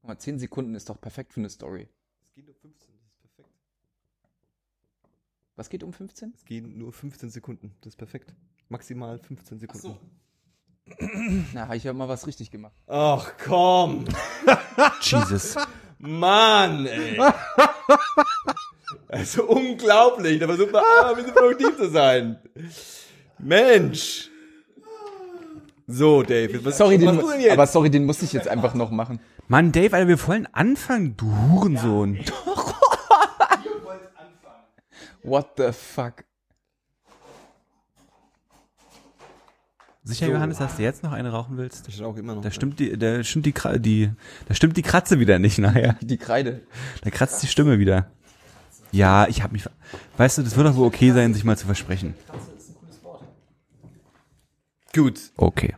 Guck mal, 10 Sekunden ist doch perfekt für eine Story. Es geht um 15, das ist perfekt. Was geht um 15? Es gehen nur 15 Sekunden, das ist perfekt. Maximal 15 Sekunden. Na, habe ich ja mal was richtig gemacht. Ach komm! Jesus. Mann, ey! Also unglaublich, da versucht man aber ein bisschen produktiv zu sein. Mensch! So, David, was, Sorry, was den, denn jetzt? aber sorry, den musste ich jetzt einfach noch machen. Mann, Dave, Alter, wir wollen anfangen, du Hurensohn. What the fuck? Sicher, Johannes, dass du jetzt noch eine rauchen willst? ich rauche immer noch. Da stimmt die, da stimmt die, Kra- die, da stimmt die Kratze wieder nicht nachher. Die Kreide. Da kratzt die Stimme wieder. Ja, ich hab mich, ver- weißt du, das wird doch wohl okay sein, sich mal zu versprechen. Gut. Okay,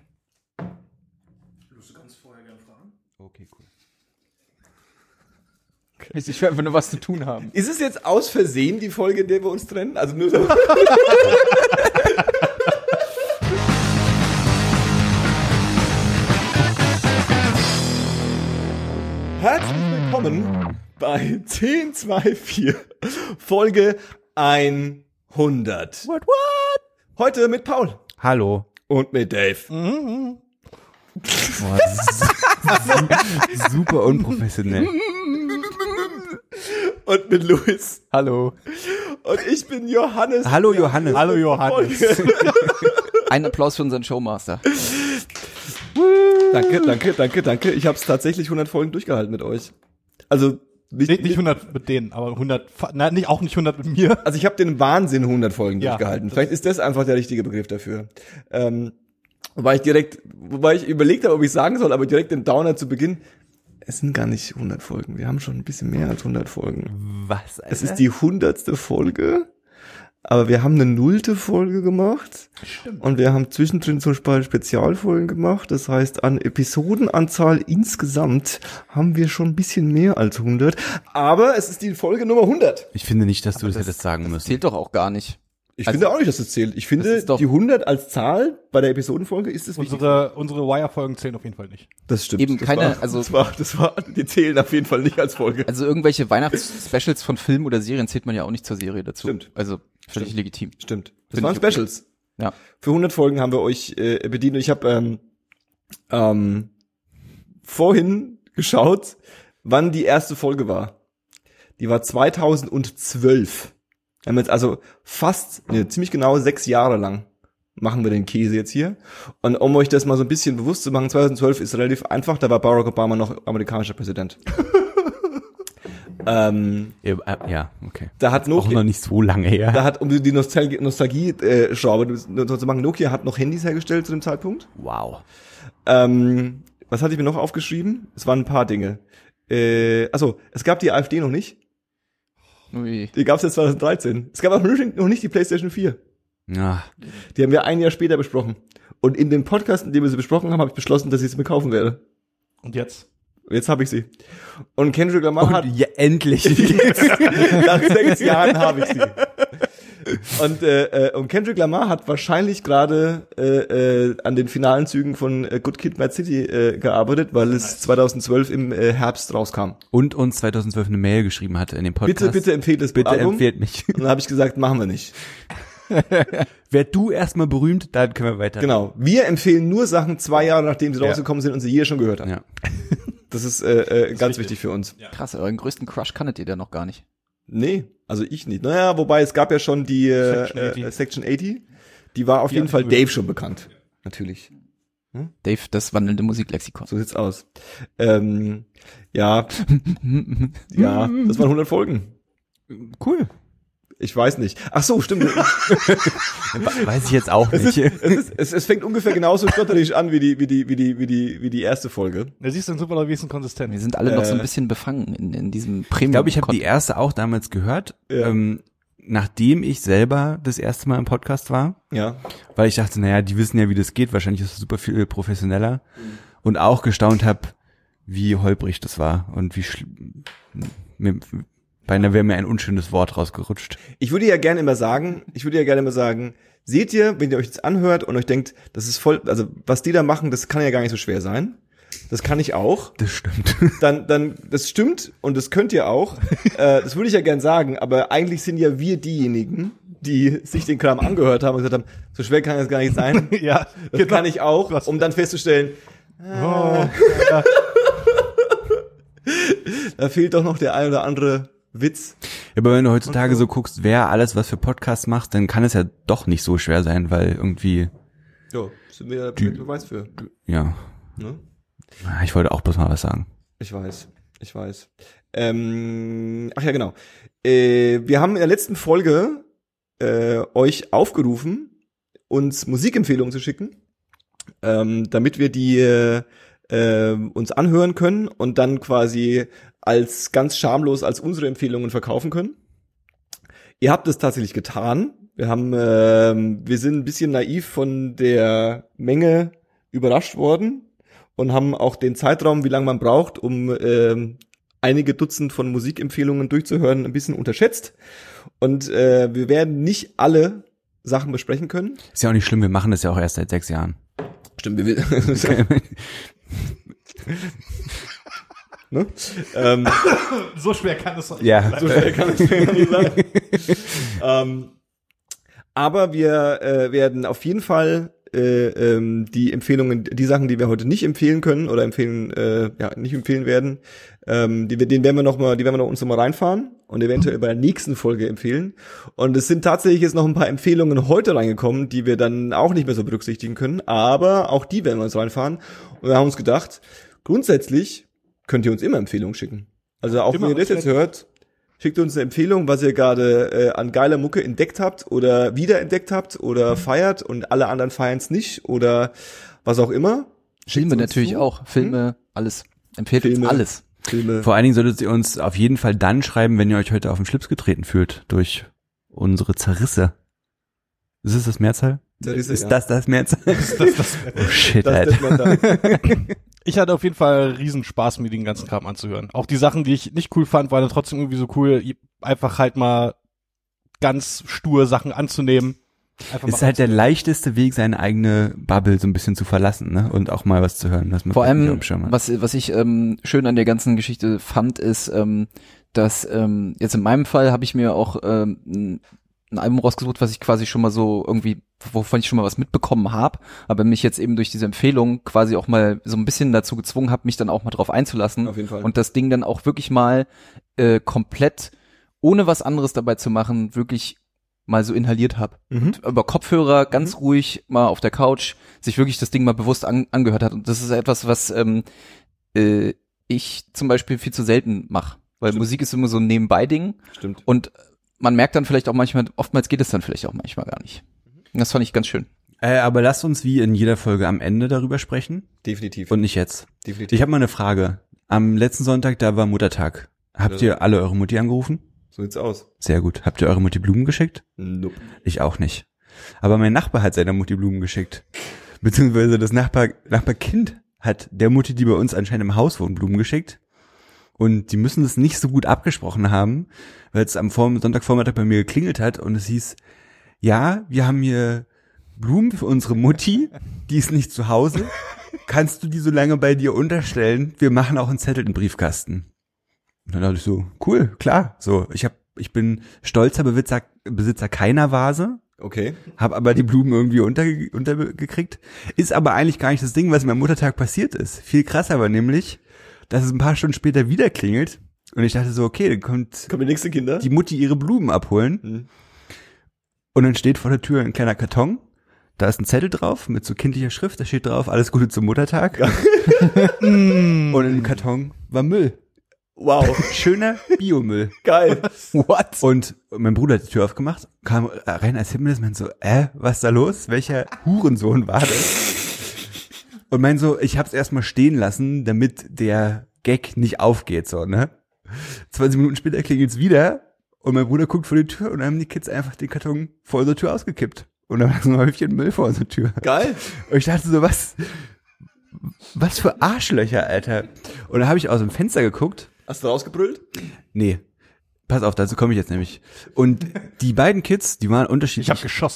cool. Ich will einfach nur was zu tun haben. Ist es jetzt aus Versehen die Folge, in der wir uns trennen? Also nur so. Herzlich willkommen bei 1024 Folge 100. What, what? Heute mit Paul Hallo. und mit Dave. Boah, das ist super unprofessionell. Und mit Luis. Hallo. Und ich bin Johannes. Hallo Johannes. Hallo Johannes. Ein Applaus für unseren Showmaster. Danke, danke, danke, danke. Ich habe es tatsächlich 100 Folgen durchgehalten mit euch. Also nicht, Nicht, nicht 100 mit denen, aber 100, fa- nein, nicht, auch nicht 100 mit mir. also ich habe den Wahnsinn 100 Folgen Ja, durchgehalten. Vielleicht ist das einfach der richtige Begriff dafür. Ähm, wobei ich direkt, wobei ich überlegt habe, ob ich sagen soll, aber direkt den Downer zu Beginn. Es sind gar nicht 100 Folgen. Wir haben schon ein bisschen mehr als 100 Folgen. Was? Es ist die hundertste Folge, aber wir haben eine nullte Folge gemacht. Stimmt. Und wir haben zwischendrin zum Beispiel Spezialfolgen gemacht. Das heißt, an Episodenanzahl insgesamt haben wir schon ein bisschen mehr als 100. Aber es ist die Folge Nummer 100. Ich finde nicht, dass du das, hättest sagen müssen. Zählt doch auch gar nicht. Ich Also- finde auch nicht, dass das zählt. Ich finde, die 100 als Zahl bei der Episodenfolge ist es wichtig. Unsere, unsere Wire-Folgen zählen auf jeden Fall nicht. Das stimmt. Eben das keine- war, also- das war, das war, die zählen auf jeden Fall nicht als Folge. Also irgendwelche Weihnachtsspecials von Filmen oder Serien zählt man ja auch nicht zur Serie dazu. Stimmt. Also völlig Stimmt. legitim. Stimmt. Das Finde waren okay. Specials. Ja. Für 100 Folgen haben wir euch äh, bedient und ich habe ähm, ähm, vorhin geschaut, wann die erste Folge war. Die war 2012. Wir haben jetzt also fast, ne, ziemlich genau sechs Jahre lang machen wir den Käse jetzt hier. Und um euch das mal so ein bisschen bewusst zu machen, 2012 ist relativ einfach, da war Barack Obama noch amerikanischer Präsident. ähm, Ja, äh, Ja, okay. da hat Auch Nokia, noch nicht so lange her. da hat, um die Nostalgie, Nostalgie äh, zu machen, Nokia hat noch Handys hergestellt zu dem Zeitpunkt. Wow. Ähm, was hatte ich mir noch aufgeschrieben? Es waren ein paar Dinge. Äh, also es gab die AfD noch nicht. Ui. Die gab es jetzt 2013. Es gab auch noch nicht die PlayStation 4. Ja. Die haben wir ein Jahr später besprochen. Und in dem Podcast, in dem wir sie besprochen haben, habe ich beschlossen, dass ich sie mir kaufen werde. Und jetzt? Jetzt habe ich sie. Und Kendrick Lamar hat Und ja, endlich. Nach sechs Jahren habe ich sie. Und, äh, äh, und Kendrick Lamar hat wahrscheinlich gerade äh, äh, an den finalen Zügen von äh, Good Kid, Mad City äh, gearbeitet, weil es 2012 im äh, Herbst rauskam. Und uns 2012 eine Mail geschrieben hatte in dem Podcast. Bitte, bitte empfehlt das Bitte Album. empfehlt mich. Und dann habe ich gesagt, machen wir nicht. Werd du erstmal berühmt, dann können wir weiter. Genau. Wir empfehlen nur Sachen zwei Jahre, nachdem sie Ja. rausgekommen sind und sie jeder schon gehört haben. Ja. Das ist äh, äh, ganz wichtig für uns. Krass, euren größten Crush kanntet ihr da noch gar nicht. Nee, also ich nicht. Naja, wobei es gab ja schon die äh, Section äh, 80. Section 80. Die war auf Die jeden Fall Dave schon bekannt. Natürlich. Dave, das wandelnde Musiklexikon. So sieht's aus. Ähm, ja, ja, das waren 100 Folgen. Cool. Ich weiß nicht. Ach so, stimmt. Weiß ich jetzt auch es, nicht. ist, es, ist, es, es fängt ungefähr genauso stotterig an wie die, wie die, wie die, wie die, wie die erste Folge. Da siehst du ein super Wesen konsistent. Wir sind alle noch so ein Äh. bisschen befangen in, in diesem Premium. Ich glaube, ich habe die erste auch damals gehört, Ja. ähm, nachdem ich selber das erste Mal im Podcast war, Ja. weil ich dachte, naja, die wissen ja, wie das geht, wahrscheinlich ist es super viel professioneller und auch gestaunt habe, wie holprig das war und wie schl- mir, beinahe wäre mir ein unschönes Wort rausgerutscht. Ich würde ja gerne immer sagen, ich würde ja gerne immer sagen, seht ihr, wenn ihr euch das anhört und euch denkt, das ist voll, also was die da machen, das kann ja gar nicht so schwer sein. Das kann ich auch. Das stimmt. Dann, dann, das stimmt und das könnt ihr auch. äh, das würde ich ja gern sagen, aber eigentlich sind ja wir diejenigen, die sich den Kram angehört haben und gesagt haben, so schwer kann das gar nicht sein. ja, Das kann ich auch, Was- um dann festzustellen, Oh, da fehlt doch noch der ein oder andere Witz. Ja, aber wenn du heutzutage so guckst, wer alles was für Podcasts macht, dann kann es ja doch nicht so schwer sein, weil irgendwie, Ja, sind wir der Beweis für. ja, Ne? ich wollte auch bloß mal was sagen. Ich weiß, ich weiß. Ähm, ach ja, genau. Äh, wir haben in der letzten Folge äh, euch aufgerufen, uns Musikempfehlungen zu schicken, ähm, damit wir die äh, äh, uns anhören können und dann quasi als ganz schamlos als unsere Empfehlungen verkaufen können. Ihr habt es tatsächlich getan. Wir haben, ähm, wir sind ein bisschen naiv von der Menge überrascht worden und haben auch den Zeitraum, wie lange man braucht, um ähm, einige Dutzend von Musikempfehlungen durchzuhören, ein bisschen unterschätzt. Und äh, wir werden nicht alle Sachen besprechen können. Ist ja auch nicht schlimm, wir machen das ja auch erst seit sechs Jahren. Stimmt, wir ne? ähm, so schwer kann es doch nicht Ja. sein. so schnell kann mir nicht sagen. ähm, aber wir äh, werden auf jeden Fall äh, ähm, die Empfehlungen, die Sachen, die wir heute nicht empfehlen können oder empfehlen, äh, ja, nicht empfehlen werden, ähm, die, den werden wir noch mal, die werden wir noch uns noch mal reinfahren und eventuell bei der nächsten Folge empfehlen. Und es sind tatsächlich jetzt noch ein paar Empfehlungen heute reingekommen, die wir dann auch nicht mehr so berücksichtigen können, aber auch die werden wir uns reinfahren. Und wir haben uns gedacht, grundsätzlich könnt ihr uns immer Empfehlungen schicken. Also auch Immer wenn ihr das jetzt hört, schickt uns eine Empfehlung, was ihr gerade äh, an geiler Mucke entdeckt habt oder wiederentdeckt habt oder feiert und alle anderen feiern es nicht oder was auch immer. Filme natürlich zu. auch. Filme, alles. Empfehlt Filme. uns alles. Filme. Vor allen Dingen solltet ihr uns auf jeden Fall dann schreiben, wenn ihr euch heute auf den Schlips getreten fühlt durch unsere Zerrisse. Ist es das Mehrzahl? Zerrisse, ist ja. das das Mehrzahl? Das, das, oh shit, Das Alter. ich hatte auf jeden Fall riesen Spaß, mir den ganzen Kram anzuhören. Auch die Sachen, die ich nicht cool fand, waren dann trotzdem irgendwie so cool, einfach halt mal ganz stur Sachen anzunehmen. Einfach Ist mal halt der leichteste Weg, seine eigene Bubble so ein bisschen zu verlassen, ne? Und auch mal was zu hören, was man Vor allem, was, was ich ähm, schön an der ganzen Geschichte fand, ist, ähm, dass ähm, jetzt in meinem Fall habe ich mir auch ähm, ein- Album rausgesucht, was ich quasi schon mal so irgendwie, wovon ich schon mal was mitbekommen habe, aber mich jetzt eben durch diese Empfehlung quasi auch mal so ein bisschen dazu gezwungen habe, mich dann auch mal drauf einzulassen Auf jeden Fall. und das Ding dann auch wirklich mal äh, komplett ohne was anderes dabei zu machen, wirklich mal so inhaliert habe Mhm. über Kopfhörer ganz ruhig mal auf der Couch sich wirklich das Ding mal bewusst an, angehört hat. Und das ist etwas, was ähm, äh, ich zum Beispiel viel zu selten mache. Weil Stimmt. Musik ist immer so ein Nebenbei-Ding Stimmt. und man merkt dann vielleicht auch manchmal, oftmals geht es dann vielleicht auch manchmal gar nicht. Und das fand ich ganz schön. Äh, aber lasst uns wie in jeder Folge am Ende darüber sprechen Definitiv. und nicht jetzt. Definitiv. Ich habe mal eine Frage. Am letzten Sonntag, da war Muttertag. Habt Ja. ihr alle eure Mutti angerufen? so sieht's aus. Sehr gut. Habt ihr eure Mutti Blumen geschickt? Nope. Ich auch nicht. Aber mein Nachbar hat seiner Mutti Blumen geschickt. Beziehungsweise das Nachbar, Nachbarkind hat der Mutti, die bei uns anscheinend im Haus wohnt, Blumen geschickt. Und die müssen es nicht so gut abgesprochen haben, weil es am Vorm Sonntagvormittag bei mir geklingelt hat und es hieß, ja, wir haben hier Blumen für unsere Mutti, die ist nicht zu Hause. Kannst du die so lange bei dir unterstellen? Wir machen auch einen Zettel den Briefkasten. Und dann dachte ich so, cool, klar. So, ich hab, ich bin stolzer Besitzer, Besitzer keiner Vase, Okay. habe aber die Blumen irgendwie unterge untergekriegt. Ist aber eigentlich gar nicht das Ding, was mir am Muttertag passiert ist. Viel krasser war nämlich, dass es ein paar Stunden später wieder klingelt und ich dachte so, okay, dann kommt Kommen die nächsten Kinder? die Mutti ihre Blumen abholen Hm. und dann steht vor der Tür ein kleiner Karton. Da ist ein Zettel drauf mit so kindlicher Schrift, da steht drauf, alles Gute zum Muttertag. Und im Karton war Müll. Wow. Schöner Biomüll. Geil. What? Und mein Bruder hat die Tür aufgemacht, kam rein als Himmel, meinte so, äh, was ist da los? Welcher Hurensohn war das? Und mein so, ich hab's erstmal stehen lassen, damit der Gag nicht aufgeht, so, ne? 20 Minuten später klingelt's wieder und mein Bruder guckt vor die Tür und dann haben die Kids einfach den Karton vor unserer Tür ausgekippt. Und dann war so ein Häufchen Müll vor unserer Tür. Geil. Und ich dachte so, was, was für Arschlöcher, Alter. Und dann habe ich aus dem Fenster geguckt Hast du rausgebrüllt? Nee. Pass auf, dazu komme ich jetzt nämlich. Und die beiden Kids, die waren unterschiedlich,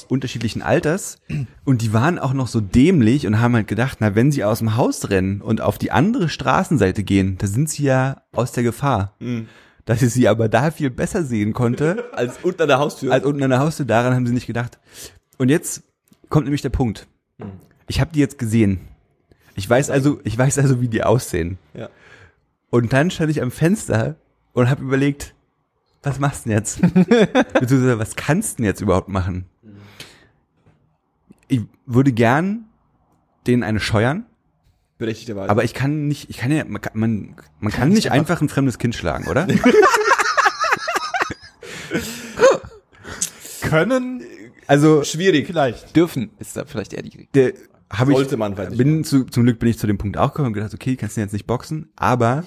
unterschiedlichen Alters und die waren auch noch so dämlich und haben halt gedacht, na, wenn sie aus dem Haus rennen und auf die andere Straßenseite gehen, da sind sie ja aus der Gefahr. Dass ich sie aber da viel besser sehen konnte, Als unten an der Haustür. als unten an der Haustür, daran haben sie nicht gedacht. Und jetzt kommt nämlich der Punkt. Ich habe die jetzt gesehen. Ich weiß also, ich weiß also, wie die aussehen. ja. Und dann stand ich am Fenster und habe überlegt, was machst du denn jetzt? Beziehungsweise, was kannst du denn jetzt überhaupt machen? Ich würde gern denen eine scheuern, Berechtigterweise. aber ich kann nicht, ich kann ja, man kann, man, man kann nicht einfach ein fremdes Kind schlagen, oder? Können Also, schwierig. vielleicht. Dürfen ist da vielleicht eher die. der habe ich Sollte man, weiß ich bin zu, zum Glück bin ich zu dem Punkt auch gekommen und gedacht, okay, kannst du jetzt nicht boxen, aber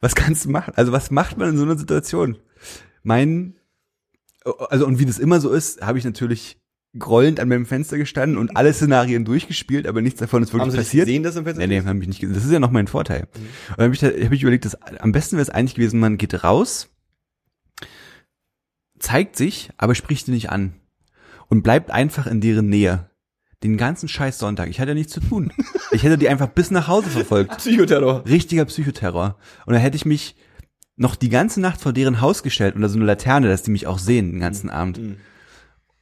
was kannst du machen? Also was macht man in so einer Situation? Mein also und wie das immer so ist, habe ich natürlich grollend an meinem Fenster gestanden und alle Szenarien durchgespielt, aber nichts davon ist wirklich Haben Sie passiert. gesehen, dass im Fenster Nee, nee, hab ich nicht gesehen. Das ist ja noch mein Vorteil. Und dann habe ich, da- hab ich überlegt, dass am besten wäre es eigentlich gewesen, man geht raus, zeigt sich, aber spricht die nicht an und bleibt einfach in deren Nähe. Den ganzen scheiß Sonntag. Ich hatte ja nichts zu tun. Ich hätte die einfach bis nach Hause verfolgt. Psychoterror. Richtiger Psychoterror. Und dann hätte ich mich noch die ganze Nacht vor deren Haus gestellt unter so eine Laterne, dass die mich auch sehen den ganzen Abend. Mhm.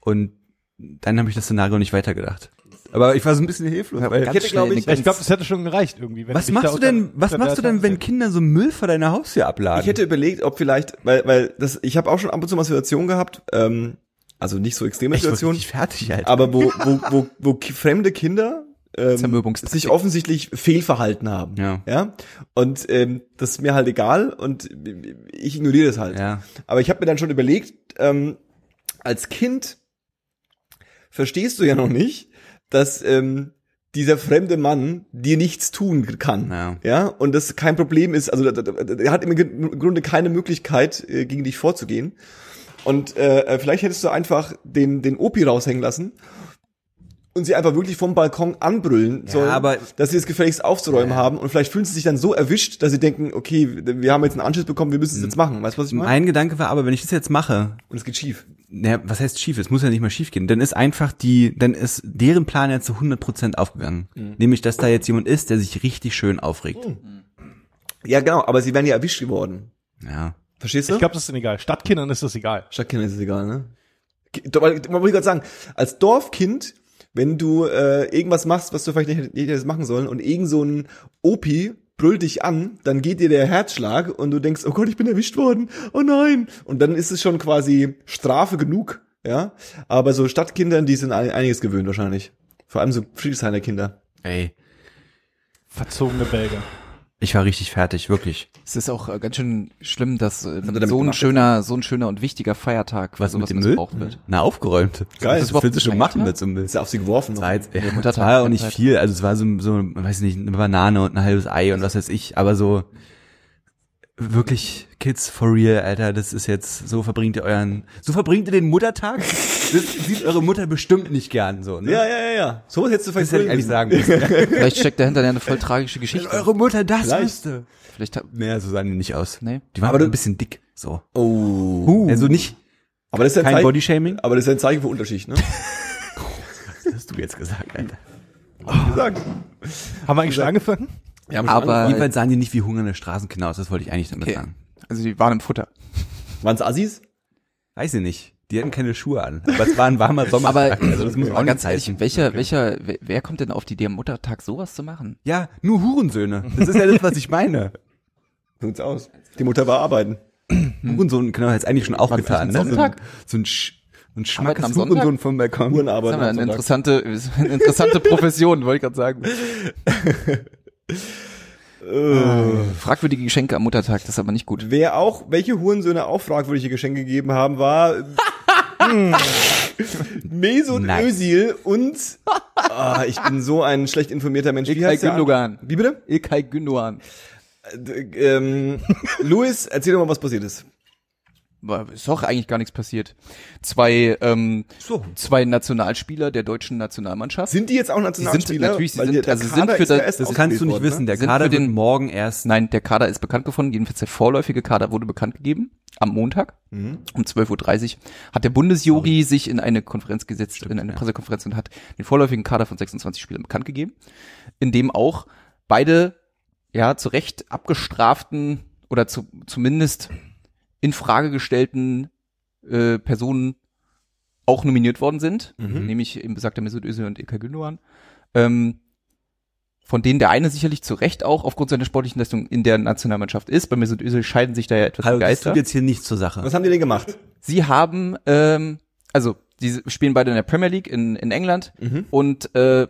Und dann habe ich das Szenario nicht weitergedacht. Aber ich war so ein bisschen hilflos, weil Ganz hätte, schnell glaub eine ich, Ich glaube, das hätte schon gereicht irgendwie. Wenn was machst du denn, was machst du denn, wenn Kinder so Müll vor deiner Haustür abladen? Ich hätte überlegt, ob vielleicht, weil, weil das, ich habe auch schon ab und zu mal Situationen gehabt, ähm, also nicht so extreme ich Situationen, richtig fertig, Alter. aber wo, wo, wo, wo fremde Kinder ähm, sich offensichtlich fehlverhalten haben. Ja. Ja. Und ähm, das ist mir halt egal und ich ignoriere das halt. Ja. Aber ich habe mir dann schon überlegt, ähm, als Kind verstehst du ja noch nicht, dass ähm, dieser fremde Mann dir nichts tun kann. Ja. ja, und das kein Problem ist, also er hat im Grunde keine Möglichkeit, äh, gegen dich vorzugehen. Und äh, vielleicht hättest du einfach den, den Opi raushängen lassen und sie einfach wirklich vom Balkon anbrüllen sollen, aber- dass sie es gefälligst aufzuräumen haben und vielleicht fühlen sie sich dann so erwischt, dass sie denken, okay, wir haben jetzt einen Anschiss bekommen, wir müssen es jetzt machen. Weißt du, was ich meine? Mein Gedanke war aber, wenn ich das jetzt mache, Und es geht schief. naja, was heißt schief? Es muss ja nicht mal schief gehen. Dann ist einfach die, dann ist deren Plan ja zu 100% aufgegangen. Mhm. Nämlich, dass da jetzt jemand ist, der sich richtig schön aufregt. Ja, genau, aber sie werden ja erwischt geworden. Ja. Verstehst du? Ich glaube, das ist ihnen egal. Stadtkindern ist das egal. Stadtkindern ist es egal, ne? Man muss gerade sagen, als Dorfkind, wenn du äh, irgendwas machst, was du vielleicht nicht, hättest machen sollen und irgend so ein Opi brüllt dich an, dann geht dir der Herzschlag und du denkst, oh Gott, ich bin erwischt worden, oh nein. Und dann ist es schon quasi Strafe genug, ja. Aber so Stadtkindern, die sind ein- einiges gewöhnt wahrscheinlich. Vor allem so Friedrichshainer Kinder. Ey, Verzogene Belgier. Ich war richtig fertig, wirklich. Es ist auch äh, ganz schön schlimm, dass äh, damit so ein gemacht? schöner, so ein schöner und wichtiger Feiertag, Was sowas mit dem Müll? missbraucht wird. Na, aufgeräumt. Geil. Das willst du schon Ist machen das mit so einem Müll. Ist ja auf sie geworfen. Das war, jetzt, ja, das war ja auch nicht viel. Also es war so, so, weiß nicht, eine Banane und ein halbes Ei und was weiß ich. Aber so wirklich Kids for real, Alter. Das ist jetzt so verbringt ihr euren, so verbringt ihr den Muttertag. Das sieht eure Mutter bestimmt nicht gern so. Ne? Ja, ja, ja, ja. So was hättest du das vielleicht hätte ich eigentlich sagen müssen. Vielleicht steckt dahinter ja eine voll tragische Wenn Geschichte. eure Mutter das Vielleicht. wüsste. Vielleicht ha- Nee, so sahen die nicht aus. Nee. Die waren Aber ein bisschen dick. So. Oh. Also nicht Aber das ist ja ein kein Zeichen, Bodyshaming. aber das ist ein Zeichen für Unterschicht, ne? Das hast du jetzt gesagt, Alter. gesagt. Haben wir eigentlich schon angefangen? Schon Aber-. Jedenfalls sahen die nicht wie hungernde Straßenkinder aus. Das wollte ich eigentlich damit Okay. sagen. Also die waren im Futter. Waren's Assis? Weiß ich nicht. Die hatten keine Schuhe an. Aber es war ein warmer Sommer. Aber also das muss auch mal nicht ganz ehrlich, heißen. welcher, welcher, wer, kommt denn auf die Idee, am Muttertag sowas zu machen? Ja, nur Hurensöhne. Das ist ja das, was ich meine. Tut's aus. Die Mutter war arbeiten. Hurensohn, genau, hat's eigentlich schon aufgetan. vielleicht Ne? Sonntag? So ein, Sch so ein schmackes am Sonntag? Hurensohn vom Balkon. Das ist eine interessante, eine interessante Profession, wollte ich gerade sagen. Äh. Fragwürdige Geschenke am Muttertag, das ist aber nicht gut. Wer auch, welche Hurensöhne auch fragwürdige Geschenke gegeben haben, war mm, Mesut Nice. Özil und ah, ich bin so ein schlecht informierter Mensch. Wie Ilkay? Gündogan. Wie bitte? Ilkay Gündogan. Äh, ähm, Luis, erzähl doch mal, was passiert ist. Ist doch eigentlich gar nichts passiert. Zwei, ähm, So. zwei Nationalspieler der deutschen Nationalmannschaft. Sind die jetzt auch Nationalspieler? natürlich, sie Weil sind- also sind für das- das kannst du nicht worden, wissen. Der Sind Kader den- morgen erst. Nein, der Kader ist bekannt geworden, jedenfalls der vorläufige Kader wurde bekannt gegeben am Montag Mhm. um 12.30 Uhr hat der Bundesjogi sich in eine Konferenz gesetzt, in eine ja. Pressekonferenz und hat den vorläufigen Kader von 26 Spielern bekannt gegeben, in dem auch beide ja zu Recht abgestraften oder zu, zumindest in Frage gestellten äh, Personen auch nominiert worden sind, Mhm. nämlich eben besagter Mesut Özil und Ilkay Gündoğan. Ähm, von denen der eine sicherlich zu Recht auch aufgrund seiner sportlichen Leistung in der Nationalmannschaft ist. Bei Mesut Özil scheiden sich da ja etwas Hallo, die das Geister. tut jetzt hier nicht zur Sache. Was haben die denn gemacht? Sie haben, ähm, also die spielen beide in der Premier League in, in England Mhm. und äh,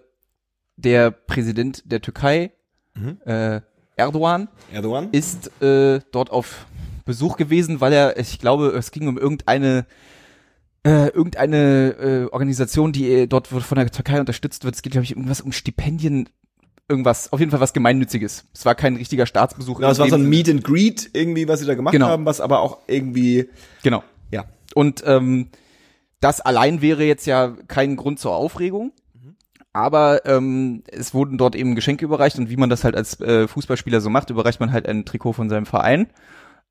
der Präsident der Türkei, Mhm. äh, Erdogan, Erdogan? ist äh, dort auf Besuch gewesen, weil er, ich glaube, es ging um irgendeine äh, irgendeine äh, Organisation, die äh, dort von der Türkei unterstützt wird. Es geht, glaube ich, irgendwas um Stipendien, irgendwas, auf jeden Fall was Gemeinnütziges. Es war kein richtiger Staatsbesuch. Genau, es war so ein. Meet and Greet irgendwie, was sie da gemacht Genau. haben, was aber auch irgendwie, Genau. ja. Und ähm, das allein wäre jetzt ja kein Grund zur Aufregung. Aber ähm, es wurden dort eben Geschenke überreicht und wie man das halt als äh, Fußballspieler so macht, überreicht man halt ein Trikot von seinem Verein.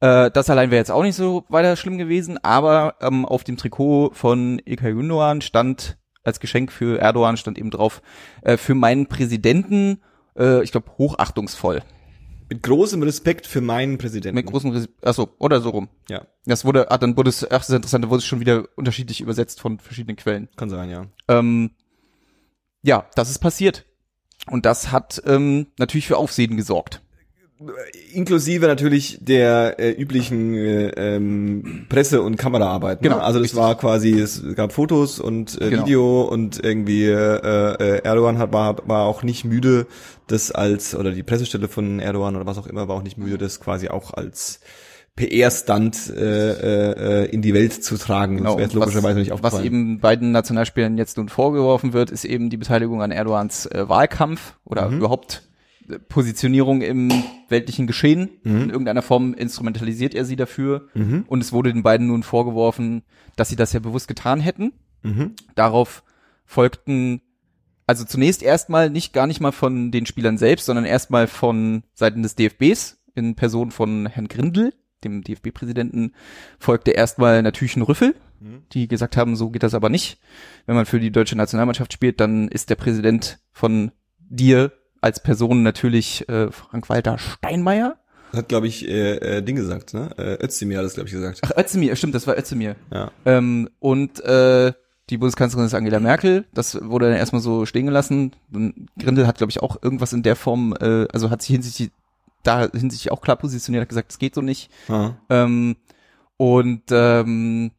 Äh, das allein wäre jetzt auch nicht so weiter schlimm gewesen, aber ähm, auf dem Trikot von Ilkay Gündoğan stand als Geschenk für Erdogan stand eben drauf äh, für meinen Präsidenten, äh, ich glaube hochachtungsvoll, Mit großem Respekt für meinen Präsidenten. mit großem, Res achso oder so rum. ja, Das wurde, ah, dann wurde es, ach, das ist interessant, da wurde es schon wieder unterschiedlich übersetzt von verschiedenen Quellen. kann sein, ja. Ähm, ja, das ist passiert. Und das hat ähm, natürlich für Aufsehen gesorgt. Inklusive natürlich der äh, üblichen äh, ähm, Presse- und Kameraarbeit. Ne? Genau, Also das richtig. war quasi, es gab Fotos und äh, Genau. Video und irgendwie äh, äh, Erdogan hat, war, war auch nicht müde, das als, oder die Pressestelle von Erdogan oder was auch immer, war auch nicht müde, das quasi auch als PR-Stunt äh, äh, in die Welt zu tragen. Genau. Das logischerweise nicht was, was aufgefallen. eben beiden Nationalspielern jetzt nun vorgeworfen wird, ist eben die Beteiligung an Erdogans äh, Wahlkampf oder Mhm. überhaupt Positionierung im weltlichen Geschehen. Mhm. In irgendeiner Form instrumentalisiert er sie dafür. Und es wurde den beiden nun vorgeworfen, dass sie das ja bewusst getan hätten. Mhm. Darauf folgten also zunächst erstmal nicht gar nicht mal von den Spielern selbst, sondern erstmal von Seiten des DFBs in Person von Herrn Grindel, dem DFB-Präsidenten, folgte erstmal natürlich ein Rüffel, die gesagt haben, so geht das aber nicht. Wenn man für die deutsche Nationalmannschaft spielt, dann ist der Präsident von dir als Person natürlich äh, Frank-Walter Steinmeier. Hat, glaube ich, äh, äh, Ding gesagt, ne? Äh, Özdemir hat das, glaube ich, gesagt. Ach, Özdemir, stimmt, das war Özdemir. Ja. Ähm, und äh, die Bundeskanzlerin ist Angela Merkel. Das wurde dann erstmal so stehen gelassen. Grindel hat, glaube ich, auch irgendwas in der Form, äh, also hat sich hinsichtlich da hinsichtlich auch klar positioniert, hat gesagt, es geht so nicht. Ja. Ähm, und ähm,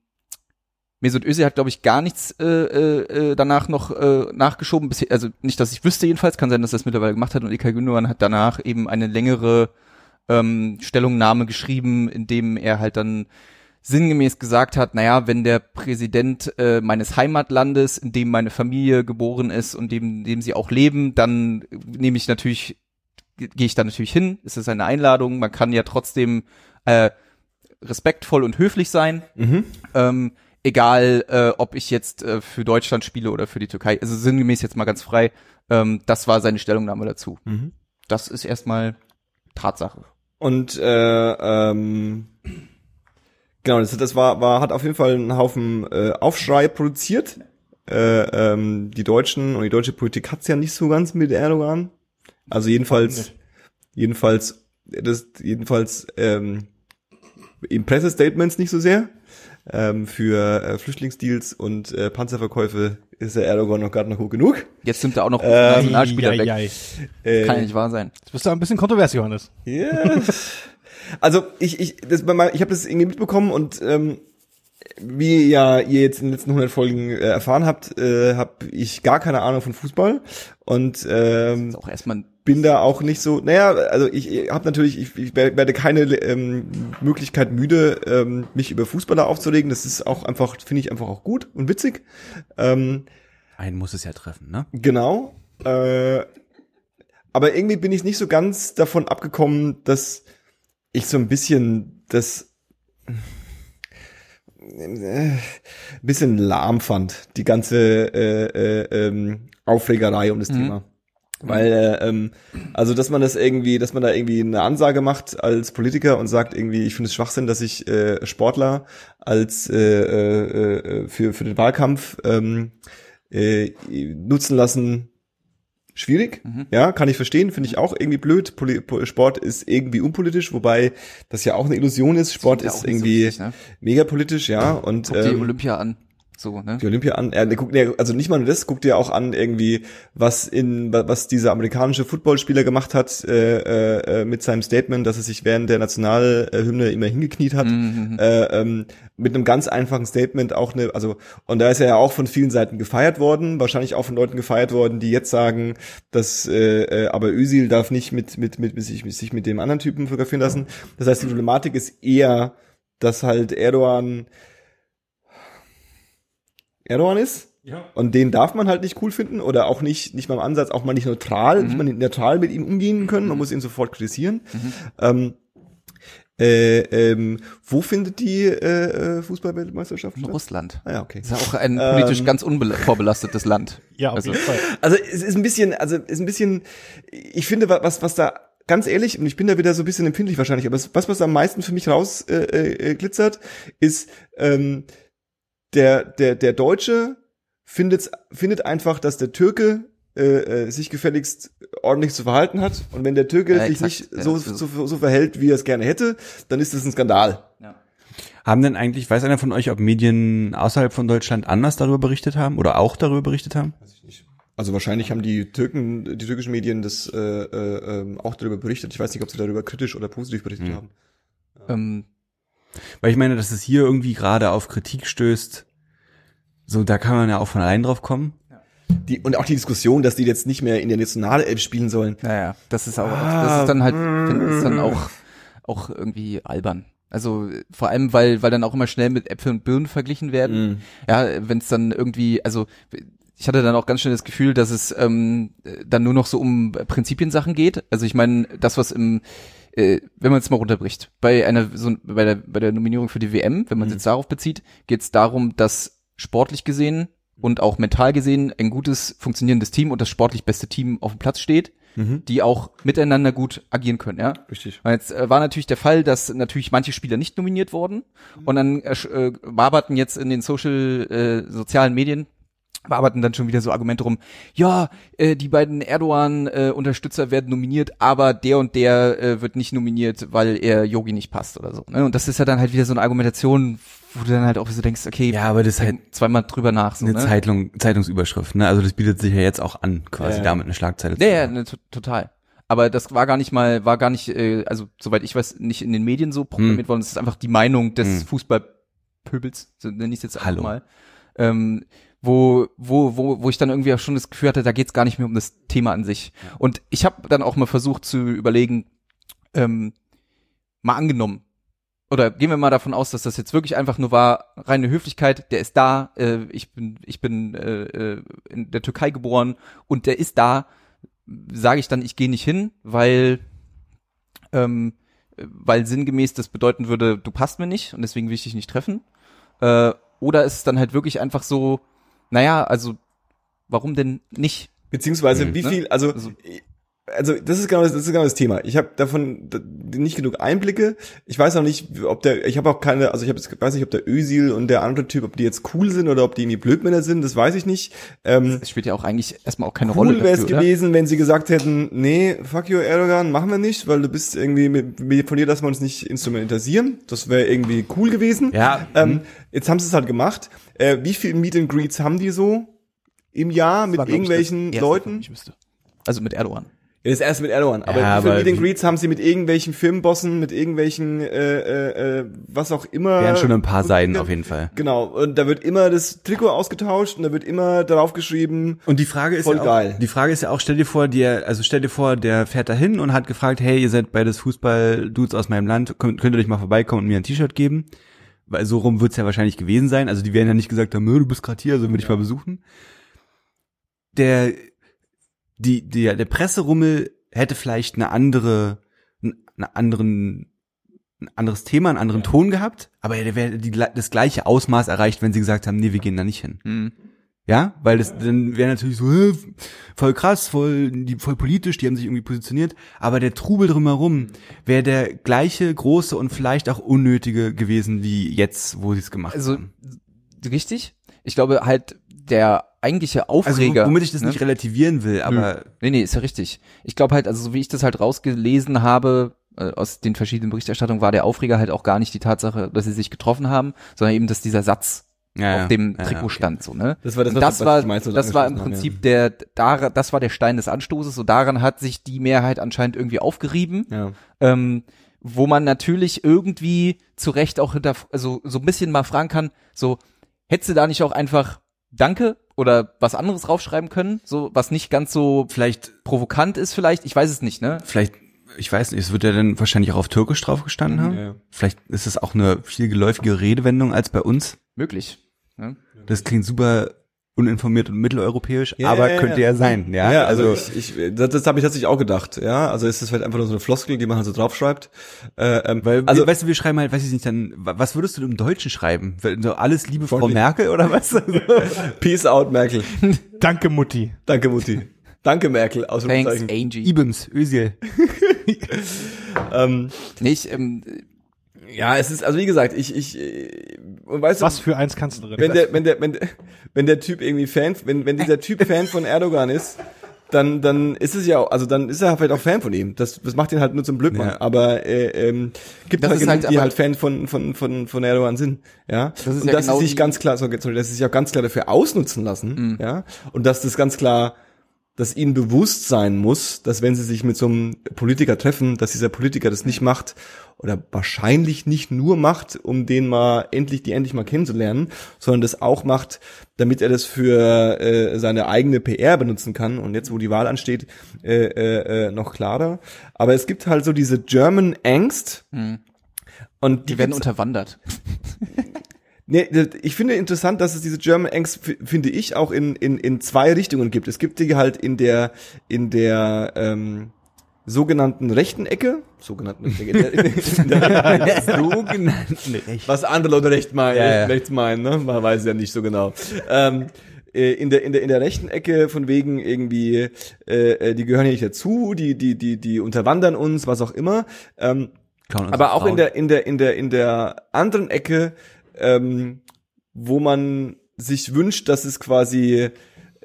Mesut Özil hat, glaube ich, gar nichts äh, äh, danach noch äh, nachgeschoben. Bisher, also nicht, dass ich wüsste jedenfalls. Kann sein, dass er das mittlerweile gemacht hat. Und Ilkay Gündoğan hat danach eben eine längere ähm, Stellungnahme geschrieben, in dem er halt dann sinngemäß gesagt hat, naja, wenn der Präsident äh, meines Heimatlandes, in dem meine Familie geboren ist und dem, in dem sie auch leben, dann nehme ich natürlich, gehe ich da natürlich hin. Es ist eine Einladung. Man kann ja trotzdem äh, respektvoll und höflich sein. Mhm. Ähm, egal, äh, ob ich jetzt äh, für Deutschland spiele oder für die Türkei. Also sinngemäß jetzt mal ganz frei. Ähm, das war seine Stellungnahme dazu. Mhm. Das ist erstmal Tatsache. Und äh, ähm, genau, das, das war, war, hat auf jeden Fall einen Haufen äh, Aufschrei produziert. Äh, ähm, die Deutschen und die deutsche Politik hat's ja nicht so ganz mit Erdogan. Also jedenfalls, jedenfalls, das jedenfalls ähm, in Pressestatements nicht so sehr. Ähm, für äh, Flüchtlingsdeals und äh, Panzerverkäufe ist der Erdogan noch gerade noch hoch genug. Jetzt nimmt er auch noch Ähm, Nationalspieler weg. Äh, Kann ja nicht wahr sein. Jetzt bist du ein bisschen kontrovers, Johannes. Ja. Also ich ich das bei mein- ich habe das irgendwie mitbekommen und ähm, wie ja ihr jetzt in den letzten 100 Folgen äh, erfahren habt, äh, habe ich gar keine Ahnung von Fußball und ähm, Ist auch erstmal ein bin da auch nicht so. Naja, also ich habe natürlich, ich, ich werde keine ähm, Möglichkeit müde, ähm, mich über Fußballer aufzuregen. Das ist auch einfach, finde ich einfach auch gut und witzig. Ähm, Einen muss es ja treffen, ne? Genau. Äh, aber irgendwie bin ich nicht so ganz davon abgekommen, dass ich so ein bisschen das äh, bisschen lahm fand, die ganze äh, äh, ähm, Aufregerei um das Mhm. Thema. Weil, äh, ähm, also dass man das irgendwie, dass man da irgendwie eine Ansage macht als Politiker und sagt irgendwie, ich finde es Schwachsinn, dass sich äh, Sportler als äh, äh, äh, für für den Wahlkampf ähm, äh, nutzen lassen. Schwierig, Mhm. ja, kann ich verstehen, finde ich auch irgendwie blöd. Poli Po- Sport ist irgendwie unpolitisch, wobei das ja auch eine Illusion ist. Sport ist nicht so irgendwie wichtig, ne? mega politisch, ja. Und Guck die ähm, Olympia an. So, ne? die Olympia an. Er, guckt, nee, also nicht mal nur das, guckt dir auch an irgendwie, was in was dieser amerikanische Footballspieler gemacht hat äh, äh, äh, mit seinem Statement, dass er sich während der Nationalhymne immer hingekniet hat. Mhm. Äh, ähm, mit einem ganz einfachen Statement auch eine, also und da ist er ja auch von vielen Seiten gefeiert worden, wahrscheinlich auch von Leuten gefeiert worden, die jetzt sagen, dass äh, äh, aber Özil darf nicht mit mit mit, mit sich, mit sich mit dem anderen Typen fotografieren lassen. Das heißt, die Problematik ist eher, dass halt Erdogan Erdogan ist. Ja. Und den darf man halt nicht cool finden oder auch nicht, nicht mal im Ansatz, auch mal nicht neutral, nicht mal neutral mit ihm umgehen können. Man muss ihn sofort kritisieren. Ähm, äh, ähm, wo findet die äh, äh, Fußballweltmeisterschaft In statt? Russland. Ah ja, okay. Ist ja auch ein politisch Ähm. ganz unvorbelastetes Land. Ja, auf Also- jeden Fall. Also es ist ein bisschen, also es ist ein bisschen, ich finde, wa- was, was da ganz ehrlich, und ich bin da wieder so ein bisschen empfindlich wahrscheinlich, aber was, was am meisten für mich raus äh, äh, glitzert, ist ähm, der, der, der Deutsche findet, findet einfach, dass der Türke äh, äh, sich gefälligst ordentlich zu verhalten hat. Und wenn der Türke Ja, sich exakt. nicht Ja, so, so- so, verhält, wie er es gerne hätte, dann ist das ein Skandal. Haben denn eigentlich, weiß einer von euch, ob Medien außerhalb von Deutschland anders darüber berichtet haben oder auch darüber berichtet haben? Also wahrscheinlich haben die Türken, die türkischen Medien das äh, äh, ähm, auch darüber berichtet. Ich weiß nicht, ob sie darüber kritisch oder positiv berichtet Hm. haben. Ähm, Weil ich meine, dass es hier irgendwie gerade auf Kritik stößt, so da kann man ja auch von allein drauf kommen. Die, und auch die Diskussion, dass die jetzt nicht mehr in der Nationalelf spielen sollen. naja, das ist auch, Ah, das ist dann halt, mm. finde ich, ist dann auch, auch irgendwie albern. Also vor allem, weil, weil dann auch immer schnell mit Äpfel und Birnen verglichen werden. Mhm. Ja, wenn es dann irgendwie, also ich hatte dann auch ganz schnell das Gefühl, dass es ähm, dann nur noch so um Prinzipiensachen geht. Also ich meine, das, was im äh, wenn man es mal runterbricht, bei einer so bei der bei der Nominierung für die WM, wenn man es Mhm. jetzt darauf bezieht, geht es darum, dass sportlich gesehen und auch mental gesehen ein gutes funktionierendes Team und das sportlich beste Team auf dem Platz steht, Mhm. die auch miteinander gut agieren können, ja. Richtig. Und jetzt äh, war natürlich der Fall, dass natürlich manche Spieler nicht nominiert wurden und dann äh, äh, waberten jetzt in den Social äh, sozialen Medien waberten dann schon wieder so Argumente rum. Ja, äh, die beiden Erdogan-Unterstützer werden nominiert, aber der und der äh, wird nicht nominiert, weil er Yogi nicht passt oder so. Ne? Und das ist ja dann halt wieder so eine Argumentation, wo du dann halt auch so denkst, okay, Ja, aber das ist halt zweimal drüber nach. So, eine ne? Zeitung, Zeitungsüberschrift, ne? Also das bietet sich ja jetzt auch an, quasi Ja. damit eine Schlagzeile Ja, ja, machen. ne, to- total. Aber das war gar nicht mal, war gar nicht, äh, also soweit ich weiß, nicht in den Medien so proklamiert worden. Das ist einfach die Meinung des Hm. Fußballpöbels, so nenne ich es jetzt einfach Hallo. mal. Ähm, wo, wo, wo, wo ich dann irgendwie auch schon das Gefühl hatte, da geht's gar nicht mehr um das Thema an sich. Und ich habe dann auch mal versucht zu überlegen, ähm, mal angenommen, oder gehen wir mal davon aus, dass das jetzt wirklich einfach nur war, reine Höflichkeit, der ist da, äh, ich bin, ich bin äh, äh, in der Türkei geboren und der ist da, sage ich dann, ich gehe nicht hin, weil ähm, weil sinngemäß das bedeuten würde, du passt mir nicht und deswegen will ich dich nicht treffen. Äh, oder ist es dann halt wirklich einfach so, naja, also warum denn nicht? Beziehungsweise Mhm, wie ne? viel, also Also- also das ist genau das, das ist genau das Thema. Ich habe davon nicht genug Einblicke. Ich weiß auch nicht, ob der ich habe auch keine, also ich hab, jetzt- weiß nicht, ob der Ösil und der andere Typ, ob die jetzt cool sind oder ob die irgendwie Blödmänner sind, das weiß ich nicht. Ähm, Es spielt ja auch eigentlich erstmal auch keine Rolle cool wäre es oder? gewesen, wenn sie gesagt hätten, nee, fuck you Erdogan, machen wir nicht, weil du bist irgendwie mit, mit von dir, dass wir uns nicht instrumentalisieren. Das wäre irgendwie cool gewesen. Ja, Ähm, jetzt haben sie es halt gemacht. Äh, wie viele Meet and Greets haben die so im Jahr mit War, ich, irgendwelchen das erste, Leuten? Ich wüsste. Also mit Erdogan. Ja, das erste mit Erdogan. Aber Ja, wie viele aber Meet and wie- Greets haben sie mit irgendwelchen Firmenbossen, mit irgendwelchen, äh, äh, äh, was auch immer? wären schon ein paar Seiten auf jeden Fall. Genau. Und da wird immer das Trikot ausgetauscht und da wird immer darauf geschrieben, Und die Frage ist Voll ja auch, geil. die Frage ist ja auch, stell dir vor, der, also stell dir vor, der fährt da hin und hat gefragt, hey, ihr seid beides Fußball-Dudes aus meinem Land, könnt, könnt ihr euch mal vorbeikommen und mir ein T-Shirt geben? Weil so rum wird's ja wahrscheinlich gewesen sein. Also die werden ja nicht gesagt haben, "Nö, du bist gerade hier, also will ich mal besuchen. Der, die, der, der Presserummel hätte vielleicht eine andere, einen anderen ein anderes Thema, einen anderen Ton gehabt, aber der wäre die, das gleiche Ausmaß erreicht, wenn sie gesagt haben, nee, wir gehen da nicht hin. Hm. Ja, weil das dann wäre natürlich so voll krass, voll die voll politisch, die haben sich irgendwie positioniert, aber der Trubel drumherum wäre der gleiche große und vielleicht auch unnötige gewesen wie jetzt, wo sie es gemacht Also haben. richtig. Ich glaube halt der eigentliche Also Aufreger. womit ich das ne? nicht relativieren will, aber Nee, nee, ist ja richtig. Ich glaube halt, also so wie ich das halt rausgelesen habe, äh, aus den verschiedenen Berichterstattungen, war der Aufreger halt auch gar nicht die Tatsache, dass sie sich getroffen haben, sondern eben, dass dieser Satz ja, ja. auf dem Ja, Trikot okay. stand, so, ne? Das war das, das was war, so das war im Prinzip haben, der, da, das war der Stein des Anstoßes, so daran hat sich die Mehrheit anscheinend irgendwie aufgerieben, Ja. ähm, wo man natürlich irgendwie zu Recht auch hinter, also so ein bisschen mal fragen kann, so, hättest du da nicht auch einfach Danke oder was anderes draufschreiben können, so, was nicht ganz so vielleicht provokant ist vielleicht, ich weiß es nicht, ne? vielleicht ich weiß nicht, es wird ja dann wahrscheinlich auch auf Türkisch drauf gestanden haben. Ja, ja. Vielleicht ist es auch eine viel geläufige Redewendung als bei uns. Möglich. Ne? Das klingt super uninformiert und mitteleuropäisch, Ja, aber ja, könnte ja. ja sein, ja. Ja, also, ich, ich, das, das habe ich tatsächlich auch gedacht, ja. Also ist das vielleicht einfach nur so eine Floskel, die man halt so draufschreibt. Äh, ähm, Weil, also also, weißt du, wir schreiben halt, weiß ich nicht, dann, wa- was würdest du im Deutschen schreiben? So alles liebe Frau. Merkel oder was? Peace out, Merkel. Danke, Mutti. Danke, Mutti. Danke, Merkel. Thanks. Angie. Ibims, Özil. Ähm, Nee, ich, ähm, ja, es ist, also wie gesagt, ich, ich, äh, und weißt Was du, für eins kannst du drin? wenn der, wenn der, wenn, der- wenn der Typ irgendwie Fan, wenn, wenn dieser Typ Fan von Erdogan ist, dann, dann ist es ja auch, also dann ist er vielleicht auch Fan von ihm. Das, das macht ihn halt nur zum Blödmann. Ja. Aber äh, ähm, gibt Das halt ist genug, halt die halt Fan von, von, von, von Erdogan sind. Ja. Das ist und ja dass genau sie sich ganz klar, sorry, sorry, dass sie sich auch ganz klar dafür ausnutzen lassen. Ja. Und dass das ganz klar dass ihnen bewusst sein muss, dass wenn sie sich mit so einem Politiker treffen, dass dieser Politiker das nicht macht oder wahrscheinlich nicht nur macht, um den mal endlich, die endlich mal kennenzulernen, sondern das auch macht, damit er das für äh, seine eigene PR benutzen kann. Und jetzt, wo die Wahl ansteht, äh, äh, äh, noch klarer. Aber es gibt halt so diese German Angst. Und die werden gibt's- unterwandert. Nee, ich finde interessant, dass es diese German Angst, finde ich, auch in, in, in zwei Richtungen gibt. Es gibt die halt in der, in der ähm, sogenannten rechten Ecke, sogenannten in der, in der, Sogenannten Recht. was andere Leute recht meinen, Ja, ja. recht, rechts meinen, ne? Man weiß ja nicht so genau. Ähm, äh, in der in der in der rechten Ecke von wegen irgendwie äh, äh, die gehören hier nicht dazu, die die die die unterwandern uns, was auch immer. Ähm, aber auch in der in der in der in der anderen Ecke, ähm, wo man sich wünscht, dass es quasi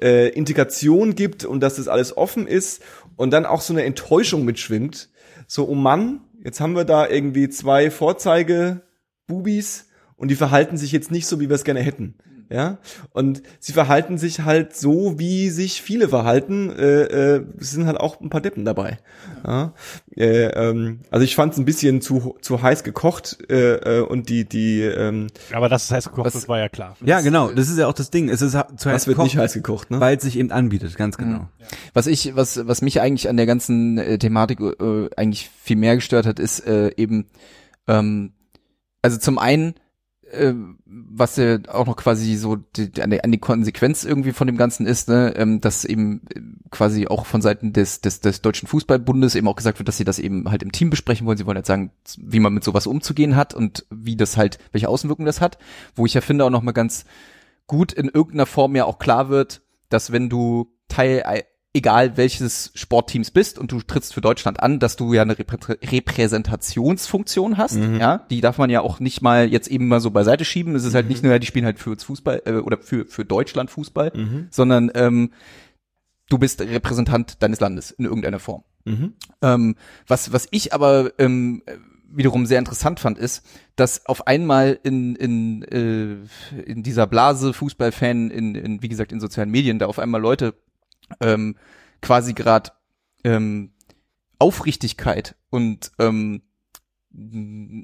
äh, Integration gibt und dass das alles offen ist und dann auch so eine Enttäuschung mitschwingt. So, oh Mann, jetzt haben wir da irgendwie zwei Vorzeige-Bubis und die verhalten sich jetzt nicht so, wie wir es gerne hätten. Ja, und sie verhalten sich halt so, wie sich viele verhalten. Äh, äh, es sind halt auch ein paar Deppen dabei. Ja, äh, ähm, also ich fand es ein bisschen zu zu heiß gekocht äh, äh, und die die ähm, Aber das heißt gekocht, Was- das war ja klar. Ja, genau, das ist ja auch das Ding. Es ist zu wird gekocht, nicht heiß gekocht, ne? weil es sich eben anbietet, ganz genau. Was ich, was, was mich eigentlich an der ganzen äh, Thematik äh, eigentlich viel mehr gestört hat, ist äh, eben, ähm, also zum einen, was ja auch noch quasi so die, die, an, der, an die Konsequenz irgendwie von dem Ganzen ist, ne, ähm, dass eben äh, quasi auch von Seiten des, des, des Deutschen Fußballbundes eben auch gesagt wird, dass sie das eben halt im Team besprechen wollen. Sie wollen halt sagen, wie man mit sowas umzugehen hat und wie das halt, welche Außenwirkungen das hat. Wo ich ja finde auch noch mal ganz gut in irgendeiner Form ja auch klar wird, dass wenn du Teil, ei- egal welches Sportteams bist und du trittst für Deutschland an, dass du ja eine Reprä Repräsentationsfunktion hast, ja, die darf man ja auch nicht mal jetzt eben mal so beiseite schieben. Es ist halt nicht nur, ja, die spielen halt für uns Fußball äh, oder für für Deutschland Fußball, sondern ähm, du bist Repräsentant deines Landes in irgendeiner Form. Mhm. Ähm, was, was ich aber ähm, wiederum sehr interessant fand, ist, dass auf einmal in, in, äh, in dieser Blase Fußballfan, in, in, wie gesagt, in sozialen Medien, da auf einmal Leute ähm, quasi gerade ähm, Aufrichtigkeit und ähm,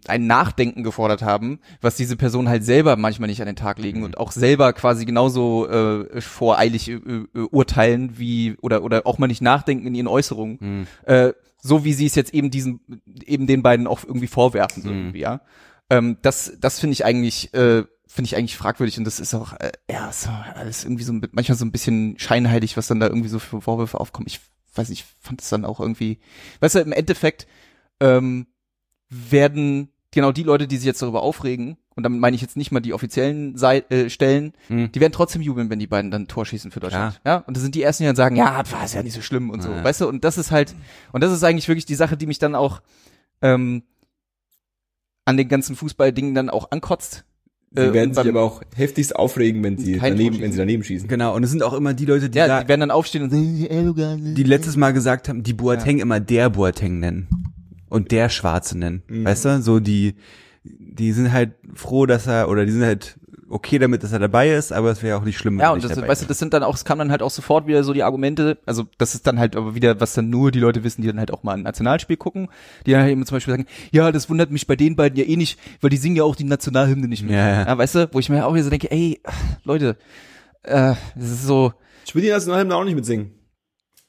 ein Nachdenken gefordert haben, was diese Personen halt selber manchmal nicht an den Tag legen und auch selber quasi genauso äh, voreilig äh, äh, urteilen wie oder oder auch mal nicht nachdenken in ihren Äußerungen, Mhm. äh, so wie sie es jetzt eben diesen eben den beiden auch irgendwie vorwerfen so Mhm. irgendwie, ja. Ähm, das das finde ich eigentlich äh, finde ich eigentlich fragwürdig und das ist auch äh, ja so alles irgendwie so manchmal so ein bisschen scheinheilig, was dann da irgendwie so für Vorwürfe aufkommen. Ich weiß nicht, ich fand es dann auch irgendwie, weißt du, im Endeffekt ähm, werden genau die Leute, die sich jetzt darüber aufregen, und damit meine ich jetzt nicht mal die offiziellen Sei äh, Stellen, Mhm. die werden trotzdem jubeln, wenn die beiden dann ein Tor schießen für Deutschland. Ja. Und das sind die ersten, die dann sagen, ja, war ist ja nicht so schlimm und so. Ja. Weißt du, und das ist halt, und das ist eigentlich wirklich die Sache, die mich dann auch ähm, an den ganzen Fußballdingen dann auch ankotzt. Sie Äh, werden sich aber auch heftigst aufregen, wenn sie daneben, wenn sie daneben schießen. Genau, und es sind auch immer die Leute, die, ja, da, die werden dann aufstehen und sagen, Erdogan. die letztes Mal gesagt haben, die Boateng immer der Boateng nennen und der Schwarze nennen. Mhm. Weißt du, so die, die sind halt froh, dass er, oder die sind halt okay damit, dass er dabei ist, aber es wäre auch nicht schlimm, wenn Ja, und nicht das, dabei weißt du, das sind dann auch, es kam dann halt auch sofort wieder so die Argumente, also das ist dann halt aber wieder, was dann nur die Leute wissen, die dann halt auch mal ein Nationalspiel gucken, die dann halt eben zum Beispiel sagen, ja, das wundert mich bei den beiden ja eh nicht, weil die singen ja auch die Nationalhymne nicht mehr. Ja, ja. weißt du, wo ich mir auch wieder so denke, ey, Leute, äh, das ist so, Ich will die Nationalhymne auch nicht mitsingen.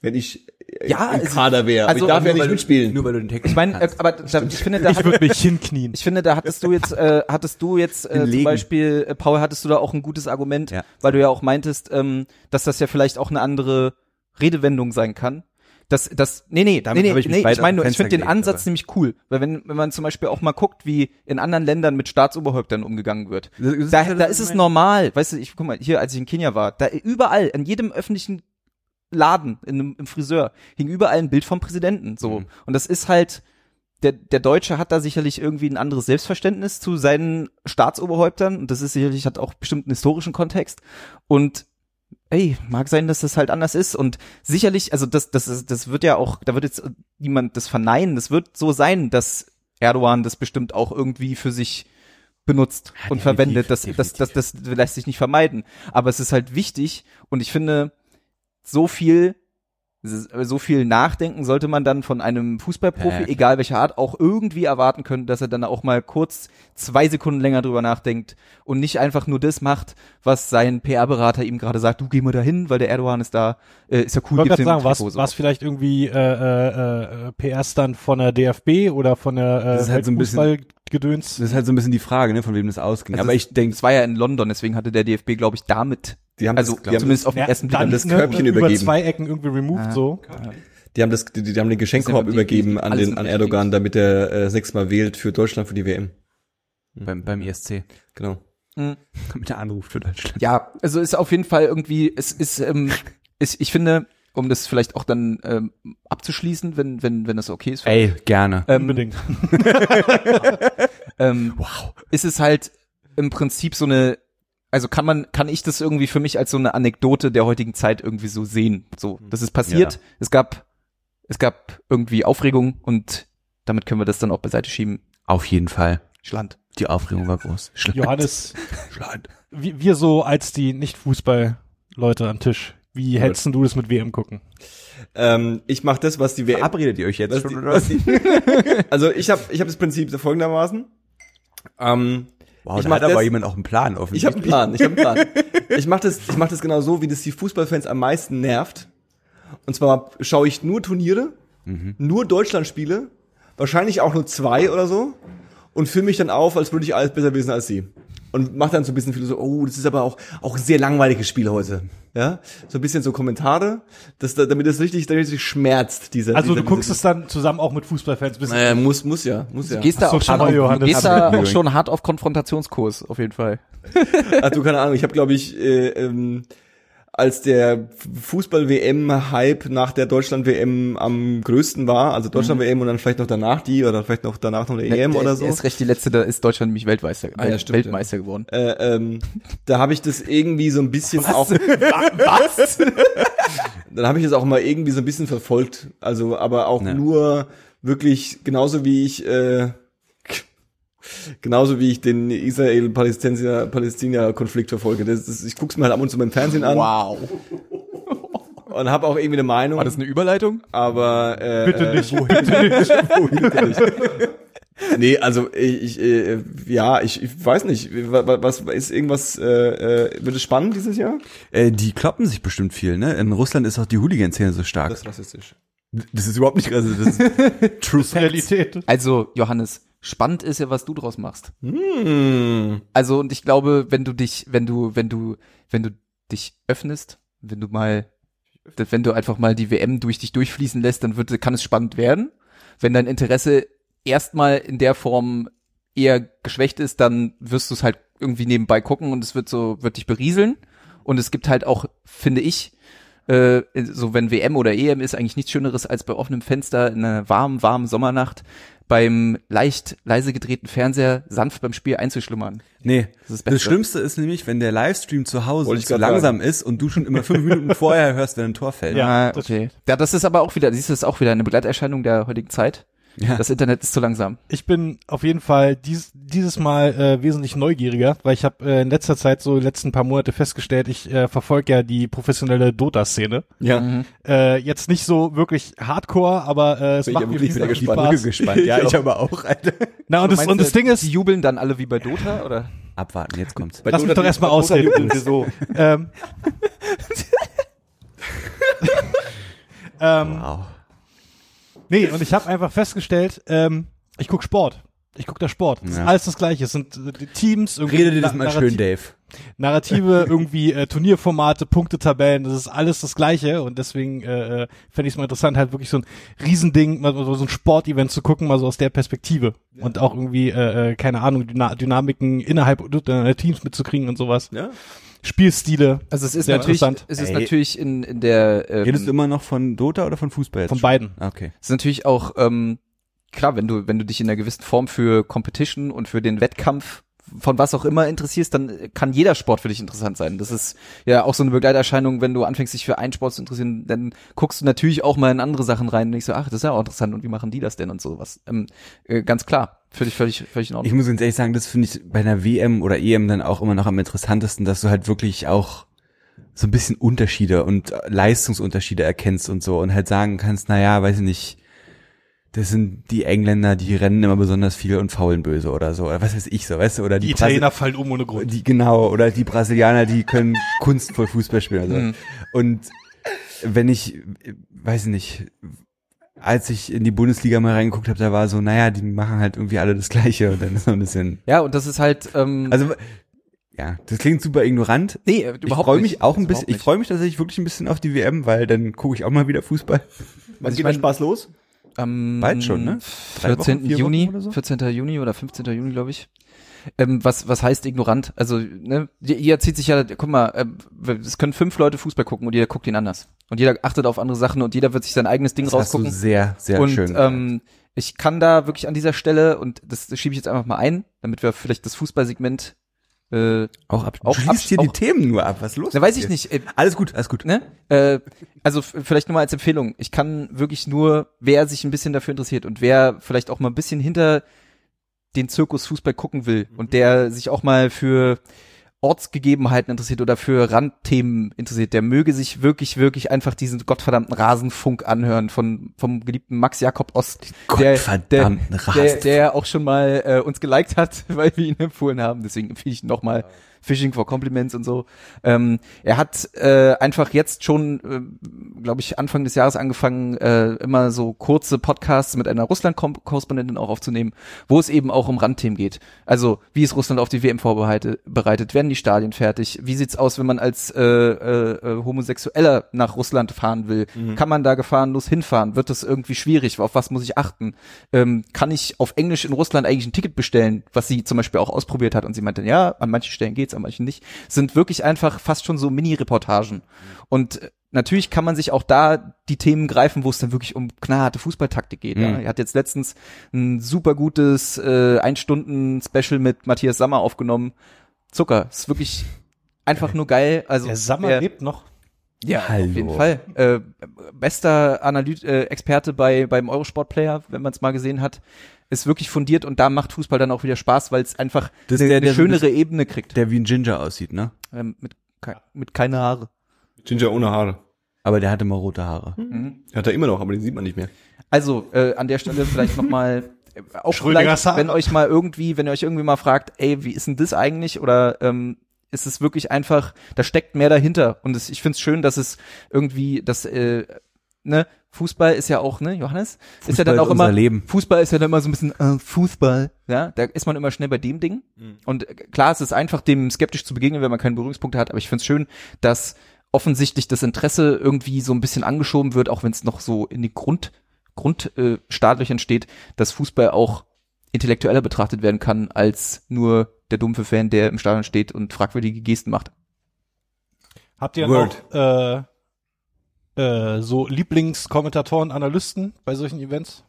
Wenn ich Ja, im es- Kader wäre. also- ich darf ja nicht mitspielen. Nur weil du den Text ich meine, äh, aber da, ich finde, da Ich würde mich hinknien. Ich finde, da hattest du jetzt, äh, hattest du jetzt äh, zum. Beispiel, äh, Paul, hattest du da auch ein gutes Argument, Ja. weil du ja auch meintest, ähm, dass das ja vielleicht auch eine andere Redewendung sein kann. Das, das, nee, nee, Damit nee, nee, ich nee ich meine nur, ich finde den Ansatz aber- nämlich cool, weil wenn, wenn man zum Beispiel auch mal guckt, wie in anderen Ländern mit Staatsoberhäuptern umgegangen wird, Das- das da, das, da ist es normal, weißt du, ich guck mal, hier, als ich in Kenia war, da überall, in jedem öffentlichen Laden, in einem, im Friseur, hing überall ein Bild vom Präsidenten, so. Mhm. Und das ist halt, der, der Deutsche hat da sicherlich irgendwie ein anderes Selbstverständnis zu seinen Staatsoberhäuptern und das ist sicherlich, hat auch bestimmt einen historischen Kontext und ey, mag sein, dass das halt anders ist und sicherlich, also das, das, das wird ja auch, da wird jetzt niemand das verneinen, das wird so sein, dass Erdogan das bestimmt auch irgendwie für sich benutzt und definitiv, verwendet. Das, das, das, das lässt sich nicht vermeiden. Aber es ist halt wichtig und ich finde, so viel, so viel Nachdenken sollte man dann von einem Fußballprofi, Ja, egal welcher Art, auch irgendwie erwarten können, dass er dann auch mal kurz zwei Sekunden länger drüber nachdenkt und nicht einfach nur das macht, was sein PR-Berater ihm gerade sagt, du geh mal dahin, weil der Erdogan ist da, äh, ist ja Ich cool, wollte gerade ihm sagen, was, so. was vielleicht irgendwie äh, äh, äh, PR-Stand von der DFB oder von der äh, Das ist halt so ein bisschen- Weltfußballgedöns. Das ist halt so ein bisschen die Frage, ne, von wem das ausging. Also aber ich denke, es war ja in London, deswegen hatte der DFB, glaube ich, damit, Die haben also das, die haben zumindest das, auf den ersten Blick dann das ne, Körbchen über übergeben. zwei Ecken irgendwie removed Ja. so. die haben das, die, die haben den Geschenkkorb übergeben die- an den, an Erdogan, damit er äh, sechsmal wählt für Deutschland für die WM. beim, beim ESC. Genau. Mit der Anruf für Deutschland. Ja, also ist auf jeden Fall irgendwie, es ist, ähm, ist ich finde, um das vielleicht auch dann ähm, abzuschließen, wenn, wenn, wenn das okay ist. für Ey, gerne. ähm, Unbedingt. ähm, wow. ist es halt im Prinzip so eine, also kann man, kann ich das irgendwie für mich als so eine Anekdote der heutigen Zeit irgendwie so sehen. So, das ist passiert. Ja. Es gab, es gab irgendwie Aufregung und damit können wir das dann auch beiseite schieben. Auf jeden Fall. Schland. Die Aufregung war groß. Schland. Johannes, Schland. wir, wir so als die Nicht-Fußball-Leute am Tisch, wie hältst denn du das mit WM gucken? Ähm, ich mache das, was die WM. Verabredet ihr euch jetzt Was schon die, oder die, also ich habe ich hab das Prinzip so folgendermaßen. Ähm, Wow, Ich da hat aber das- jemand auch einen Plan ich offensichtlich. habe einen Plan, ich habe einen Plan. Ich mache das, ich mach das genau so, wie das die Fußballfans am meisten nervt. Und zwar schaue ich nur Turniere, nur Deutschlandspiele, wahrscheinlich auch nur zwei oder so und fühle mich dann auf, als würde ich alles besser wissen als sie. Und mach dann so ein bisschen viel so, oh, das ist aber auch auch ein sehr langweiliges Spiel heute. Ja, so ein bisschen so Kommentare, dass, da- damit es richtig, damit es richtig schmerzt, dieser. Also dieser, du guckst dieser, es dann zusammen auch mit Fußballfans. Bist Äh, muss, muss ja, muss ja. Gehst da so, auch, schon auf, gehst da auch schon hart auf Konfrontationskurs, auf jeden Fall. Ach du, keine Ahnung. Ich habe, glaube ich, äh, ähm, als der Fußball-WM-Hype nach der Deutschland-WM am größten war, also Deutschland-WM und dann vielleicht noch danach die oder vielleicht noch danach noch eine EM Der- oder so. Ist recht die letzte, da ist Deutschland nämlich Weltmeister, Ah, ja, stimmt, Weltmeister geworden. Äh, ähm, da habe ich das irgendwie so ein bisschen auch. Was? Dann habe ich das auch mal irgendwie so ein bisschen verfolgt. Also, aber auch Ja. nur wirklich genauso wie ich. Äh, Genauso wie ich den Israel-Palästina-Konflikt verfolge. Das, das, ich guck's mir halt ab und zu beim Fernsehen an Wow. und habe auch irgendwie eine Meinung. War das eine Überleitung? aber äh, Bitte äh, nicht. Bitte nicht. Bitte nicht. Nee, also ich, ich äh, ja, ich, ich weiß nicht, wa- wa- was ist irgendwas äh, äh, wird es spannend dieses Jahr? Äh, die kloppen sich bestimmt viel, ne? In Russland ist auch die Hooligan-Szene so stark. Das ist rassistisch. Das ist überhaupt nicht rassistisch. Das ist True. Realität. Also, Johannes, spannend ist ja, was du draus machst. Hm. Also, und ich glaube, wenn du dich, wenn du, wenn du, wenn du dich öffnest, wenn du mal, wenn du einfach mal die WM durch dich durchfließen lässt, dann wird, kann es spannend werden. Wenn dein Interesse erstmal in der Form eher geschwächt ist, dann wirst du es halt irgendwie nebenbei gucken und es wird so, wird dich berieseln. Und es gibt halt auch, finde ich, äh, so wenn WM oder EM ist, eigentlich nichts Schöneres, als bei offenem Fenster in einer warmen, warmen Sommernacht beim leicht leise gedrehten Fernseher sanft beim Spiel einzuschlummern. Nee, Das ist das. Schlimmste ist nämlich, wenn der Livestream zu Hause zu langsam ist und du schon immer fünf Minuten vorher hörst, wenn ein Tor fällt. Ja, okay. Ja, das ist aber auch wieder, siehst du, das ist auch wieder eine Begleiterscheinung der heutigen Zeit. Ja. Das Internet ist zu langsam. Ich bin auf jeden Fall dies, dieses Mal äh, wesentlich neugieriger, weil ich habe äh, in letzter Zeit so die letzten paar Monate festgestellt, ich äh, verfolge ja die professionelle Dota-Szene. Ja. Äh, jetzt nicht so wirklich Hardcore, aber äh, es Bin ich macht mir wirklich wieder riesig gespannt. Spaß. gespannt. Ja, ich aber auch, Alter. Na und das, meinst, und das Ding ist, Die jubeln dann alle wie bei Dota, oder? Abwarten, jetzt kommt's. Bei Lass mich Dota- doch erst mal bei Dota ausreden. so. ähm, ähm, Wow. Nee, und ich habe einfach festgestellt, ähm, ich guck Sport. Ich guck da Sport. Das ist Ja. alles das Gleiche. Es sind äh, die Teams, irgendwie Rede dir das Na- mal Narrati- schön, Dave. Narrative, irgendwie äh, Turnierformate, Punktetabellen, das ist alles das Gleiche und deswegen äh, äh, fände ich es mal interessant, halt wirklich so ein Riesending, mal so so ein Sportevent zu gucken, mal so aus der Perspektive und auch irgendwie, äh, äh, keine Ahnung, Dyna Dynamiken innerhalb der Teams mitzukriegen und sowas. Ja. Spielstile Also es ist Sehr natürlich, es ist Ey. natürlich in, in der, ähm, Redest du immer noch von Dota oder von Fußball jetzt? von schon? beiden. Ah, Okay. es ist natürlich auch, ähm, klar, wenn du, wenn du dich in einer gewissen Form für Competition und für den Wettkampf von was auch immer interessierst, dann kann jeder Sport für dich interessant sein. Das ist ja auch so eine Begleiterscheinung, wenn du anfängst, dich für einen Sport zu interessieren, dann guckst du natürlich auch mal in andere Sachen rein und denkst so, ach, das ist ja auch interessant und wie machen die das denn und sowas. Ähm, äh, ganz klar, völlig, völlig, völlig in Ich Ordnung. muss ganz ehrlich sagen, das finde ich bei einer WM oder EM dann auch immer noch am interessantesten, dass du halt wirklich auch so ein bisschen Unterschiede und Leistungsunterschiede erkennst und so und halt sagen kannst, na ja, weiß ich nicht, das sind die Engländer, die rennen immer besonders viel und faulen böse oder so, oder was weiß ich so, weißt du, oder die, Die Brasi- Italiener fallen um ohne Grund. die genau oder die Brasilianer, die können kunstvoll Fußball spielen also. Mhm. und wenn ich weiß ich nicht als ich in die Bundesliga mal reingeguckt habe, da war so, naja, die machen halt irgendwie alle das Gleiche und dann ist so ein bisschen Ja, und das ist halt, ähm, also ja, das klingt super ignorant. nee, äh, Ich überhaupt freue nicht. mich auch ein Überhaupt bisschen, ich nicht. freue mich tatsächlich wirklich ein bisschen auf die WM, weil dann gucke ich auch mal wieder Fußball. Wann ich geht mein- Spaß los? Am Bald schon, ne? Drei 14. Wochen, Juni, so? 14. Juni oder 15. Juni, glaube ich. Ähm, was, was heißt ignorant? Also, ne, jeder zieht sich ja, guck mal, äh, es können fünf Leute Fußball gucken und jeder guckt ihn anders. Und jeder achtet auf andere Sachen und jeder wird sich sein eigenes Ding Das hast du rausgucken. sehr, sehr und schön. ähm, ich kann da wirklich an dieser Stelle, und das, das schiebe ich jetzt einfach mal ein, damit wir vielleicht das Fußballsegment, äh, auch ab. auch schließt abs- hier die auch- Themen nur ab. Was ist los? da weiß ich dir? nicht, äh, Alles gut, alles gut. ne? Äh, also vielleicht nur mal als Empfehlung. Ich kann wirklich nur, wer sich ein bisschen dafür interessiert und wer vielleicht auch mal ein bisschen hinter den Zirkus Fußball gucken will und der sich auch mal für Ortsgegebenheiten interessiert oder für Randthemen interessiert, der möge sich wirklich, wirklich einfach diesen gottverdammten Rasenfunk anhören von vom geliebten Max Jakob Ost, der, der, Gottverdammten der, Rasen. der auch schon mal äh, uns geliked hat, weil wir ihn empfohlen haben. Deswegen empfehle ich ihn nochmal. Fishing for Compliments und so. Ähm, er hat äh, einfach jetzt schon, äh, glaube ich, Anfang des Jahres angefangen, äh, immer so kurze Podcasts mit einer Russland-Korrespondentin auch aufzunehmen, wo es eben auch um Randthemen geht. Also, wie ist Russland auf die WM vorbereitet? Bereitet? Werden die Stadien fertig? Wie sieht's aus, wenn man als äh, äh, äh, Homosexueller nach Russland fahren will? Kann man da gefahrenlos hinfahren? Wird das irgendwie schwierig? Auf was muss ich achten? Ähm, kann ich auf Englisch in Russland eigentlich ein Ticket bestellen, was sie zum Beispiel auch ausprobiert hat? Und sie meinte, ja, an manchen Stellen geht's, an manchen nicht. Sind wirklich einfach fast schon so Mini-Reportagen. Und äh, natürlich kann man sich auch da die Themen greifen, wo es dann wirklich um knallharte Fußballtaktik geht. Ja. Mhm. Er hat jetzt letztens ein super gutes äh, Ein-Stunden-Special mit Matthias Sammer aufgenommen. Zucker. Ist wirklich einfach nur geil. Also Der Sammer er- lebt noch. ja, Hallo. auf jeden Fall. Äh, bester Analyt äh, Experte bei beim Eurosport-Player, wenn man es mal gesehen hat, ist wirklich fundiert und da macht Fußball dann auch wieder Spaß, weil es einfach Das eine, der, eine der so ein schönere Ebene kriegt. Der wie ein Ginger aussieht, ne? Ähm, mit, kei- mit keine Haare. Ginger ohne Haare. Aber der hatte mal rote Haare. Hat er immer noch, aber den sieht man nicht mehr. Also äh, an der Stelle vielleicht nochmal auch Schrödingers vielleicht, wenn euch mal irgendwie, wenn ihr euch irgendwie mal fragt, ey, wie ist denn das eigentlich? Oder ähm, ist es wirklich einfach, da steckt mehr dahinter. Und es, ich finde es schön, dass es irgendwie, dass äh, ne, Fußball ist ja auch, ne, Johannes? ist ja dann Fußball auch immer, Leben. Fußball ist ja dann immer so ein bisschen äh, Fußball, ja, da ist man immer schnell bei dem Ding. Und äh, klar, es ist einfach, dem skeptisch zu begegnen, wenn man keine Berührungspunkte hat, aber ich finde es schön, dass offensichtlich das Interesse irgendwie so ein bisschen angeschoben wird, auch wenn es noch so in die Grund, Grundstartlöchern steht, dass Fußball auch intellektueller betrachtet werden kann als nur der dumpfe Fan, der im Stadion steht und fragwürdige Gesten macht. Habt ihr Word. noch äh, äh, so Lieblingskommentatoren, Analysten bei solchen Events?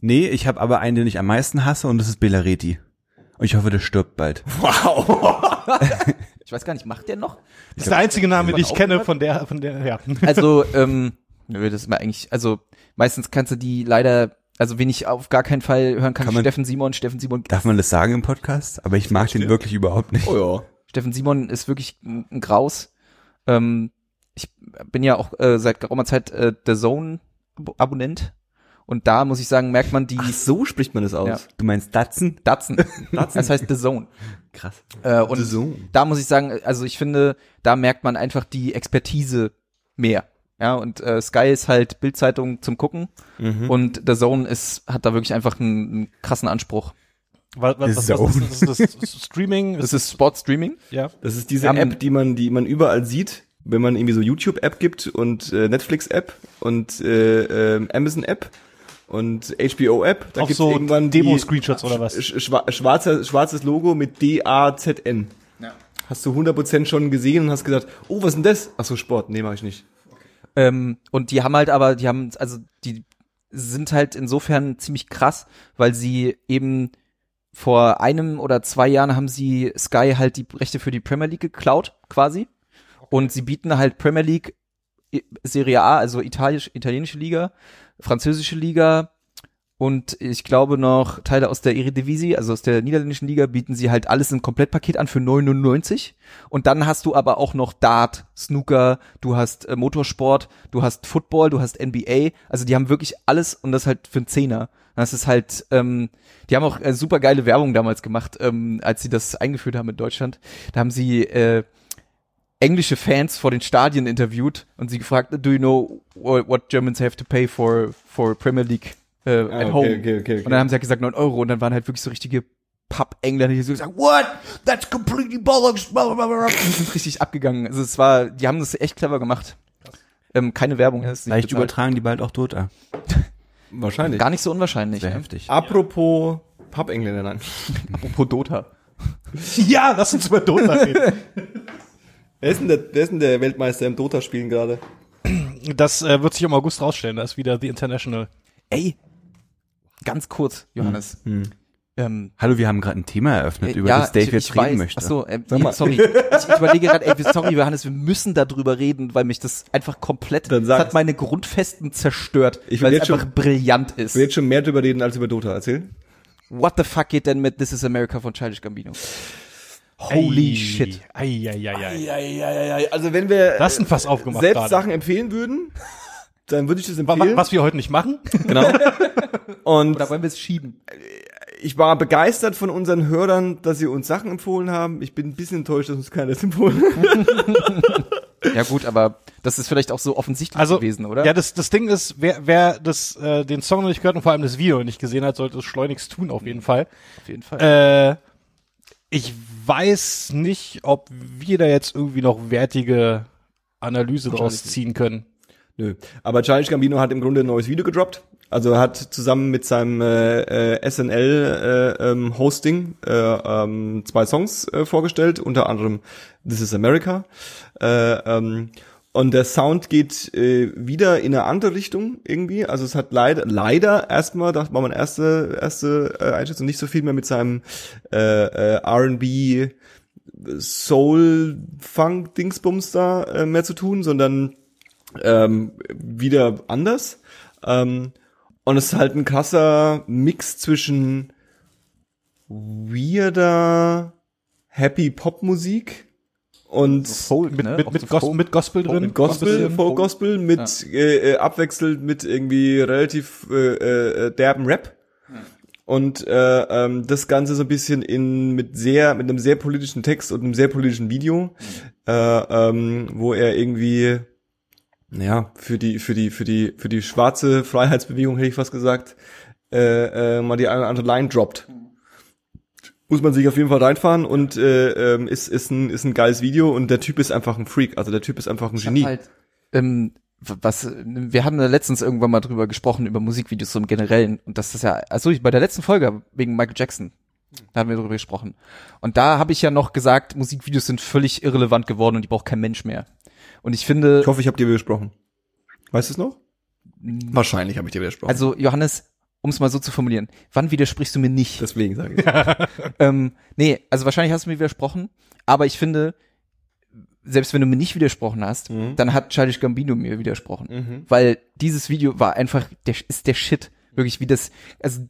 Nee, ich habe aber einen, den ich am meisten hasse und das ist Belareti. Und ich hoffe, der stirbt bald. Ich weiß gar nicht, macht der noch? Das ist der einzige Name, den ich kenne von der, von der, ja. Also, ähm, nö, das ist mal eigentlich, also meistens kannst du die leider, also wen ich auf gar keinen Fall hören kann, Kann man- Steffen Simon. Steffen Simon, Darf man das sagen im Podcast? Aber ich mag den wirklich überhaupt nicht. Oh ja. Steffen Simon ist wirklich ein, Graus. Ähm, bin ja auch äh, seit geraumer Zeit äh, The Zone Abonnent und da muss ich sagen, merkt man die Ach, so spricht man das aus. Ja. Du meinst Datsen? Datsen. Das heißt The Zone. Krass. Äh, und The Zone. da muss ich sagen, also ich finde, da merkt man einfach die Expertise mehr. Ja, und äh, Sky ist halt Bildzeitung zum Gucken Mhm. und The Zone ist, hat da wirklich einfach einen, einen krassen Anspruch. Was, was, was, was ist das? Ist das Streaming? Das ist Sport Streaming. ja. Das ist diese App, die man, die man überall sieht, wenn man irgendwie so YouTube-App gibt und äh, Netflix-App und äh, äh, Amazon-App und HBO-App. Da gibt's so irgendwann Demo-Screenshots oder was? Sch schwa schwarzer, schwarzes Logo mit D-A-Z-N. Ja. Hast du 100% schon gesehen und hast gesagt, oh, was ist denn das? Ach so, Sport. Nee, mach ich nicht. Ähm, und die haben halt aber, die haben, also die sind halt insofern ziemlich krass, weil sie eben vor einem oder zwei Jahren haben sie Sky halt die Rechte für die Premier League geklaut, quasi. Und sie bieten halt Premier League, Serie A, also Italisch, italienische Liga, französische Liga und ich glaube noch Teile aus der Eredivisie, also aus der niederländischen Liga, bieten sie halt alles im Komplettpaket an für 99. Und dann hast du aber auch noch Dart, Snooker, du hast äh, Motorsport, du hast Football, du hast NBA. Also die haben wirklich alles und das halt für einen Zehner. Das ist halt, ähm, die haben auch äh, super geile Werbung damals gemacht, ähm, als sie das eingeführt haben in Deutschland. Da haben sie äh, englische Fans vor den Stadien interviewt und sie gefragt, do you know what Germans have to pay for for Premier League Ah, at okay, home? okay, okay, okay. Und dann haben sie halt gesagt 9 Euro und dann waren halt wirklich so richtige Papp-Engländer, die so gesagt, what? That's completely bollocks, blah, blah, blah, blah. Und die sind richtig abgegangen. Also es war, die haben das echt clever gemacht. Ähm, keine Werbung. nicht Vielleicht bezahlt. übertragen die bald auch Dota. Wahrscheinlich. Gar nicht so unwahrscheinlich. Sehr Ne? heftig. Apropos Pappengländer, nein. Apropos Dota. Ja, lass uns über Dota reden. Wer ist denn der, wer ist denn der Weltmeister im Dota-Spielen gerade? Das äh, wird sich im August rausstellen. Da ist wieder The International. Ey, ganz kurz, Johannes. Hm. Ähm, Hallo, wir haben gerade ein Thema eröffnet, Äh, über ja, das Dave ich, jetzt ich reden weiß. möchte. Ach so, ähm, Sag mal. sorry. Ich, ich überlege gerade, ey, sorry, Johannes, wir müssen darüber reden, weil mich das einfach komplett, Dann das hat meine Grundfesten zerstört, Ich weil es jetzt schon- einfach brillant ist. Ich will jetzt schon mehr drüber reden als über Dota. Erzähl. What the fuck geht denn mit This is America von Childish Gambino? Holy Ei, shit. Ei, ei, ei, ei. Ja, ja, ja, ja. Also wenn wir Das ist ein Fass aufgemacht selbst gerade. Sachen empfehlen würden, dann würde ich das empfehlen. wa- Was wir heute nicht machen. Genau. Und Oder wollen wir es schieben? ich war begeistert von unseren Hörern, dass sie uns Sachen empfohlen haben. Ich bin ein bisschen enttäuscht, dass uns keiner das empfohlen hat. Ja gut, aber das ist vielleicht auch so offensichtlich Also, gewesen, oder? ja, das, das Ding ist, wer, wer das, äh, den Song noch nicht gehört und vor allem das Video nicht gesehen hat, sollte es schleunigst tun, auf jeden Fall. auf jeden Fall. Äh, ich weiß nicht, ob wir da jetzt irgendwie noch wertige Analyse draus ziehen können. Nö. Aber Childish Gambino hat im Grunde ein neues Video gedroppt. Also hat zusammen mit seinem äh, äh, SNL äh, ähm, Hosting äh, ähm, zwei Songs äh, vorgestellt, unter anderem This is America. Äh, ähm, und der Sound geht äh, wieder in eine andere Richtung irgendwie. Also es hat leider, leider erstmal, das war meine erste, erste äh, Einschätzung, nicht so viel mehr mit seinem äh, äh, R&B Soul Funk Dingsbums da äh, mehr zu tun, sondern ähm, wieder anders. Ähm, und es ist halt ein krasser Mix zwischen weirder Happy Pop Musik und Folk, Mit, ne? mit, mit, so Gos Folk. mit Gospel drin. mit Gospel. Folk Gospel, mit äh, äh, abwechselnd mit irgendwie relativ äh, äh, derben Rap. Und äh, ähm, das Ganze so ein bisschen in mit sehr mit einem sehr politischen Text und einem sehr politischen Video, äh, ähm, wo er irgendwie ja für die für die für die für die schwarze Freiheitsbewegung hätte ich fast gesagt äh, äh, mal die eine oder andere Line droppt. Muss man sich auf jeden Fall reinfahren und äh, ähm, ist ist ein ist ein geiles Video und der Typ ist einfach ein Freak, also der Typ ist einfach ein Ich Genie. halt, ähm, was, wir haben da letztens irgendwann mal drüber gesprochen, über Musikvideos so im Generellen. Und das ist ja, also ich, bei der letzten Folge wegen Michael Jackson, da haben wir drüber gesprochen. Und da habe ich ja noch gesagt, Musikvideos sind völlig irrelevant geworden und die braucht kein Mensch mehr. Und ich finde, Ich hoffe, ich habe dir widersprochen. Weißt du es noch? Wahrscheinlich habe ich dir widersprochen. also Johannes, um es mal so zu formulieren, wann widersprichst du mir nicht? deswegen sage ich. ähm, nee, also wahrscheinlich hast du mir widersprochen, aber ich finde, selbst wenn du mir nicht widersprochen hast, Mhm. dann hat Childish Gambino mir widersprochen. Weil dieses Video war einfach, der ist der Shit. Wirklich wie das, also,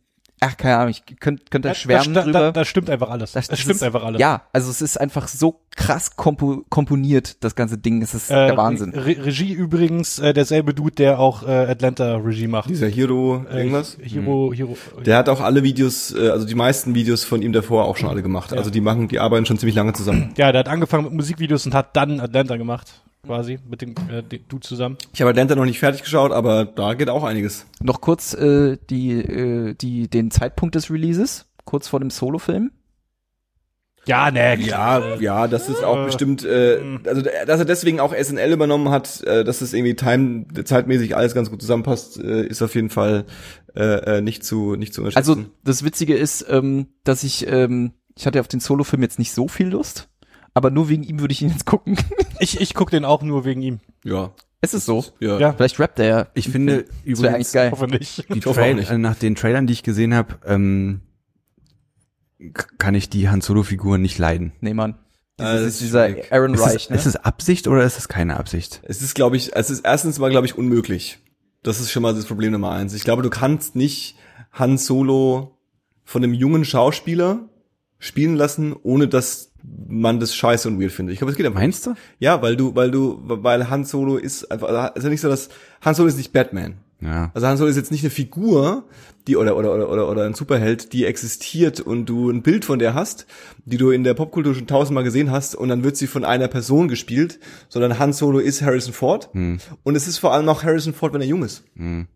ach, keine Ahnung, ich könnte könnt da schwärmen da, drüber. da, da stimmt einfach alles. Das- das stimmt ist, einfach alles. Ja, also es ist einfach so krass kompo komponiert, das ganze Ding. Es ist Äh, der Wahnsinn. Re Regie übrigens äh, derselbe Dude, der auch äh, Atlanta Regie macht. Dieser Hero Äh, irgendwas. Hero, Hero. Der hat auch alle Videos, äh, also die meisten Videos von ihm davor auch schon alle gemacht. Also die machen, die arbeiten schon ziemlich lange zusammen. Ja, der hat angefangen mit Musikvideos und hat dann Atlanta gemacht, quasi, mit dem, äh, Dude zusammen. Ich habe Atlanta noch nicht fertig geschaut, aber da geht auch einiges. Noch kurz äh, die, äh, die, den Zeitpunkt des Releases, kurz vor dem Solo-Film. Ja, ne. Ja, ja, das ist auch äh, bestimmt, äh, also dass er deswegen auch SNL übernommen hat, äh, dass es irgendwie time, zeitmäßig alles ganz gut zusammenpasst, äh, ist auf jeden Fall äh, äh, nicht zu nicht zu unterschätzen. Also das Witzige ist, ähm, dass ich, ähm, ich hatte auf den Solo-Film jetzt nicht so viel Lust, aber nur wegen ihm würde ich ihn jetzt gucken. Ich, ich guck den auch nur wegen ihm. ja, es ist so. ja, Ja. Vielleicht rappt er ja. Ich finde Das wäre eigentlich übrigens, geil. Hoffe nicht. die Ich hoffe auch Trail, nicht. äh, nach den Trailern, die ich gesehen habe, ähm, kann ich die Han Solo-Figuren nicht leiden. Nee, Mann. Ah, Dieses, das ist ist dieser schwierig. Aaron Ist Reich, es, ne? ist es Absicht oder ist es keine Absicht? Es ist, glaube ich, es ist erstens mal, glaube ich, unmöglich. Das ist schon mal das Problem Nummer eins. Ich glaube, du kannst nicht Han Solo von einem jungen Schauspieler spielen lassen, ohne dass man das scheiße und weird findet. Ich glaube, es geht einfach. Meinst du? Ja, weil du, weil du, weil Han Solo ist einfach, also ist ja nicht so, dass Han Solo ist nicht Batman. Ja. Also Han Solo ist jetzt nicht eine Figur, die oder oder oder oder, oder ein Superheld, die existiert und du ein Bild von der hast, die du in der Popkultur schon tausendmal gesehen hast und dann wird sie von einer Person gespielt, sondern Han Solo ist Harrison Ford und es ist vor allem auch Harrison Ford, wenn er jung ist,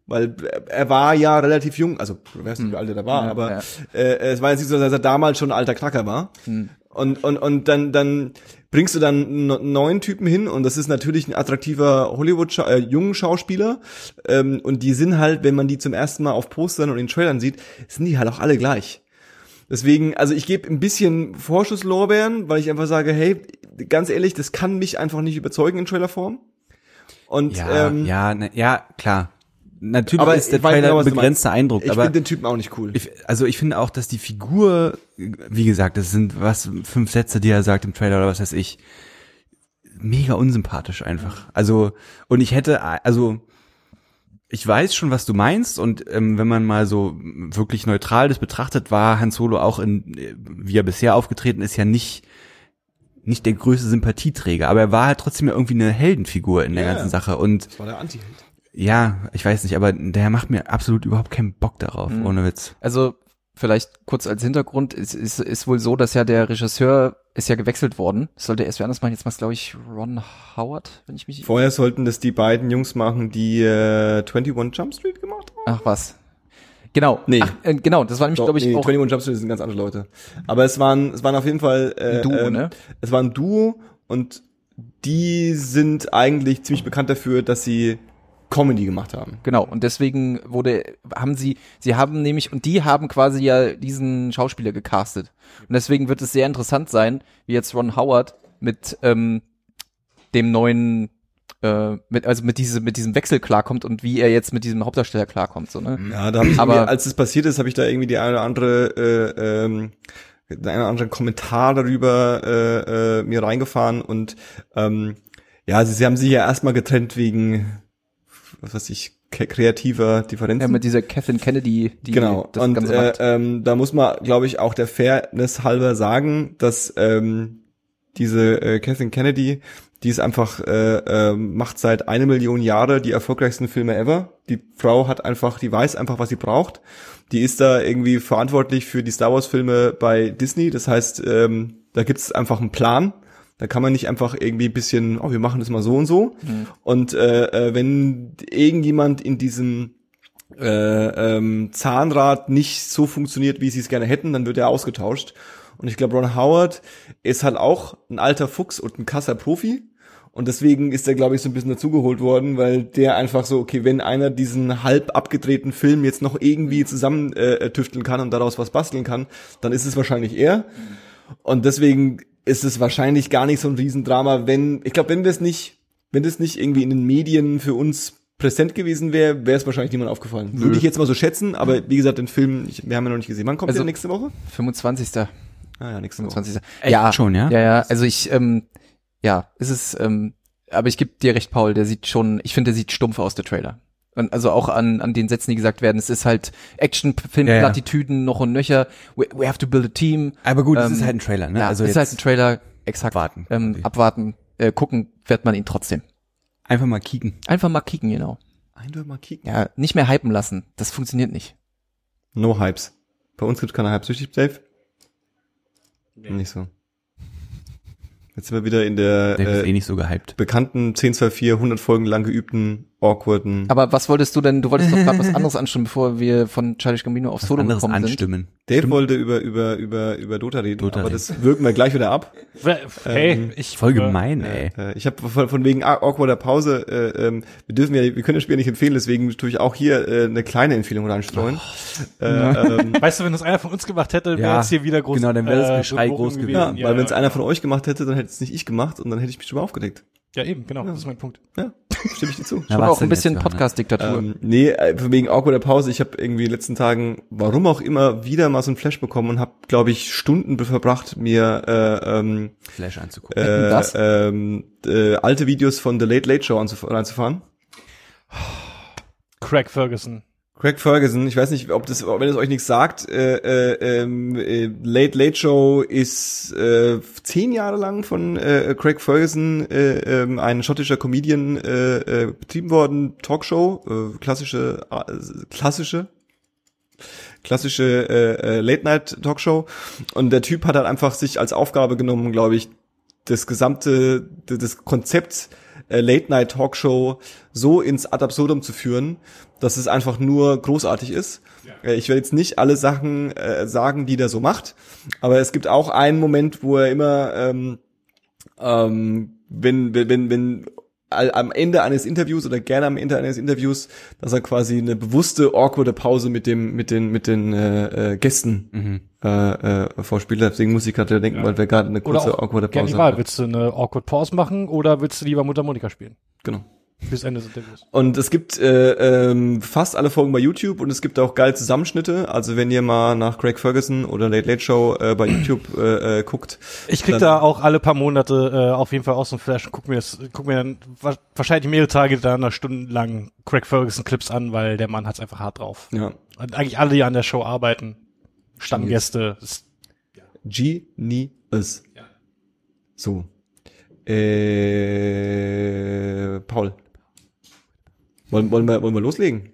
weil er war ja relativ jung, also du weißt nicht, wie alt er da war, Ja, aber ja. Äh, es war jetzt nicht so, dass er damals schon ein alter Knacker war. Und, und, und dann, dann bringst du dann einen neuen Typen hin und das ist natürlich ein attraktiver Hollywood äh, jungen Schauspieler ähm, und die sind halt, wenn man die zum ersten Mal auf Postern und in Trailern sieht, sind die halt auch alle gleich. Deswegen, also ich gebe ein bisschen Vorschusslorbeeren, weil ich einfach sage, hey, ganz ehrlich, das kann mich einfach nicht überzeugen in Trailerform. Und Ja, ähm, ja, ne, ja, klar. Natürlich Aber ist der Trailer genau, begrenzter Eindruck, ich finde den Typen auch nicht cool. ich, also ich finde auch, dass die Figur, wie gesagt, das sind was fünf Sätze, die er sagt im Trailer oder was weiß ich, mega unsympathisch einfach. Also und ich hätte, also ich weiß schon, was du meinst und ähm, wenn man mal so wirklich neutral das betrachtet, war Han Solo auch in, wie er bisher aufgetreten ist, ja nicht nicht der größte Sympathieträger, aber er war halt trotzdem irgendwie eine Heldenfigur in der Ja. ganzen Sache und das war der Antiheld. Ja, ich weiß nicht, aber der macht mir absolut überhaupt keinen Bock darauf, Mhm. ohne Witz. Also vielleicht kurz als Hintergrund, es ist, ist wohl so, dass ja der Regisseur ist ja gewechselt worden. Das sollte erst wer anders machen. Jetzt macht glaube ich Ron Howard, wenn ich mich... Vorher sollten das die beiden Jungs machen, die äh, 21 Jump Street gemacht haben. Ach was. Genau. Nee. Ach, äh, genau, das war nämlich, glaube ich, nee, auch 21 Jump Street sind ganz andere Leute. Aber es waren, es waren auf jeden Fall äh, Ein Duo, ähm, ne? Es war ein Duo und die sind eigentlich ziemlich bekannt dafür, dass sie Comedy gemacht haben. Genau, und deswegen wurde, haben sie, sie haben nämlich, und die haben quasi ja diesen Schauspieler gecastet. Und deswegen wird es sehr interessant sein, wie jetzt Ron Howard mit ähm, dem neuen, äh, mit, also mit, diese, mit diesem Wechsel klarkommt und wie er jetzt mit diesem Hauptdarsteller klarkommt. So, ne? Ja, da habe ich, Aber- als es passiert ist, habe ich da irgendwie die eine oder andere, äh, ähm, einen oder anderen Kommentar darüber äh, äh, mir reingefahren und ähm, ja, sie, sie haben sich ja erstmal getrennt wegen, was weiß ich, kreativer Differenzen. Ja, mit dieser Kathleen Kennedy, die genau. das und Ganze äh, macht. ähm, da muss man, glaube ich, auch der Fairness halber sagen, dass ähm, diese äh, Kathleen Kennedy, die ist einfach äh, äh, macht seit eine Million Jahre die erfolgreichsten Filme ever. Die Frau hat einfach, die weiß einfach, was sie braucht. Die ist da irgendwie verantwortlich für die Star Wars Filme bei Disney. Das heißt, ähm, da gibt es einfach einen Plan. Da kann man nicht einfach irgendwie ein bisschen, oh, wir machen das mal so und so. Und äh, äh, wenn irgendjemand in diesem äh, ähm, Zahnrad nicht so funktioniert, wie sie es gerne hätten, dann wird er ausgetauscht. Und ich glaube, Ron Howard ist halt auch ein alter Fuchs und ein kasser Profi. Und deswegen ist er, glaube ich, so ein bisschen dazugeholt worden, weil der einfach so, okay, wenn einer diesen halb abgedrehten Film jetzt noch irgendwie zusammen äh, tüfteln kann und daraus was basteln kann, dann ist es wahrscheinlich er. Und deswegen ist es wahrscheinlich gar nicht so ein Riesendrama, wenn, ich glaube, wenn das nicht, wenn das nicht irgendwie in den Medien für uns präsent gewesen wäre, wäre es wahrscheinlich niemand aufgefallen. Würde ich jetzt mal so schätzen, aber wie gesagt, den Film, ich, wir haben ja noch nicht gesehen. Wann kommt Also- der nächste Woche? 25. Ah ja, nächste Woche. 25. Echt ja, schon, ja? Ja, ja, also ich, ähm, ja, es ist, ähm, aber ich gebe dir recht, Paul, der sieht schon, ich finde, der sieht stumpf aus, der Trailer. Also auch an, an den Sätzen, die gesagt werden, es ist halt Action-Film-Plattitüden noch und nöcher, we, we have to build a team. Aber gut, es Ähm, ist halt ein Trailer, ne? Ja, also es ist halt ein Trailer, exakt. warten. Ähm, abwarten, äh, gucken wird man ihn trotzdem. Einfach mal kicken. Einfach mal kicken, genau. Einfach mal kicken. Ja, nicht mehr hypen lassen, das funktioniert nicht. No Hypes. Bei uns gibt's keine Hypes. Richtig, Dave? Nicht so. Jetzt sind wir wieder in der Der ist äh, eh nicht so gehypt. bekannten 1024, 100 Folgen lang geübten, awkwarden. Aber was wolltest du denn, du wolltest doch gerade was anderes anstimmen, bevor wir von Childish Gambino auf Was Solo anderes gekommen sind. anstimmen. Dave wollte über, über, über, über Dota reden, Dota aber reden. das wirken wir gleich wieder ab. Hey, Ähm, ich Voll äh, gemein, ey. Äh, ich habe von, von wegen awkwarder Pause, äh, ähm, wir dürfen ja, wir können das Spiel nicht empfehlen, deswegen tue ich auch hier äh, eine kleine Empfehlung reinstreuen. Äh, ähm, Weißt du, wenn das einer von uns gemacht hätte, wäre Ja, jetzt hier wieder groß. genau, dann wäre das äh, Geschrei Beruhigung groß ja, gewesen. weil wenn es einer von euch gemacht hätte, dann hätte es nicht ich gemacht und dann hätte ich mich schon mal aufgedeckt. Ja, eben, genau, das ist mein Punkt. Ja, stimme ich dir zu. Schon auch ein bisschen Johanna? Podcast-Diktatur. Ähm, nee, äh, wegen awkwarder Pause. Ich habe irgendwie in den letzten Tagen, warum auch immer, wieder mal so ein Flash bekommen und habe, glaube ich, Stunden verbracht, mir äh, ähm, Flash anzugucken. äh, Das? ähm, äh, alte Videos von The Late Late Show anzuf reinzufahren. Craig Ferguson. Craig Ferguson, ich weiß nicht, ob das, wenn es euch nichts sagt, äh, äh, ähm, äh, Late Late Show ist äh, zehn Jahre lang von äh, Craig Ferguson, äh, ähm, ein schottischer Comedian, äh, äh, betrieben worden, Talkshow, äh, klassische, äh, klassische, klassische äh, äh, Late Night Talkshow. Und der Typ hat halt einfach sich als Aufgabe genommen, glaube ich, das gesamte, das Konzept äh, Late Night Talkshow so ins Ad absurdum zu führen, dass es einfach nur großartig ist. Äh, Ich werde jetzt nicht alle Sachen äh, sagen, die der so macht, aber es gibt auch einen Moment, wo er immer, ähm, ähm, wenn, wenn, wenn, am Ende eines Interviews oder gerne am Ende eines Interviews, dass er quasi eine bewusste awkwarde Pause mit dem mit den mit den äh, äh, Gästen Mhm. äh, äh, vorspielt. Deswegen muss ich gerade denken, weil wir gerade eine kurze awkwarde Pause die Wahl. Willst du eine Awkward Pause machen oder willst du lieber Mundharmonika spielen? Genau. Bis Ende des Interviews. Und es gibt äh, ähm, fast alle Folgen bei YouTube und es gibt auch geile Zusammenschnitte. Also wenn ihr mal nach Craig Ferguson oder Late Late Show äh, bei YouTube äh, äh, guckt, Ich krieg da auch alle paar Monate äh, auf jeden Fall aus dem Flash und guck mir das, guck mir dann wa wahrscheinlich mehrere Tage dann stundenlang Craig Ferguson Clips an, weil der Mann hat's einfach hart drauf. ja, Und eigentlich alle, die an der Show arbeiten, Stammgäste, ist Genius. So. Äh, Paul. Wollen, wollen, wir, wollen wir loslegen?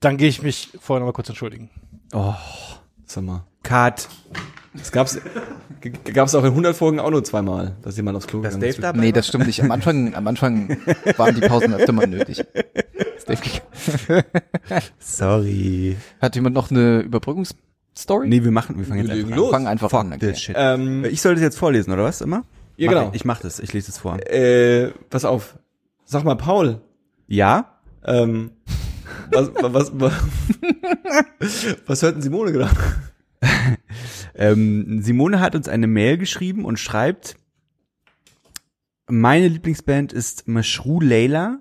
Dann gehe ich mich vorher noch mal kurz entschuldigen. Oh, Sag mal. Cut. Das gab's, gab's auch in 100 Folgen auch nur zweimal, dass jemand aufs Klo gegangen Dave ist. dabei Nee, das stimmt nicht. Am Anfang, am Anfang waren die Pausen öfter mal nötig. Sorry. Hat jemand noch eine Überbrückungsstory? Nee, wir machen, wir fangen jetzt Wir einfach los. Fang einfach Fuck an. Okay. shit. Ähm, Ich soll das jetzt vorlesen, oder was? Immer? Ja, Mach genau. Ich, ich mach das. Ich lese es vor. äh, pass auf. Sag mal, Paul, Ja? ähm, was, was, was, was hört denn Simone gerade? Ähm, Simone hat uns eine Mail geschrieben und schreibt, meine Lieblingsband ist Mashru Leila.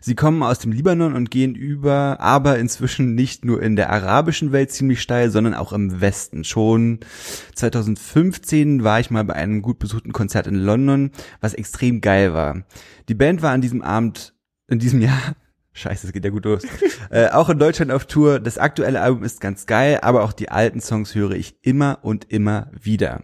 Sie kommen aus dem Libanon und gehen über, aber inzwischen nicht nur in der arabischen Welt ziemlich steil, sondern auch im Westen. Schon 2015 war ich mal bei einem gut besuchten Konzert in London, was extrem geil war. Die Band war an diesem Abend, in diesem Jahr, scheiße, es geht ja gut los, äh, auch in Deutschland auf Tour. Das aktuelle Album ist ganz geil, aber auch die alten Songs höre ich immer und immer wieder.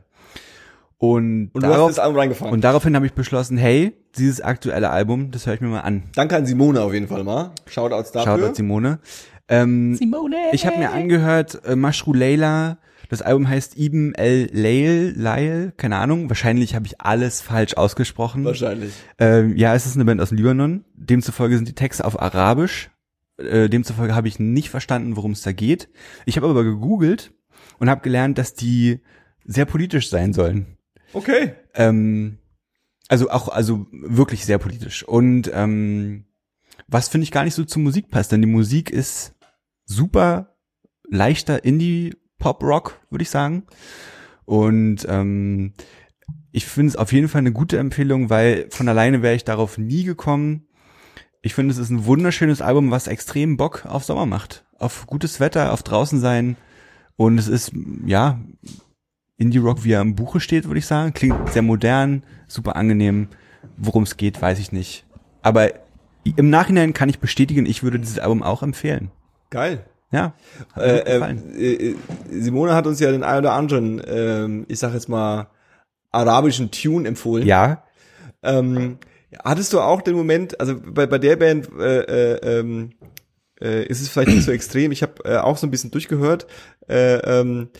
Und, Und du hast darauf, das Album reingefahren. und daraufhin habe ich beschlossen, hey, dieses aktuelle Album, das höre ich mir mal an. Danke an Simone auf jeden Fall mal. Shoutouts dafür. Shoutout Simone. Ähm, Simone! ich habe mir angehört, äh, Mashru Leila, das Album heißt Ibn El Leil, Leil, keine Ahnung, wahrscheinlich habe ich alles falsch ausgesprochen. Wahrscheinlich. Ähm, ja, es ist eine Band aus dem Libanon. Demzufolge sind die Texte auf Arabisch. Äh, demzufolge habe ich nicht verstanden, worum es da geht. Ich habe aber gegoogelt und habe gelernt, dass die sehr politisch sein sollen. Okay. Ähm, Also auch, also wirklich sehr politisch. Und ähm, was finde ich gar nicht so zur Musik passt, denn die Musik ist super leichter Indie-Pop-Rock, würde ich sagen. Und ähm, ich finde es auf jeden Fall eine gute Empfehlung, weil von alleine wäre ich darauf nie gekommen. Ich finde, es ist ein wunderschönes Album, was extrem Bock auf Sommer macht. Auf gutes Wetter, auf draußen sein. Und es ist, ja, Indie-Rock, wie er im Buche steht, würde ich sagen. Klingt sehr modern, super angenehm. Worum es geht, weiß ich nicht. Aber im Nachhinein kann ich bestätigen, ich würde dieses Album auch empfehlen. Geil. Ja. Äh, äh, äh, Simone hat uns ja den ein oder anderen, ähm, ich sag jetzt mal, arabischen Tune empfohlen. ja, Ähm, hattest du auch den Moment, also bei, bei der Band äh, äh, ähm, äh, ist es vielleicht nicht so extrem, ich habe äh, auch so ein bisschen durchgehört, äh, ähm,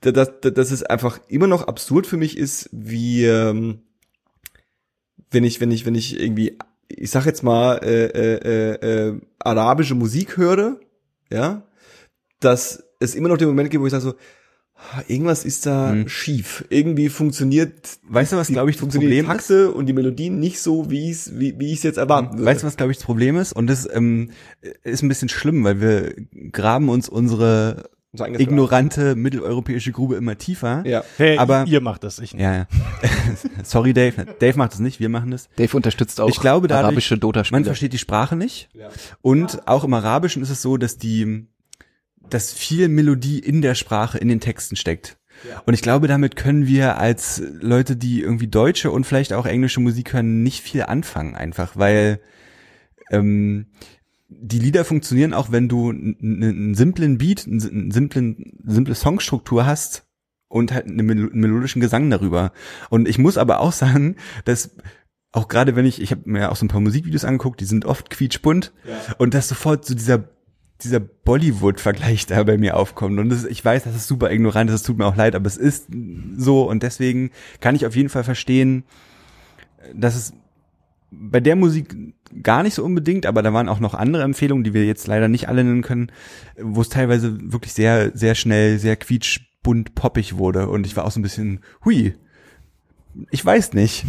dass, dass, dass es einfach immer noch absurd für mich ist, wie ähm, wenn ich, wenn ich, wenn ich irgendwie, ich sag jetzt mal, äh, äh, äh, äh, arabische Musik höre, ja, dass es immer noch den Moment gibt, wo ich sage so, irgendwas ist da Hm. schief. Irgendwie funktioniert Weißt du, was, glaube ich, das funktionieren die Problem ist? Takte und die Melodien nicht so, wie ich es wie, wie ich es jetzt erwarten würde. Weißt du, was, glaube ich, das Problem ist? Und das ähm, ist ein bisschen schlimm, weil wir graben uns unsere So eingetragen. ignorante mitteleuropäische Grube immer tiefer. Ja. Hey, Aber- ihr macht das, ich nicht. Ja, ja. Sorry, Dave. Dave macht das nicht, wir machen das. Dave unterstützt auch Ich glaube, dadurch- arabische Man Dota-Spiele. versteht die Sprache nicht. Ja. Und auch im Arabischen ist es so, dass die, dass viel Melodie in der Sprache, in den Texten steckt. Ja. Und ich glaube, damit können wir als Leute, die irgendwie deutsche und vielleicht auch englische Musik hören, nicht viel anfangen, einfach, weil ähm, die Lieder funktionieren auch, wenn du einen simplen Beat, einen, simplen, simple Songstruktur hast und halt einen melo- einen melodischen Gesang darüber. Und ich muss aber auch sagen, dass auch gerade wenn ich, ich habe mir auch so ein paar Musikvideos angeguckt, die sind oft quietschbunt und dass sofort so dieser dieser Bollywood-Vergleich da bei mir aufkommt. Und das, ich weiß, das ist super ignorant, das tut mir auch leid, aber es ist so und deswegen kann ich auf jeden Fall verstehen, dass es bei der Musik gar nicht so unbedingt, aber da waren auch noch andere Empfehlungen, die wir jetzt leider nicht alle nennen können, wo es teilweise wirklich sehr, sehr schnell, sehr quietschbunt poppig wurde und ich war auch so ein bisschen, hui, ich weiß nicht.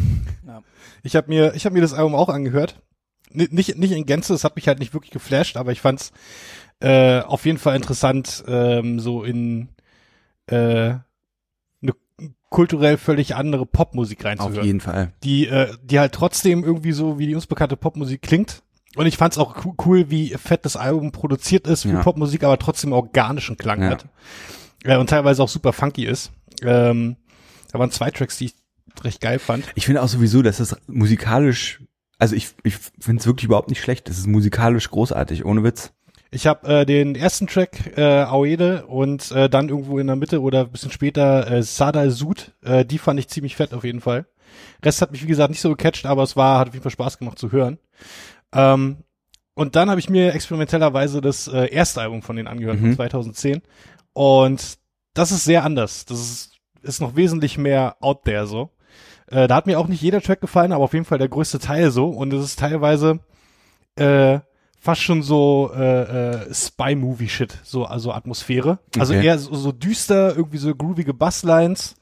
Ich habe mir, ich habe mir das Album auch angehört. N nicht, nicht in Gänze, es hat mich halt nicht wirklich geflasht, aber ich fand's äh, auf jeden Fall interessant, ähm, so in äh, kulturell völlig andere Popmusik Auf reinzuhören. jeden Fall. Die, äh, die halt trotzdem irgendwie so wie die uns bekannte Popmusik klingt. Und ich fand's auch co- cool, wie fett das Album produziert ist für Ja. Popmusik, aber trotzdem organischen Klang Ja. hat. Äh, und teilweise auch super funky ist. Ähm, da waren zwei Tracks, die ich recht geil fand. Ich finde auch sowieso, dass das musikalisch, also ich, ich finde es wirklich überhaupt nicht schlecht. Das ist musikalisch großartig, ohne Witz. Ich habe äh, den ersten Track äh, Aoede und äh, dann irgendwo in der Mitte oder ein bisschen später äh, Sadal Sud. Äh, die fand ich ziemlich fett auf jeden Fall. Rest hat mich wie gesagt nicht so gecatcht, aber es war hat auf jeden Fall Spaß gemacht zu hören. Ähm, und dann habe ich mir experimentellerweise das äh, erste Album von denen angehört Mhm. von 2010 und das ist sehr anders. Das ist, ist noch wesentlich mehr out there so. Äh, da hat mir auch nicht jeder Track gefallen, aber auf jeden Fall der größte Teil so und es ist teilweise äh, fast schon so äh, äh, Spy-Movie-Shit, so also Atmosphäre. Also Okay. eher so, so düster, irgendwie so groovige Basslines.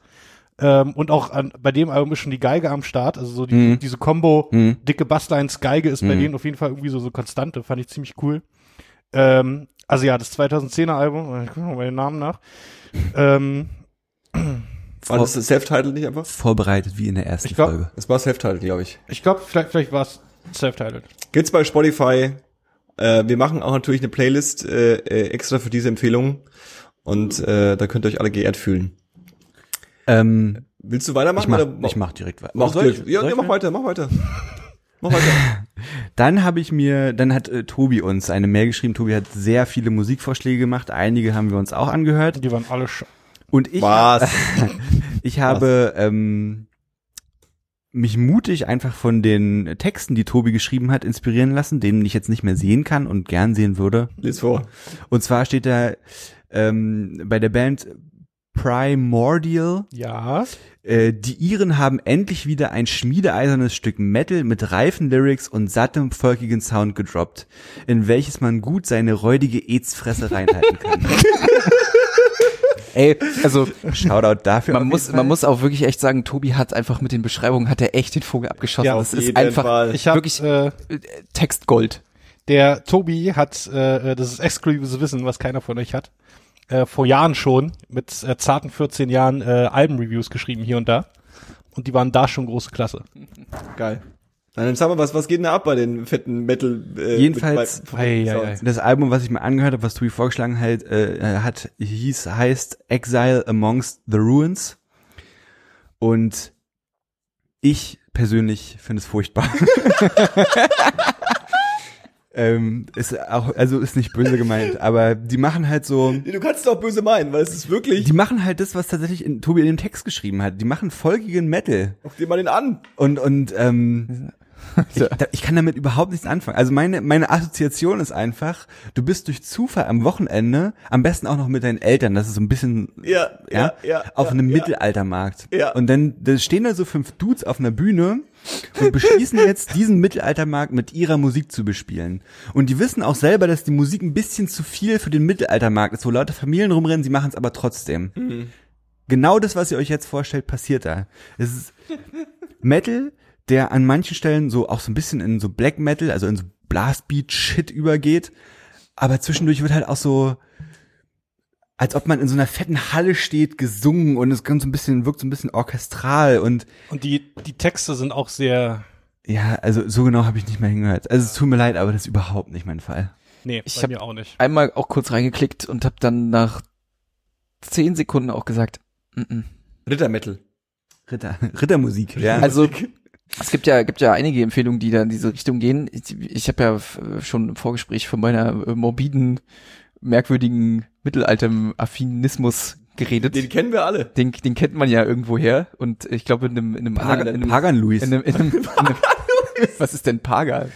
Ähm, und auch an, bei dem Album ist schon die Geige am Start, also so die, Mhm. diese Combo, Mhm. dicke Basslines, Geige ist bei Mhm. denen auf jeden Fall irgendwie so, so konstante, fand ich ziemlich cool. Ähm, also ja, das 2010er Album, ich gucke mal den Namen nach. Ähm, War das Self-Title nicht einfach? Vorbereitet wie in der ersten glaub- Folge. Das war Self-Title, glaube ich. ich glaube, vielleicht, vielleicht war es self-titled. Gibt's bei Spotify. Äh, wir machen auch natürlich eine Playlist äh, äh, extra für diese Empfehlung. Und äh, da könnt ihr euch alle geehrt fühlen. Ähm, Willst du weitermachen? ich mach, oder ich mach direkt weiter. Mach Soll ich- direkt. Ja, soll ja, ich mach weiter, mach weiter. Mach weiter. Dann habe ich mir, dann hat äh, Tobi uns eine Mail geschrieben. Tobi hat sehr viele Musikvorschläge gemacht. Einige haben wir uns auch angehört. Die waren alle sch Und ich, Was? ich habe ähm, mich mutig einfach von den Texten, die Tobi geschrieben hat, inspirieren lassen, denen ich jetzt nicht mehr sehen kann und gern sehen würde. Lies vor. Und zwar steht da ähm, bei der Band Primordial, Ja. äh, die Iren haben endlich wieder ein schmiedeeisernes Stück Metal mit reifen Lyrics und sattem, volkigen Sound gedroppt, in welches man gut seine räudige Ezfresse reinhalten kann. Ey, also Shoutout dafür. man muss, Fall. man muss auch wirklich echt sagen, Tobi hat einfach mit den Beschreibungen hat er echt den Vogel abgeschossen. Ja, das ist einfach Fall. Ich habe Wirklich- äh, äh, Textgold. Der Tobi hat, äh, das ist exklusives Wissen, was keiner von euch hat, äh, vor Jahren schon mit äh, zarten 14 Jahren äh, Albenreviews geschrieben hier und da. Und die waren da schon große Klasse. Geil. Na, dann sag mal, was, was geht denn da ab bei den fetten Metal? Äh, Jedenfalls- mit- bei- Ei, ei, Sounds? ei. Das Album, was ich mir angehört habe, was Tobi vorgeschlagen hat, äh, hat hieß, heißt Exile Amongst the Ruins. Und ich persönlich finde es furchtbar. ähm, ist auch, also ist nicht böse gemeint, aber die machen halt so, Du kannst es auch böse meinen, weil es ist wirklich, die machen halt das, was tatsächlich in, Tobi in dem Text geschrieben hat. Die machen folgigen Metal. guck dir mal den an. Und, und ähm, ich, ich kann damit überhaupt nichts anfangen. Also meine, meine Assoziation ist einfach, du bist durch Zufall am Wochenende, am besten auch noch mit deinen Eltern, das ist so ein bisschen, Ja, ja, ja. auf ja, einem ja. Mittelaltermarkt. Ja. Und dann da stehen da so fünf Dudes auf einer Bühne und beschließen jetzt, diesen Mittelaltermarkt mit ihrer Musik zu bespielen. Und die wissen auch selber, dass die Musik ein bisschen zu viel für den Mittelaltermarkt ist, wo Leute Familien rumrennen, sie machen es aber trotzdem. Mhm. Genau das, was ihr euch jetzt vorstellt, passiert da. Es ist Metal, der an manchen Stellen so auch so ein bisschen in so Black Metal, also in so Blastbeat-Shit übergeht, aber zwischendurch wird halt auch so, als ob man in so einer fetten Halle steht, gesungen und es kommt so ein bisschen, wirkt so ein bisschen orchestral und Und die, die Texte sind auch sehr, ja, also so genau habe ich nicht mehr hingehört. Also es tut mir leid, aber das ist überhaupt nicht mein Fall. nee, Ich bei hab- mir auch nicht. Einmal auch kurz reingeklickt und habe dann nach zehn Sekunden auch gesagt, mm -mm. Rittermetal. Ritter, Rittermusik, ja. Also es gibt ja gibt ja einige Empfehlungen, die da in diese Richtung gehen. Ich, ich habe ja schon im Vorgespräch von meiner äh, morbiden, merkwürdigen Mittelalter-Affinismus geredet. Den kennen wir alle. Den, den kennt man ja irgendwoher und ich glaube in einem in einem Pagan, in einem, Pagan Luis. in einem, in einem, in einem Was ist denn Pagan?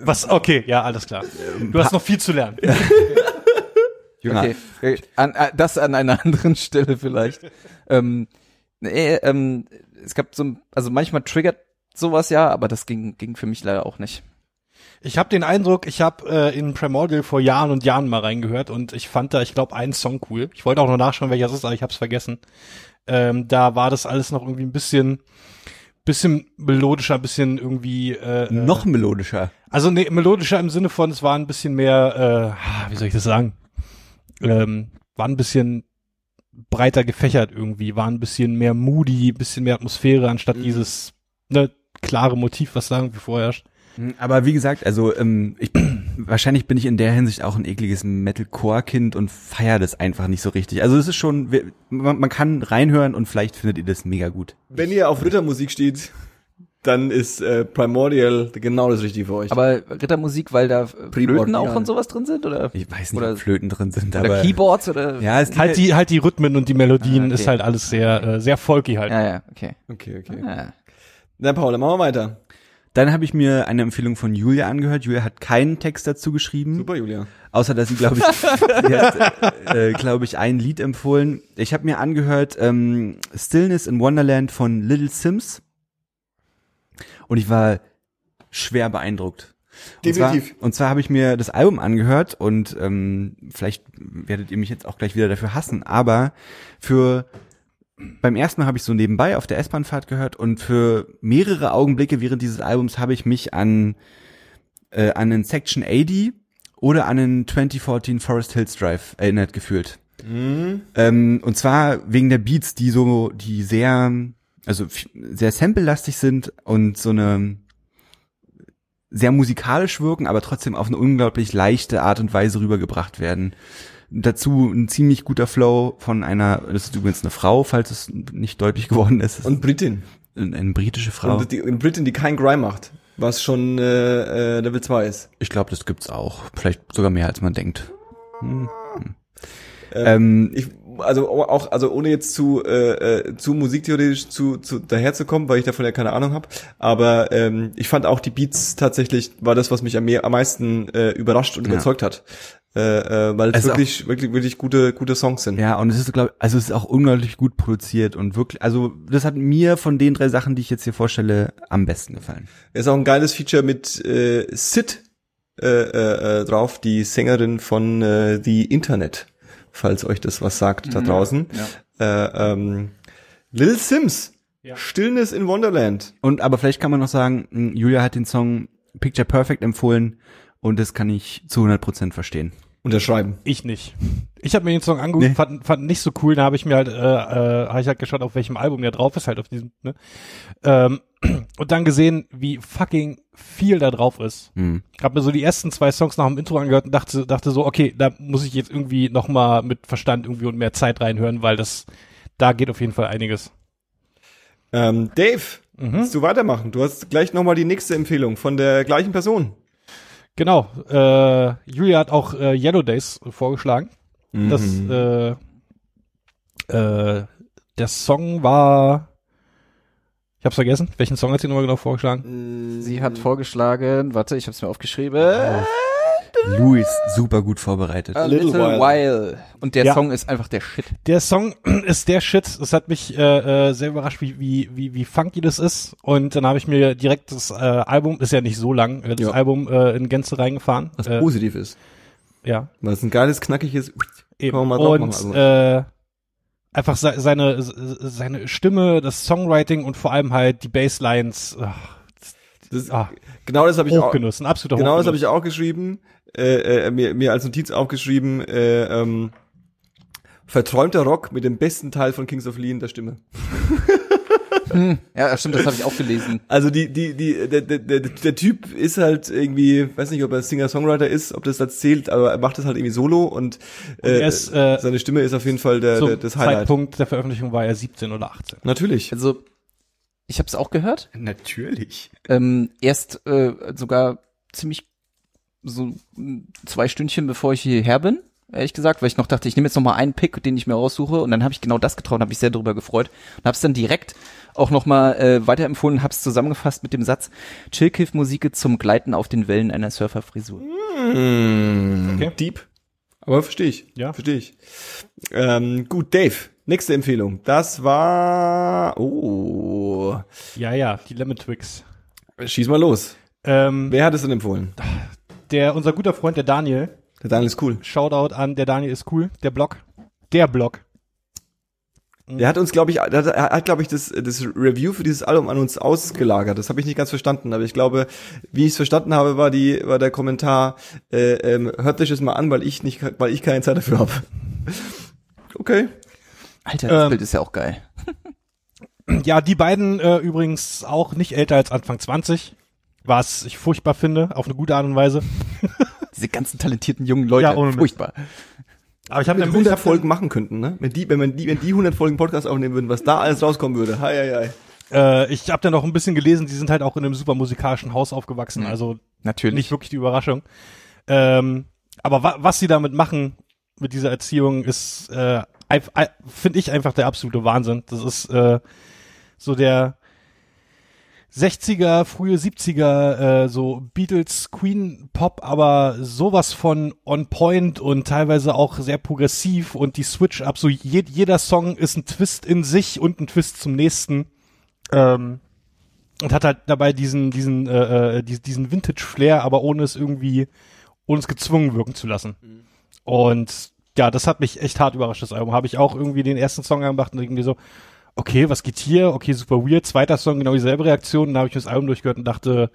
Was, okay, ja, alles klar. Du hast noch viel zu lernen. Okay, an, äh, das an einer anderen Stelle vielleicht. ähm, nee, ähm, es gab so, ein- also manchmal triggert sowas ja, aber das ging ging für mich leider auch nicht. Ich habe den Eindruck, ich habe äh, in Primordial vor Jahren und Jahren mal reingehört und ich fand da, ich glaube, einen Song cool. Ich wollte auch noch nachschauen, welcher es ist, aber ich habe es vergessen. Ähm, da war das alles noch irgendwie ein bisschen, bisschen melodischer, ein bisschen irgendwie äh, Noch melodischer. Also nee, melodischer im Sinne von, es war ein bisschen mehr, äh, wie soll ich das sagen? Ähm, war ein bisschen breiter gefächert irgendwie, war ein bisschen mehr moody, ein bisschen mehr Atmosphäre, anstatt dieses ne, klare Motiv, was da irgendwie vorherrscht. Hm, Aber wie gesagt, also ähm, ich, wahrscheinlich bin ich in der Hinsicht auch ein ekliges Metalcore-Kind und feier das einfach nicht so richtig. Also es ist schon, wir- man, man kann reinhören und vielleicht findet ihr das mega gut. Wenn ihr auf Rittermusik steht, dann ist äh, Primordial genau das Richtige für euch. Aber Rittermusik, weil da äh, Flöten Primordial. auch und sowas drin sind oder Ich weiß nicht, Oder- ob Flöten drin sind, oder aber Keyboards oder ja, es Halt die, halt die Rhythmen und die Melodien Ah, okay. ist halt alles sehr, äh, sehr folky halt. ja ja okay. okay, okay. Ja. Na, Paul, dann machen wir weiter. Dann habe ich mir eine Empfehlung von Julia angehört. Julia hat keinen Text dazu geschrieben, Super, Julia. außer dass sie, glaube ich, sie hat, äh, glaube ich, ein Lied empfohlen. Ich habe mir angehört ähm, Stillness in Wonderland von Little Sims und ich war schwer beeindruckt. Und Definitiv. Zwar, und zwar habe ich mir das Album angehört und ähm, vielleicht werdet ihr mich jetzt auch gleich wieder dafür hassen, aber für beim ersten Mal habe ich so nebenbei auf der S-Bahn-Fahrt gehört und für mehrere Augenblicke während dieses Albums habe ich mich an äh, an den Section 80 oder an den 2014 Forest Hills Drive erinnert gefühlt. Ähm, und zwar wegen der Beats, die so, die sehr, also sehr sample-lastig sind und so eine sehr musikalisch wirken, aber trotzdem auf eine unglaublich leichte Art und Weise rübergebracht werden. Dazu ein ziemlich guter Flow von einer, das ist übrigens eine Frau, falls es nicht deutlich geworden ist, Und Britin. eine, eine britische Frau. Und die, in Britin, die kein Grime macht. Was schon äh, äh, Level 2 ist. Ich glaube, das gibt's auch. Vielleicht sogar mehr, als man denkt. Hm. hm. Ähm, Ich, also auch, also ohne jetzt zu äh, äh, zu musiktheoretisch zu, zu daherzukommen, weil ich davon ja keine Ahnung habe. Aber ähm, ich fand auch die Beats tatsächlich war das, was mich am, mehr, am meisten äh, überrascht und Ja. überzeugt hat, äh, äh, weil es Also wirklich wirklich wirklich gute gute Songs sind. ja, und es ist, glaube also es ist auch unglaublich gut produziert und wirklich, also das hat mir von den drei Sachen, die ich jetzt hier vorstelle, am besten gefallen. Ist auch ein geiles Feature mit äh, Sid äh, äh, äh, drauf, die Sängerin von äh, The Internet falls euch das was sagt da draußen. Äh, ähm, Lil Sims, Ja. Stillness in Wonderland. Und aber vielleicht kann man noch sagen, mh, Julia hat den Song Picture Perfect empfohlen und das kann ich zu 100% verstehen. Unterschreiben. Ich nicht. Ich habe mir den Song angeguckt, Nee. fand, fand nicht so cool. Da habe ich mir halt, äh, äh, habe ich halt geschaut, auf welchem Album der drauf ist, halt auf diesem, ne? Ähm, und dann gesehen, wie fucking viel da drauf ist. Mhm. Hab mir so die ersten zwei Songs nach dem Intro angehört und dachte, dachte so, okay, da muss ich jetzt irgendwie noch mal mit Verstand irgendwie und mehr Zeit reinhören, weil das, da geht auf jeden Fall einiges. Ähm, Dave, Mhm. willst du weitermachen? Du hast gleich nochmal die nächste Empfehlung von der gleichen Person. Genau. Äh, Julia hat auch äh, Yellow Days vorgeschlagen. Das, Mhm. äh, äh, der Song war, ich hab's vergessen. Welchen Song hat sie nochmal genau vorgeschlagen? Sie hat vorgeschlagen, warte, ich habe es mir aufgeschrieben. Louis super gut vorbereitet. A Little little, While. while. Und der Ja. Song ist einfach der Shit. Der Song ist der Shit. Das hat mich äh, äh, sehr überrascht, wie, wie, wie, wie funky das ist. Und dann habe ich mir direkt das äh, Album, ist ja nicht so lang, äh, das Ja. Album äh, in Gänze reingefahren. Was äh, positiv ist. ja. Weil es ein geiles, knackiges. Eben. Mal drauf und machen, äh, einfach se seine seine Stimme, das Songwriting und vor allem halt die Basslines. ach, Das, Ah, genau das habe ich auch. Hochgenuss, ein absoluter Genau das habe ich auch geschrieben. Äh, äh, mir, mir als Notiz aufgeschrieben. Äh, ähm, verträumter Rock mit dem besten Teil von Kings of Leon der Stimme. Ja, stimmt, das habe ich auch gelesen. Also die, die, die, der, der, der, der Typ ist halt irgendwie, weiß nicht, ob er Singer-Songwriter ist, ob das das zählt, aber er macht das halt irgendwie solo und, äh, er ist, äh, seine Stimme ist auf jeden Fall der, der, das Highlight. Zeitpunkt der Veröffentlichung war er 17 oder 18. Natürlich. Also, ich habe es auch gehört. Natürlich. Ähm, erst äh, sogar ziemlich so zwei Stündchen bevor ich hierher bin, ehrlich gesagt, weil ich noch dachte, ich nehme jetzt noch mal einen Pick, den ich mir raussuche und dann habe ich genau das getraut, habe ich sehr darüber gefreut und habe es dann direkt auch noch mal äh, weiterempfohlen, habe es zusammengefasst mit dem Satz Chillkiff-Musik zum Gleiten auf den Wellen einer Surferfrisur. Mm, Okay. Deep. Aber verstehe ich. Ja. Verstehe ich. Ähm, gut, Dave. Nächste Empfehlung. Das war. Oh. Ja, ja, die Lemon Twigs. Schieß mal los. Ähm, Wer hat es denn empfohlen? Der, unser guter Freund, der Daniel, Der Daniel ist cool. Shoutout an, der Daniel ist cool, der Blog, der Blog. Der hat uns, glaube ich, der hat, er hat, glaube ich, das, das Review für dieses Album an uns ausgelagert. Das habe ich nicht ganz verstanden, aber ich glaube, wie ich es verstanden habe, war die, war der Kommentar, äh, ähm, hört euch das mal an, weil ich nicht, weil ich keine Zeit dafür habe. Okay. Alter, das Ähm, Bild ist ja auch geil. Ja, die beiden äh, übrigens auch nicht älter als Anfang 20, was ich furchtbar finde, auf eine gute Art und Weise. Diese ganzen talentierten jungen Leute, Ja, furchtbar. Aber ich habe Wenn dann wir 100 hab Folgen machen könnten, ne? Wenn die, wenn man die, wenn die 100 Folgen Podcast aufnehmen würden, was da alles rauskommen würde. Hi, hi, hi. Äh, ich habe dann noch ein bisschen gelesen, die sind halt auch in einem super musikalischen Haus aufgewachsen, Mhm. also Natürlich. nicht wirklich die Überraschung. Ähm, aber wa was sie damit machen, mit dieser Erziehung, ist, äh, finde ich einfach der absolute Wahnsinn. Das ist äh, so der 60er, frühe 70er, äh, so Beatles, Queen Pop, aber sowas von on point und teilweise auch sehr progressiv und die Switch-Up, so je, jeder Song ist ein Twist in sich und ein Twist zum nächsten. Ähm, und hat halt dabei diesen, diesen, äh, äh, dies- diesen Vintage-Flair, aber ohne es irgendwie, ohne es gezwungen wirken zu lassen. Und ja, das hat mich echt hart überrascht, das Album. Habe ich auch irgendwie den ersten Song angemacht und irgendwie so, okay, was geht hier? Okay, super weird. Zweiter Song, genau dieselbe Reaktion. Dann habe ich mir das Album durchgehört und dachte,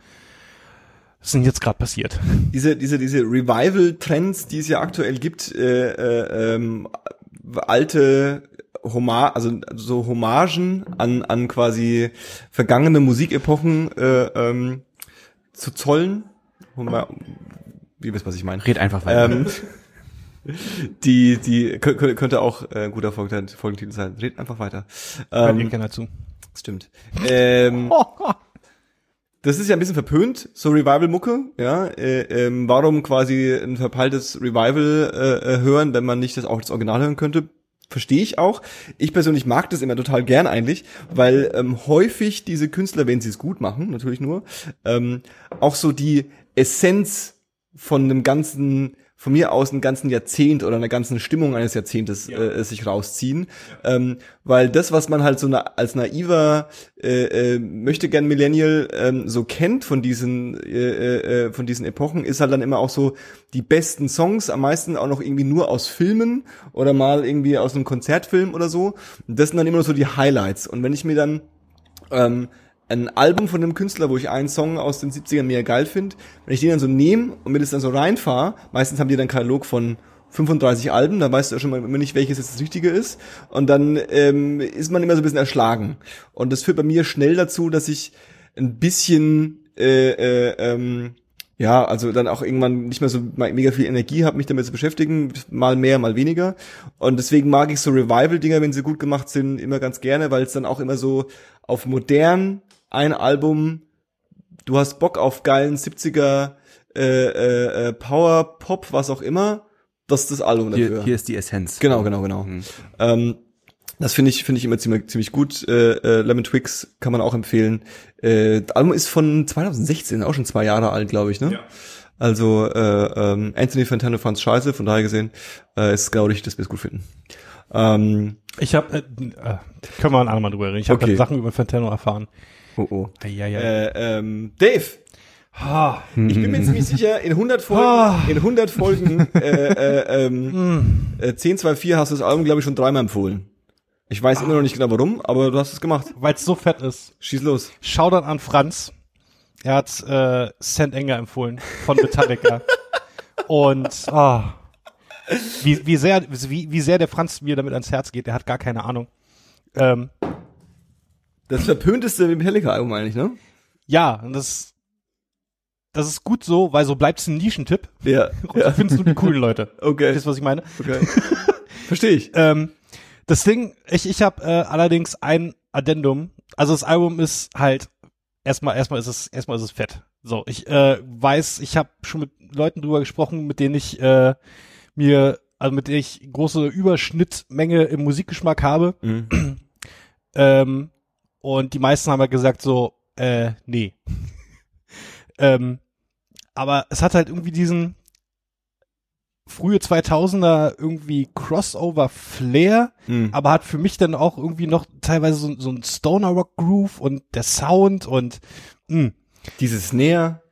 was ist denn jetzt gerade passiert? Diese, diese, diese Revival-Trends, die es ja aktuell gibt, äh, äh, ähm, alte Homa also so Hommagen an, an quasi vergangene Musikepochen äh, ähm, zu zollen. Homa Wie wisst, was ich meine? Red einfach weiter. Ähm, die, die kö- kö- könnte auch äh, ein guter Folgentitel sein. Red einfach weiter. Hört Ähm, keiner zu. Stimmt. Ähm, das ist ja ein bisschen verpönt, so Revival-Mucke, ja. Äh, ähm, warum quasi ein verpeiltes Revival äh, äh, hören, wenn man nicht das auch das Original hören könnte? Verstehe ich auch. Ich persönlich mag das immer total gern eigentlich, weil ähm, häufig diese Künstler, wenn sie es gut machen, natürlich nur, ähm, auch so die Essenz von dem ganzen von mir aus einen ganzen Jahrzehnt oder eine ganzen Stimmung eines Jahrzehntes äh, sich rausziehen, ähm, weil das, was man halt so na, als naiver äh, äh, möchte gern Millennial ähm, so kennt von diesen äh, äh, von diesen Epochen, ist halt dann immer auch so die besten Songs, am meisten auch noch irgendwie nur aus Filmen oder mal irgendwie aus einem Konzertfilm oder so. Und das sind dann immer so die Highlights. Und wenn ich mir dann ähm, ein Album von einem Künstler, wo ich einen Song aus den 70ern mehr geil finde, wenn ich den dann so nehme und mir das dann so reinfahre, meistens haben die dann einen Katalog von 35 Alben, da weißt du ja schon mal immer nicht, welches jetzt das Richtige ist. Und dann ähm, ist man immer so ein bisschen erschlagen. Und das führt bei mir schnell dazu, dass ich ein bisschen äh, äh, ähm, ja, also dann auch irgendwann nicht mehr so mega viel Energie habe, mich damit zu beschäftigen, mal mehr, mal weniger. Und deswegen mag ich so Revival-Dinger, wenn sie gut gemacht sind, immer ganz gerne, weil es dann auch immer so auf modern ein Album, du hast Bock auf geilen 70er äh, äh, äh, Power, Pop, was auch immer, das ist das Album dafür. Hier, hier ist die Essenz. Genau, genau, genau. Mhm. Ähm, das finde ich finde ich immer ziemlich ziemlich gut. Äh, äh, Lemon Twigs kann man auch empfehlen. Äh, das Album ist von 2016, auch schon zwei Jahre alt, glaube ich, ne? Ja. Also äh, ähm, Anthony Fantano fand's scheiße, von daher gesehen äh, ist glaube ich, dass wir es gut finden. Ähm, Ich habe, äh, äh, können wir ein andermal drüber reden. Ich habe Okay. Sachen über Fantano erfahren. Oh oh. Eieiei. Äh, ähm, Dave, Ah, ich bin mir ziemlich sicher, in 100 Folgen, Ah. in 100 Folgen äh, äh, ähm, hm. äh, 1024 hast du das Album, glaube ich, schon dreimal empfohlen. Ich weiß immer noch nicht genau warum, aber du hast es gemacht. Weil es so fett ist. Schieß los. Shoutout an Franz. Er hat äh, St. Enger empfohlen von Metallica. Und ah, wie, wie, sehr, wie, wie sehr der Franz mir damit ans Herz geht, er hat gar keine Ahnung. Ähm, Das verpönteste Metallica-Album eigentlich, ne? ja, und das, das ist gut so, weil so bleibt es ein Nischentipp. Ja. Und so findest du die coolen Leute. Okay. Wisst ihr, was ich meine? okay. Verstehe ich. Ähm, das Ding, ich, ich habe äh, allerdings ein Addendum. Also das Album ist halt erstmal erstmal ist es erstmal ist es fett. So, ich äh, weiß, ich habe schon mit Leuten drüber gesprochen, mit denen ich äh, mir also mit denen ich große Überschnittmenge im Musikgeschmack habe. Mhm. Ähm, und die meisten haben halt gesagt so, äh, nee. ähm, aber es hat halt irgendwie diesen frühe 2000er irgendwie Crossover-Flair, Mhm. aber hat für mich dann auch irgendwie noch teilweise so, so ein Stoner-Rock-Groove und der Sound und mh. Dieses Näher.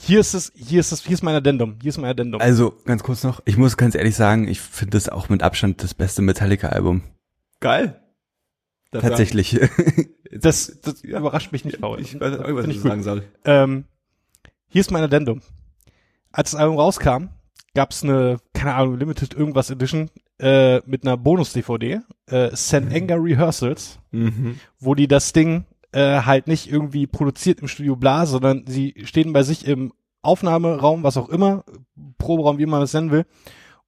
hier ist es, hier ist es, hier ist mein Addendum, hier ist mein Addendum. Also, ganz kurz noch, ich muss ganz ehrlich sagen, ich finde das auch mit Abstand das beste Metallica-Album. Geil. Das war- Tatsächlich. das das Ja. überrascht mich nicht, Paul. Ich weiß auch nicht, was ich sagen soll. Ähm, hier ist mein Addendum. Als das Album rauskam, gab's eine, keine Ahnung, Limited irgendwas Edition äh, mit einer Bonus-DVD, äh, St. Anger Rehearsals, Mhm. wo die das Ding äh, halt nicht irgendwie produziert im Studio Bla, sondern sie stehen bei sich im Aufnahmeraum, was auch immer, Proberaum, wie man es nennen will,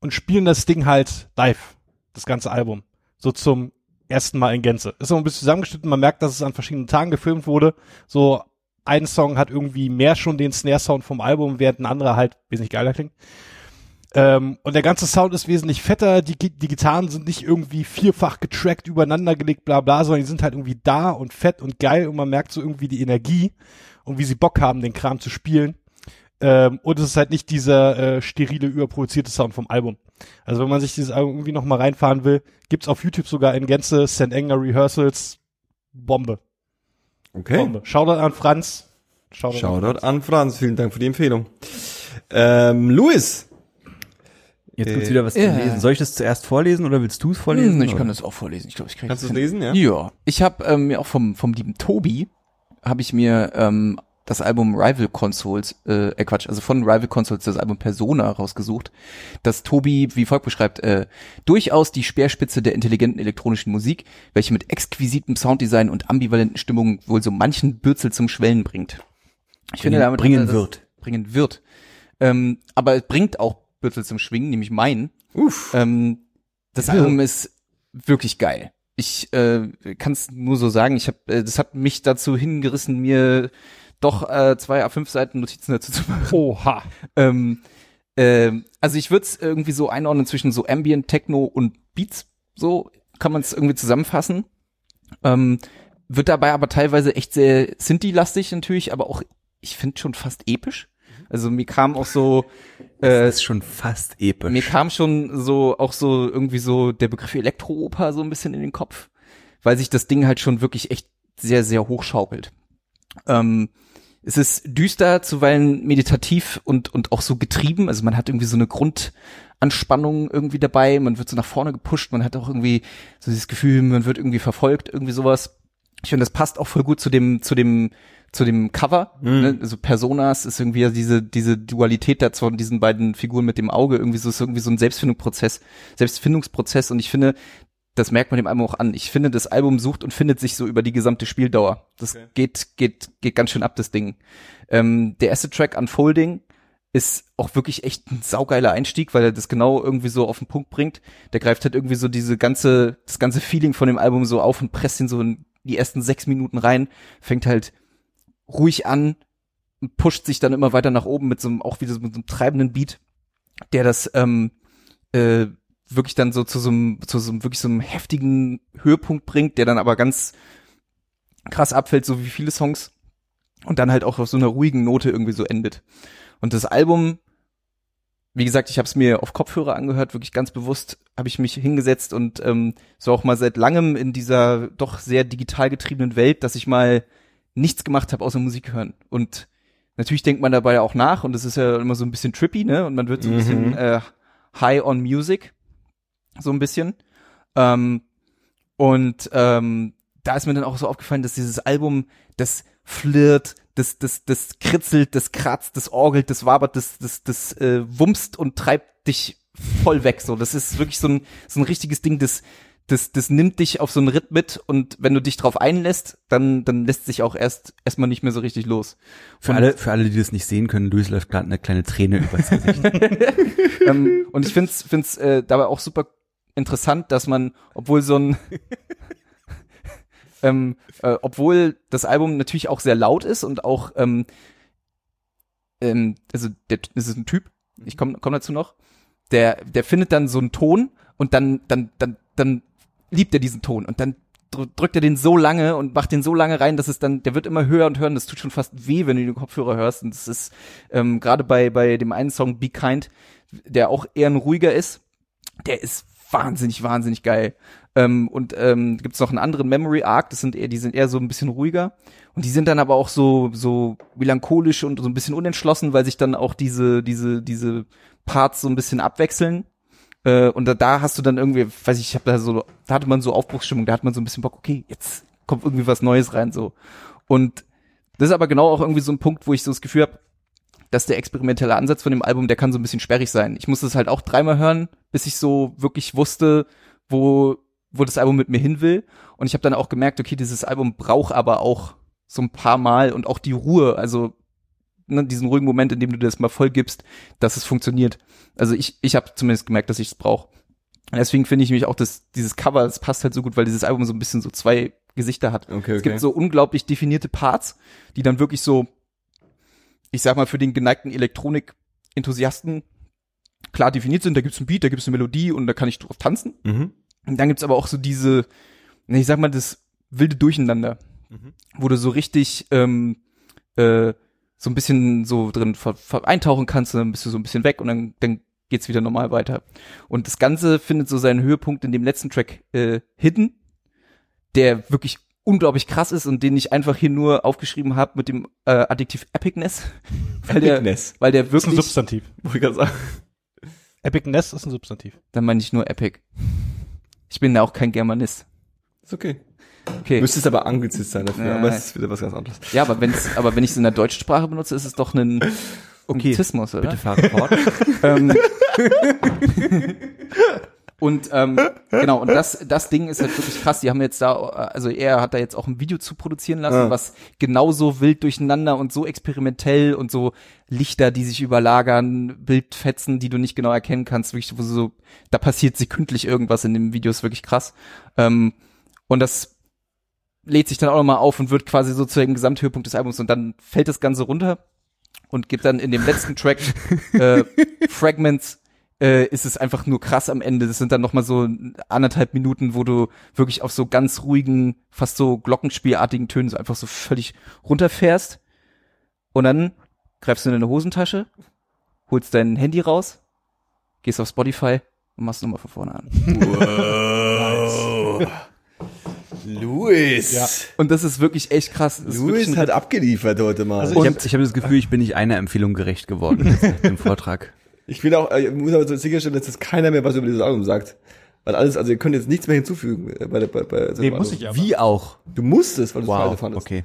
und spielen das Ding halt live, das ganze Album. So zum ersten Mal in Gänze. Ist noch ein bisschen zusammengeschnitten, man merkt, dass es an verschiedenen Tagen gefilmt wurde. So ein Song hat irgendwie mehr schon den Snare-Sound vom Album, während ein anderer halt wesentlich geiler klingt. Ähm, und der ganze Sound ist wesentlich fetter, die, die Gitarren sind nicht irgendwie vierfach getrackt, übereinander gelegt, bla bla, sondern die sind halt irgendwie da und fett und geil und man merkt so irgendwie die Energie und wie sie Bock haben, den Kram zu spielen. Ähm, und es ist halt nicht dieser äh, sterile, überproduzierte Sound vom Album. Also wenn man sich dieses Album irgendwie noch mal reinfahren will, gibt's auf YouTube sogar in Gänze St. Anger Rehearsals Bombe. Okay. Bombe. Shoutout an Franz. Shoutout, an Shoutout an Franz. Vielen Dank für die Empfehlung. Ähm, Luis. Jetzt gibt's Äh, wieder was zu lesen. Soll ich das zuerst vorlesen oder willst du es vorlesen? Hm, ich oder? kann das auch vorlesen. Ich glaube, ich kann Kannst du es lesen, ja? Ja. Ich habe ähm, mir auch vom vom lieben Tobi habe ich mir ähm, das Album Rival Consoles, äh, äh Quatsch, also von Rival Consoles das Album Persona rausgesucht, das Tobi wie folgt beschreibt, äh, durchaus die Speerspitze der intelligenten elektronischen Musik, welche mit exquisitem Sounddesign und ambivalenten Stimmungen wohl so manchen Bürzel zum Schwellen bringt. Ich Bringen- damit bringen das- wird. Bringen wird. Ähm, aber es bringt auch Bürzel zum Schwingen, nämlich meinen. Uff. Ähm, das Ja. Album ist wirklich geil. Ich äh, kann es nur so sagen. Ich habe, äh, das hat mich dazu hingerissen, mir doch äh, zwei A5 Seiten Notizen dazu zu machen. Oha. Ähm, ähm, also ich würde es irgendwie so einordnen zwischen so Ambient, Techno und Beats. So kann man es irgendwie zusammenfassen. Ähm, wird dabei aber teilweise echt sehr Synthi-lastig natürlich, aber auch, ich finde schon fast episch. Also mir kam auch so, äh, Das ist schon fast episch. mir kam schon so auch so irgendwie so der Begriff Elektrooper so ein bisschen in den Kopf, weil sich das Ding halt schon wirklich echt sehr, sehr hochschaukelt. Ähm, es ist düster, zuweilen meditativ und, und auch so getrieben. Also man hat irgendwie so eine Grundanspannung irgendwie dabei. Man wird so nach vorne gepusht. Man hat auch irgendwie so dieses Gefühl, man wird irgendwie verfolgt, irgendwie sowas. Ich finde, das passt auch voll gut zu dem, zu dem, zu dem Cover. Ne? Also Personas ist irgendwie ja diese, diese Dualität da von diesen beiden Figuren mit dem Auge. Irgendwie so, ist irgendwie so ein Selbstfindungsprozess, Selbstfindungsprozess. Und ich finde, das merkt man dem Album auch an. Ich finde, das Album sucht und findet sich so über die gesamte Spieldauer. Das geht, geht, geht ganz schön ab, das Ding. Ähm, der erste Track Unfolding ist auch wirklich echt ein saugeiler Einstieg, weil er das genau irgendwie so auf den Punkt bringt. Der greift halt irgendwie so diese ganze, das ganze Feeling von dem Album so auf und presst ihn so in die ersten sechs Minuten rein, fängt halt ruhig an und pusht sich dann immer weiter nach oben mit so einem, auch wieder so mit so einem treibenden Beat, der das ähm, äh, wirklich dann so zu so einem, zu so einem wirklich so einem heftigen Höhepunkt bringt, der dann aber ganz krass abfällt, so wie viele Songs und dann halt auch auf so einer ruhigen Note irgendwie so endet. Und das Album, wie gesagt, ich habe es mir auf Kopfhörer angehört, wirklich ganz bewusst habe ich mich hingesetzt und ähm, so auch mal seit langem in dieser doch sehr digital getriebenen Welt, dass ich mal nichts gemacht habe außer Musik hören. Und natürlich denkt man dabei auch nach und es ist ja immer so ein bisschen trippy, ne? Und man wird so ein bisschen äh, high on music, so ein bisschen. Ähm, und ähm, da ist mir dann auch so aufgefallen, dass dieses Album, das flirrt, das, das, das kritzelt, das kratzt, das orgelt, das wabert, das, das, das äh, wumst und treibt dich voll weg. So, das ist wirklich so ein, so ein richtiges Ding, das, das, das nimmt dich auf so einen Ritt mit und wenn du dich drauf einlässt, dann, dann lässt sich auch erst erstmal nicht mehr so richtig los. Für alle, für alle, die das nicht sehen können, Luis läuft gerade eine kleine Träne übers Gesicht. ähm, und ich find's, find's äh, dabei auch super interessant, dass man, obwohl so ein ähm, äh, obwohl das Album natürlich auch sehr laut ist und auch ähm, ähm, also der, das ist ein Typ, ich komme komm dazu noch, der der findet dann so einen Ton und dann dann dann dann liebt er diesen Ton und dann dr- drückt er den so lange und macht den so lange rein, dass es dann, der wird immer höher und höher und das tut schon fast weh, wenn du den Kopfhörer hörst. Und das ist ähm, gerade bei bei dem einen Song Be Kind, der auch eher ein ruhiger ist, der ist wahnsinnig, wahnsinnig geil. Ähm, und ähm, gibt noch einen anderen Memory Arc, das sind eher, die sind eher so ein bisschen ruhiger. Und die sind dann aber auch so, so melancholisch und so ein bisschen unentschlossen, weil sich dann auch diese, diese, diese Parts so ein bisschen abwechseln. Äh, und da, da hast du dann irgendwie, weiß ich, ich habe da so, da hatte man so Aufbruchsstimmung, da hat man so ein bisschen Bock, okay, jetzt kommt irgendwie was Neues rein so. Und das ist aber genau auch irgendwie so ein Punkt, wo ich so das Gefühl habe, dass der experimentelle Ansatz von dem Album, der kann so ein bisschen sperrig sein. Ich musste es halt auch dreimal hören, bis ich so wirklich wusste, wo, wo das Album mit mir hin will. Und ich habe dann auch gemerkt, okay, dieses Album braucht aber auch so ein paar Mal und auch die Ruhe, also ne, diesen ruhigen Moment, in dem du das mal voll gibst, dass es funktioniert. Also ich, ich habe zumindest gemerkt, dass ich es brauche. Deswegen finde ich mich auch, dass dieses Cover, das passt halt so gut, weil dieses Album so ein bisschen so zwei Gesichter hat. Okay, Es okay. gibt so unglaublich definierte Parts, die dann wirklich so, ich sag mal, für den geneigten Elektronik-Enthusiasten klar definiert sind. Da gibt's ein Beat, da gibt's eine Melodie und da kann ich drauf tanzen. Mhm. Und dann gibt's aber auch so diese, ich sag mal, das wilde Durcheinander, Mhm. wo du so richtig ähm, äh, so ein bisschen so drin ver ver eintauchen kannst, und dann bist du so ein bisschen weg und dann, dann geht's wieder normal weiter. Und das Ganze findet so seinen Höhepunkt in dem letzten Track äh, Hidden, der wirklich unglaublich krass ist und den ich einfach hier nur aufgeschrieben habe mit dem äh, Adjektiv Epicness, weil der, Epicness. weil der Das ist ein wirklich, Substantiv. Wollte ich sagen. Epicness ist ein Substantiv. dann meine ich nur Epic. Ich bin ja auch kein Germanist. Ist okay. Okay. Müsste es aber Anglizist sein dafür, aber es ist wieder was ganz anderes. Ja, aber wenn's, aber wenn ich es in der deutschen Sprache benutze, ist es doch ein Okay, Autismus, oder? bitte fahre fort. ähm, und ähm, genau, und das, das Ding ist halt wirklich krass. Die haben jetzt da, also er hat da jetzt auch ein Video zu produzieren lassen, Ah. was genauso wild durcheinander und so experimentell und so Lichter, die sich überlagern, Bildfetzen, die du nicht genau erkennen kannst, wirklich wo so, da passiert sekündlich irgendwas in dem Video, ist wirklich krass. Ähm, und das lädt sich dann auch nochmal auf und wird quasi so zu dem Gesamthöhepunkt des Albums und dann fällt das Ganze runter und gibt dann in dem letzten Track äh, Fragments äh, ist es einfach nur krass am Ende. Das sind dann noch mal so anderthalb Minuten, wo du wirklich auf so ganz ruhigen, fast so glockenspielartigen Tönen so einfach so völlig runterfährst und dann greifst du in deine Hosentasche, holst dein Handy raus, gehst auf Spotify und machst nochmal von vorne an. Luis. Ja. Und das ist wirklich echt krass. Luis ein- hat abgeliefert heute mal. Also Ich habe ich hab das Gefühl, ich bin nicht einer Empfehlung gerecht geworden im Vortrag. Ich will auch, äh, ich muss aber so sicherstellen, dass jetzt keiner mehr was über dieses Album sagt. Weil alles, also ihr könnt jetzt nichts mehr hinzufügen äh, bei der, bei, bei so Nee, muss ich aber. Wie auch. Du musstest, weil du es scheiße Wow, fandest. okay.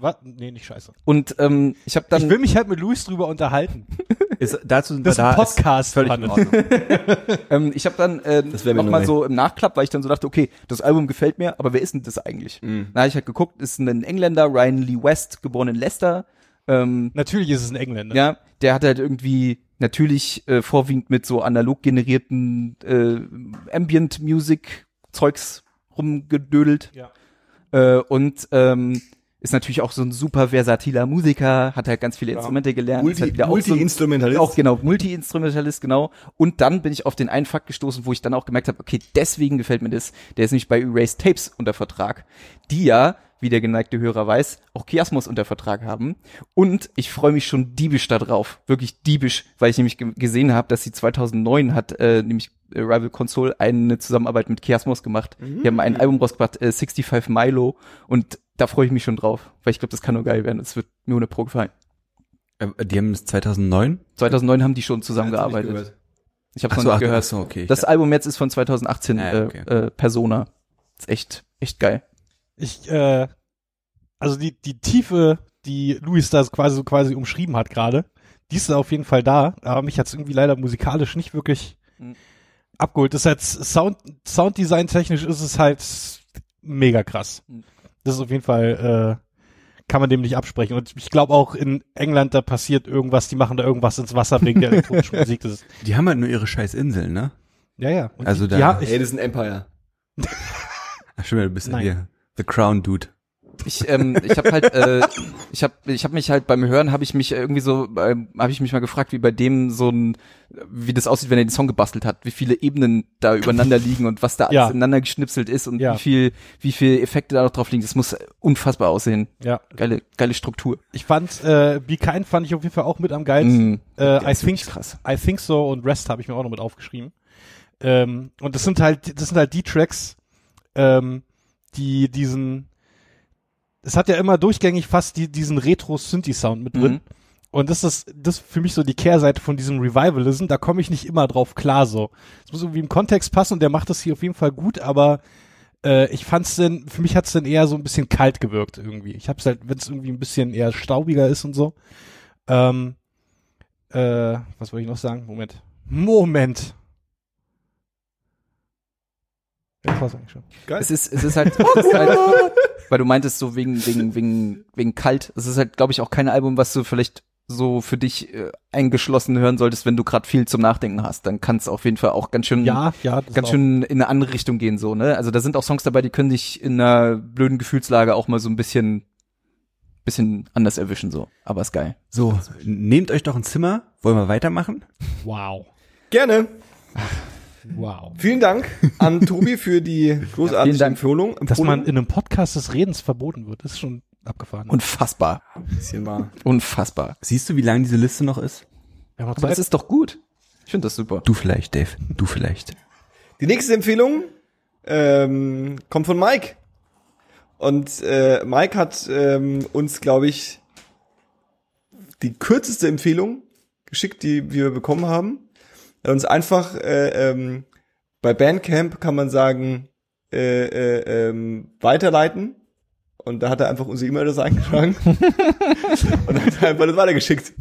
Was? Nee, nicht scheiße. Und ähm, ich habe dann ich will mich halt mit Luis drüber unterhalten. Ist, dazu sind Das ist wir ein da, Podcast, völlig in Ordnung. Ähm, ich habe dann äh, Das wär mir noch mal neu. so im Nachklapp, weil ich dann so dachte, okay, das Album gefällt mir, aber wer ist denn das eigentlich? Mhm. Da habe ich halt geguckt, ist ein Engländer, Ryan Lee West, geboren in Leicester. Ähm, Natürlich ist es ein Engländer. ja, der hat halt irgendwie natürlich äh, vorwiegend mit so analog generierten äh, Ambient Music Zeugs rumgedödelt Ja. äh, und ähm, ist natürlich auch so ein super versatiler Musiker, hat halt ganz viele Instrumente gelernt, ist Multi, halt wieder auch so Multi-Instrumentalist. auch genau, Multi-Instrumentalist, genau. Und dann bin ich auf den einen Fakt gestoßen, wo ich dann auch gemerkt habe, okay, deswegen gefällt mir das. Der ist nämlich bei Erased Tapes unter Vertrag, die ja, wie der geneigte Hörer weiß, auch Chiasmus unter Vertrag haben. Und ich freue mich schon diebisch da drauf, wirklich diebisch, weil ich nämlich ge gesehen habe, dass sie 2009 hat, äh, nämlich äh, Rival Console eine Zusammenarbeit mit Chiasmus gemacht. Die haben ein Album rausgebracht, äh, 65 Milo, und da freue ich mich schon drauf, weil ich glaube, das kann nur geil werden. Das wird mir ohne Pro gefallen. Äh, Die haben es 2009? 2009 haben die schon zusammengearbeitet. Ich habe Ach noch nicht gehört. ach so, okay. Das Album jetzt ist von 2018, Ah, äh, okay. äh, Persona. Ist echt, echt geil. Ich, äh, also die, die Tiefe, die Luis da quasi, quasi umschrieben hat gerade, die ist auf jeden Fall da, aber mich hat's irgendwie leider musikalisch nicht wirklich Mhm. abgeholt. Das ist halt Sound, Sounddesign technisch ist es halt mega krass. Mhm. Das ist auf jeden Fall, äh, kann man dem nicht absprechen. Und ich glaube auch in England, da passiert irgendwas, die machen da irgendwas ins Wasser wegen der elektronischen Musik. Das ist, die haben halt nur ihre scheiß Inseln, ne? ja, ja. Und Also die, da- ja, ich, Hey, das ist ein Empire. Ach stimmt, du bist ja Nein. hier. The Crown Dude. Ich, ähm, ich habe halt, äh, ich habe, ich habe mich halt beim Hören habe ich mich irgendwie so, ähm, habe ich mich mal gefragt, wie bei dem so ein, wie das aussieht, wenn er den Song gebastelt hat, wie viele Ebenen da übereinander liegen und was da alles Ja. ineinander geschnipselt ist und Ja. wie viel, wie viel Effekte da noch drauf liegen. Das muss unfassbar aussehen. ja. Geile, geile Struktur. Ich fand, äh, Be Kind fand ich auf jeden Fall auch mit am geilsten. Mhm. Äh, I think, krass. I think so und Rest habe ich mir auch noch mit aufgeschrieben. Ähm, und das sind halt, das sind halt die Tracks, ähm, die diesen, es hat ja immer durchgängig fast die, diesen Retro-Synthi-Sound mit drin. Mhm. Und das ist, das ist für mich so die Kehrseite von diesem Revivalism. Da komme ich nicht immer drauf klar so. Es muss irgendwie im Kontext passen und der macht das hier auf jeden Fall gut, aber äh, ich fand's denn, für mich hat's dann eher so ein bisschen kalt gewirkt irgendwie. Ich hab's halt, wenn es irgendwie ein bisschen eher staubiger ist und so. Ähm, äh, was wollte ich noch sagen? Moment. Moment. Ja, Das war's eigentlich schon. Geil. Es ist, es ist halt, es ist halt weil du meintest so wegen, wegen, wegen, wegen kalt. Es ist halt, glaube ich, auch kein Album, was du vielleicht so für dich äh, eingeschlossen hören solltest, wenn du gerade viel zum Nachdenken hast. Dann kann es auf jeden Fall auch ganz schön, Ja, ja. ganz schön in eine andere Richtung gehen, so, ne? Also da sind auch Songs dabei, die können dich in einer blöden Gefühlslage auch mal so ein bisschen, bisschen anders erwischen, so. Aber ist geil. So, nehmt euch doch ein Zimmer. Wollen wir weitermachen? Wow. Gerne. Wow. Vielen Dank an Tobi für die großartige Dank. Empfehlung. Dass man in einem Podcast des Redens verboten wird, ist schon abgefahren. Unfassbar. bisschen war. Unfassbar. Siehst du, wie lang diese Liste noch ist? haben noch Aber das Zeit. ist doch gut. Ich finde das super. Du vielleicht, Dave. Du vielleicht. Die nächste Empfehlung ähm, kommt von Mike. Und äh, Mike hat ähm, uns, glaube ich, die kürzeste Empfehlung geschickt, die wir bekommen haben. Er hat uns einfach äh, ähm, bei Bandcamp kann man sagen äh, äh, ähm, weiterleiten. Und da hat er einfach unsere E-Mail-Adresse eingetragen und hat einfach das weitergeschickt.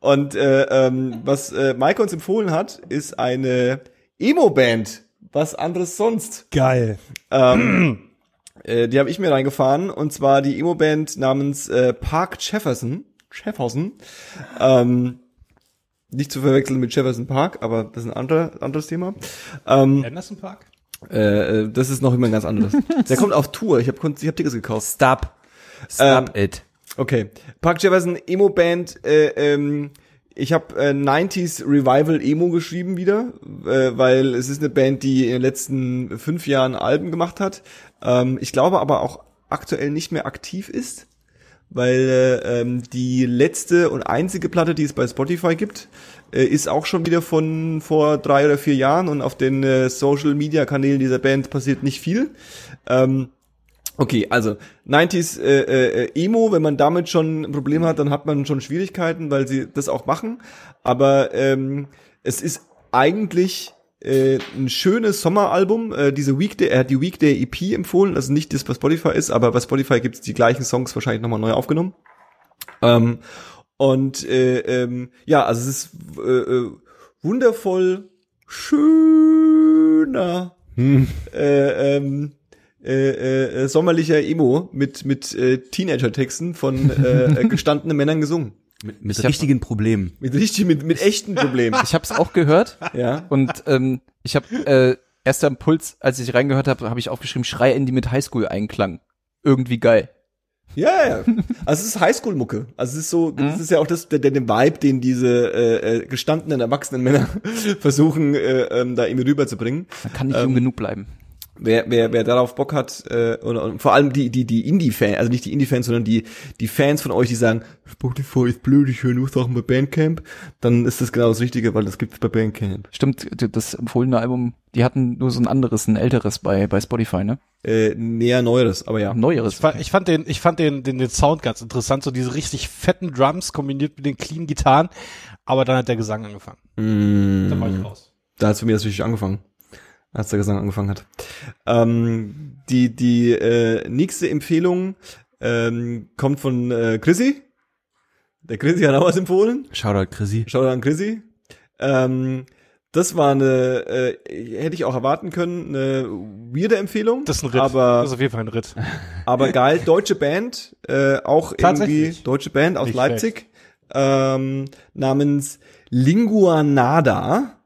Und äh, ähm, was äh, Mike uns empfohlen hat, ist eine Emo-Band. Was anderes sonst. Geil. Ähm, äh, die habe ich mir reingefahren und zwar die Emo-Band namens äh, Park Jefferson. Jefferson. Ähm, nicht zu verwechseln mit Jefferson Park, aber das ist ein anderer, anderes Thema. Ähm, Anderson Park? äh, äh, das ist noch immer ein ganz anderes. Der kommt auf Tour. Ich habe ich hab Tickets gekauft. Stop. Stop it. Okay. Park Jefferson Emo Band. Äh, ähm, ich habe äh, 90s Revival Emo geschrieben wieder, äh, weil es ist eine Band, die in den letzten fünf Jahren Alben gemacht hat. Ähm, ich glaube aber auch aktuell nicht mehr aktiv ist. Weil äh, ähm, die letzte und einzige Platte, die es bei Spotify gibt, äh, ist auch schon wieder von vor drei oder vier Jahren und auf den äh, Social Media Kanälen dieser Band passiert nicht viel. Ähm, Okay, also 90s äh, äh, Emo, wenn man damit schon ein Problem hat, dann hat man schon Schwierigkeiten, weil sie das auch machen. Aber ähm, es ist eigentlich äh, ein schönes Sommeralbum. Äh, diese Weekday, er hat die Weekday EP empfohlen, also nicht das, was Spotify ist, aber bei Spotify gibt's die gleichen Songs wahrscheinlich nochmal neu aufgenommen. Ähm, und äh, ähm, ja, also es ist äh, äh, wundervoll schöner äh, ähm, äh, äh, sommerlicher Emo mit mit äh, Teenager-Texten von äh, gestandenen Männern gesungen. Mit, mit Ich hab- richtigen Problemen. Mit richtig, mit, mit echten Problemen. Ich habe es auch gehört ja. und ähm, ich habe äh, erster Impuls, als ich reingehört habe, habe ich aufgeschrieben, Schrei Andy mit Highschool-Einklang. Irgendwie geil. Ja, ja. Also es ist Highschool-Mucke. Also es ist so, das ist ja auch das, der, der, der Vibe, den diese äh, äh, gestandenen, erwachsenen Männer versuchen, äh, ähm, da irgendwie rüberzubringen. Man kann nicht jung genug bleiben. Wer, wer, wer darauf Bock hat, äh, und, und vor allem die, die, die Indie-Fans, also nicht die Indie-Fans, sondern die, die Fans von euch, die sagen, Spotify ist blöd, ich höre nur Sachen bei Bandcamp, dann ist das genau das Richtige, weil das gibt's bei Bandcamp. Stimmt, das empfohlene Album, die hatten nur so ein anderes, ein älteres bei, bei Spotify, ne? Äh, näher Neueres, aber ja. Neueres. Ich fand, ich fand den, ich fand den, den, den Sound ganz interessant, so diese richtig fetten Drums kombiniert mit den clean Gitarren, aber dann hat der Gesang angefangen. Dann war ich raus. Da hat's für mich natürlich angefangen. Als der Gesang angefangen hat. Ähm, die die äh, nächste Empfehlung ähm, kommt von äh, Chrissy. Der Chrissy hat auch was empfohlen. Shoutout Chrissy. Schaut an Chrissy. Ähm, das war eine, äh, hätte ich auch erwarten können, eine weirde Empfehlung. Das ist ein Ritt. Aber, das ist auf jeden Fall ein Ritt. aber geil, deutsche Band, äh, auch irgendwie deutsche Band aus Nicht Leipzig, ähm, namens Linguanada.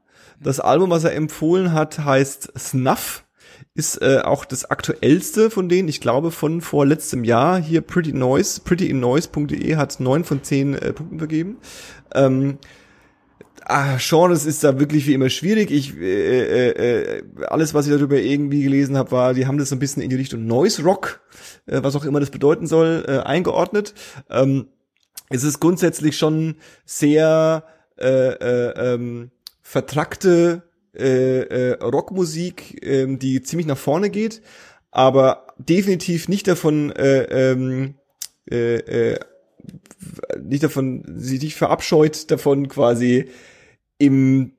Das Album, was er empfohlen hat, heißt Snuff. Ist äh, auch das aktuellste von denen, ich glaube von vorletztem Jahr. Hier Pretty Noise, prettyinnoise.de hat neun von zehn äh, Punkten vergeben. Ähm, Ah, Genres ist da wirklich wie immer schwierig. Ich äh, äh, äh, alles, was ich darüber irgendwie gelesen habe, war, die haben das so ein bisschen in die Richtung Noise Rock, äh, was auch immer das bedeuten soll, äh, eingeordnet. Ähm, es ist grundsätzlich schon sehr äh, äh, ähm, vertrackte äh, äh, Rockmusik, ähm, die ziemlich nach vorne geht, aber definitiv nicht davon äh, ähm, äh, äh, nicht davon, sich nicht verabscheut davon quasi im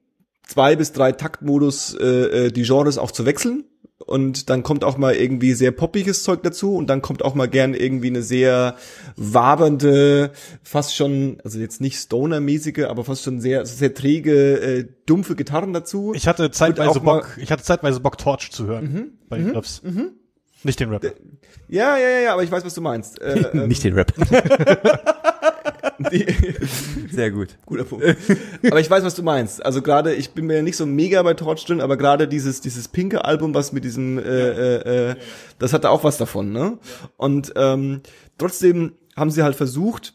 zwei bis drei Taktmodus äh, äh, die Genres auch zu wechseln und dann kommt auch mal irgendwie sehr poppiges Zeug dazu und dann kommt auch mal gern irgendwie eine sehr wabernde, fast schon, also jetzt nicht Stoner-mäßige, aber fast schon sehr sehr träge, äh, dumpfe Gitarren dazu. Ich hatte zeitweise Bock, ich hatte zeitweise Bock, Torch zu hören bei den Riffs. Nicht den Rapper. ja, ja, ja, ja, aber ich weiß, was du meinst. Äh, ähm, Nicht den Rap. die, Sehr gut. Guter Punkt. aber ich weiß, was du meinst. Also gerade, ich bin mir nicht so mega bei Torch drin, aber gerade dieses dieses pinke Album, was mit diesem, äh, äh, äh, das hatte auch was davon, ne? Und ähm, trotzdem haben sie halt versucht,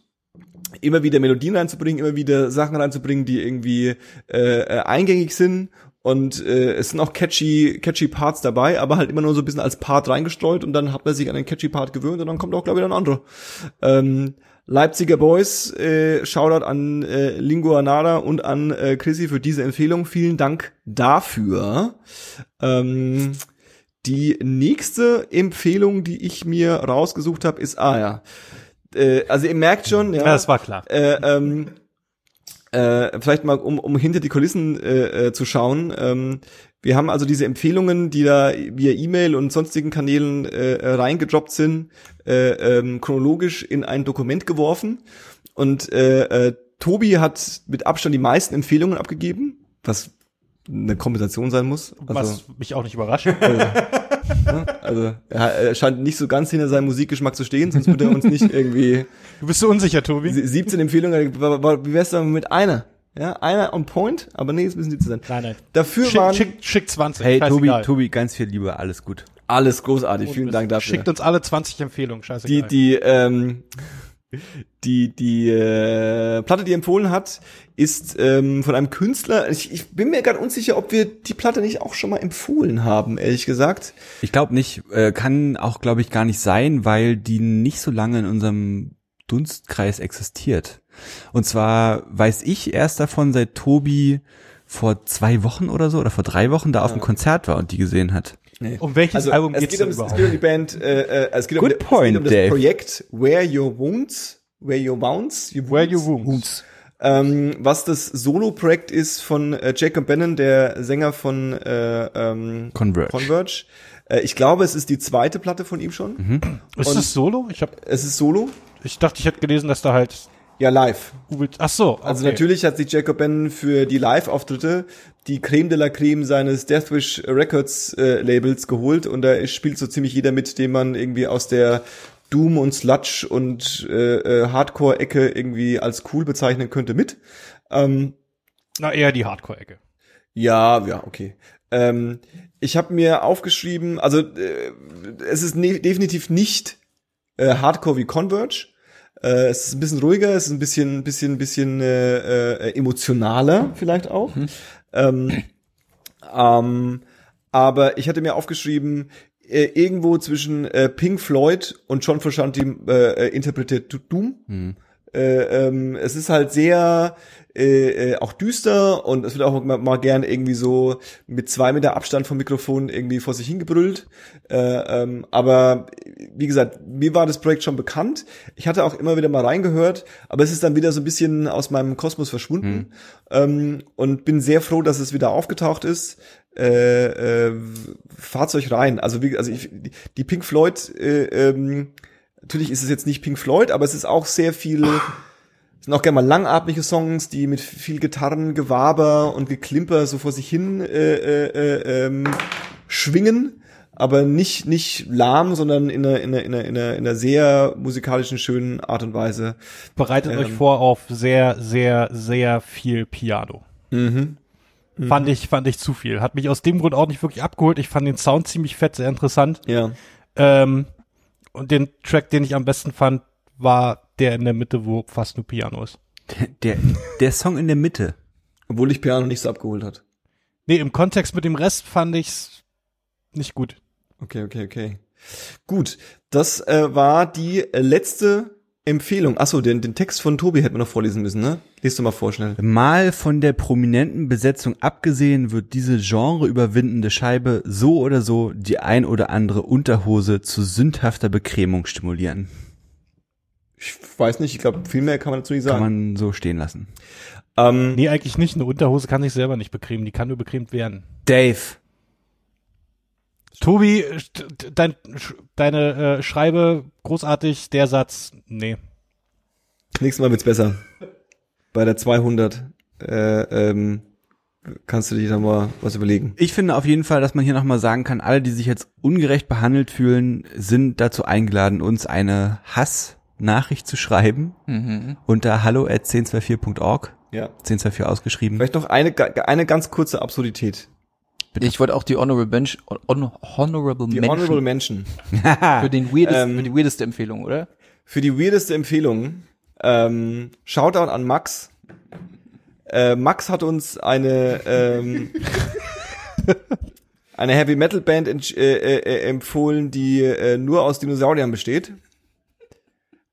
immer wieder Melodien reinzubringen, immer wieder Sachen reinzubringen, die irgendwie äh, äh, eingängig sind. Und äh, es sind auch catchy, catchy Parts dabei, aber halt immer nur so ein bisschen als Part reingestreut und dann hat man sich an den catchy Part gewöhnt und dann kommt auch, glaube ich, dann ein anderer. Ähm, Leipziger Boys, äh, Shoutout an äh, Lingua Nada und an äh, Chrissy für diese Empfehlung. Vielen Dank dafür. Ähm, die nächste Empfehlung, die ich mir rausgesucht habe, ist, ah ja, äh, also ihr merkt schon, ja, Ja, das war klar. äh, ähm, äh, vielleicht mal, um, um hinter die Kulissen äh, äh, zu schauen. Ähm, wir haben also diese Empfehlungen, die da via E-Mail und sonstigen Kanälen äh, äh, reingedroppt sind, äh, ähm, chronologisch in ein Dokument geworfen. Und äh, äh, Tobi hat mit Abstand die meisten Empfehlungen abgegeben, was eine Kompensation sein muss. Also, Was mich auch nicht überrascht. also er, er scheint nicht so ganz hinter seinem Musikgeschmack zu stehen, sonst würde er uns nicht irgendwie Du bist so unsicher, Tobi. Sie- 17 Empfehlungen, wie wär's dann mit einer? Ja, einer on point, aber nee, es müssen die zu sein. Nein, nein. Dafür Schick, waren schick, schick 20. Hey, Tobi, scheißegal. Tobi, ganz viel Liebe, alles gut. alles großartig. Vielen Dank dafür. Schickt uns alle 20 Empfehlungen, die scheißegal. die ähm, die die äh, Platte, die er empfohlen hat, ist ähm, von einem Künstler. Ich, ich bin mir gerade unsicher, ob wir die Platte nicht auch schon mal empfohlen haben, ehrlich gesagt. Ich glaube nicht, äh, kann auch, glaube ich, gar nicht sein, weil die nicht so lange in unserem Dunstkreis existiert. Und zwar weiß ich erst davon, seit Tobi vor zwei Wochen oder so oder vor drei Wochen da auf dem Konzert war und die gesehen hat. Nee. Um welches Album es geht's geht um, denn es überhaupt? geht um die Band, äh, äh, es geht um, die- es point, geht um das Dave. Projekt Where Your Wounds, Where Your Wounds, Your Where You Wounds, Wounds. ähm, was das Solo-Projekt ist von äh, Jacob Bannon, der Sänger von äh, ähm, Converge. Converge. Äh, ich glaube, es ist die zweite Platte von ihm schon. Mhm. Ist das Solo? Ich hab, Es ist Solo. ich dachte, ich hätte gelesen, dass da halt Ja, live. Ach so, okay. Also natürlich hat sich Jacob Bannon für die Live-Auftritte die Creme de la Creme seines Deathwish Records äh, Labels geholt und da spielt so ziemlich jeder mit, den man irgendwie aus der Doom und Sludge und äh, äh, Hardcore-Ecke irgendwie als cool bezeichnen könnte mit. Ähm, Na, eher die Hardcore-Ecke. ja, ja, okay. Ähm, ich habe mir aufgeschrieben, also äh, es ist ne definitiv nicht äh, Hardcore wie Converge. Äh, es ist ein bisschen ruhiger, es ist ein bisschen, bisschen, bisschen äh, äh, emotionaler vielleicht auch. Ähm, ähm, aber ich hatte mir aufgeschrieben, äh, irgendwo zwischen äh, Pink Floyd und John Frusciante äh, äh, interpretiert Doom. Äh, ähm, es ist halt sehr äh, äh, auch düster und es wird auch mal, mal gern irgendwie so mit zwei Meter Abstand vom Mikrofon irgendwie vor sich hingebrüllt. Äh, ähm, aber wie gesagt, mir war das Projekt schon bekannt. Ich hatte auch immer wieder mal reingehört, aber es ist dann wieder so ein bisschen aus meinem Kosmos verschwunden ähm, und bin sehr froh, dass es wieder aufgetaucht ist. Äh, äh, fahrt euch rein. Also wie, also ich, die- die Pink Floyd äh, ähm, natürlich ist es jetzt nicht Pink Floyd, aber es ist auch sehr viel, es sind auch gerne mal langatmige Songs, die mit viel Gitarrengewaber und Geklimper so vor sich hin äh, äh, äh, ähm, schwingen, aber nicht nicht lahm, sondern in einer, in einer, in einer, in einer, in einer sehr musikalischen, schönen Art und Weise. Bereitet Ähm. euch vor auf sehr, sehr, sehr viel Piano. Mhm. Fand ich, fand ich zu viel. Hat mich aus dem Grund auch nicht wirklich abgeholt. Ich fand den Sound ziemlich fett, sehr interessant. Ja. Ähm, und den Track, den ich am besten fand, war der in der Mitte, wo fast nur Piano ist. Der, der Song in der Mitte. Obwohl ich Piano nicht so abgeholt hat. Nee, im Kontext mit dem Rest fand ich's nicht gut. Okay, okay, okay. Gut, das äh, war die äh, letzte Empfehlung. Achso, den, den Text von Tobi hätten wir noch vorlesen müssen, ne? Lies du mal vor, schnell. Mal von der prominenten Besetzung abgesehen, wird diese genreüberwindende Scheibe so oder so die ein oder andere Unterhose zu sündhafter Bekremung stimulieren. Ich weiß nicht, ich glaube, viel mehr kann man dazu nicht Kann sagen. man so stehen lassen. ähm, Nee, eigentlich nicht. Eine Unterhose kann sich selber nicht becremen. Die kann nur becremt werden. Dave, Tobi, dein, deine äh, Schreibe, großartig, der Satz, nee. nächstes Mal wird's besser. Bei der 200 äh, ähm, kannst du dir da mal was überlegen. ich finde auf jeden Fall, dass man hier nochmal sagen kann, alle, die sich jetzt ungerecht behandelt fühlen, sind dazu eingeladen, uns eine Hassnachricht zu schreiben Mhm. unter hallo at 1024.org. Ja. 1024 ausgeschrieben. Vielleicht noch eine, eine ganz kurze Absurdität. Ich wollte auch die Honorable Bench, hon, Honorable Die Mention Honorable Mention. für den weirdest, Ähm, für die weirdeste Empfehlung, oder? Für die weirdeste Empfehlung, ähm, Shoutout an Max. Äh, Max hat uns eine, ähm, eine Heavy Metal Band äh, äh, empfohlen, die äh, nur aus Dinosauriern besteht.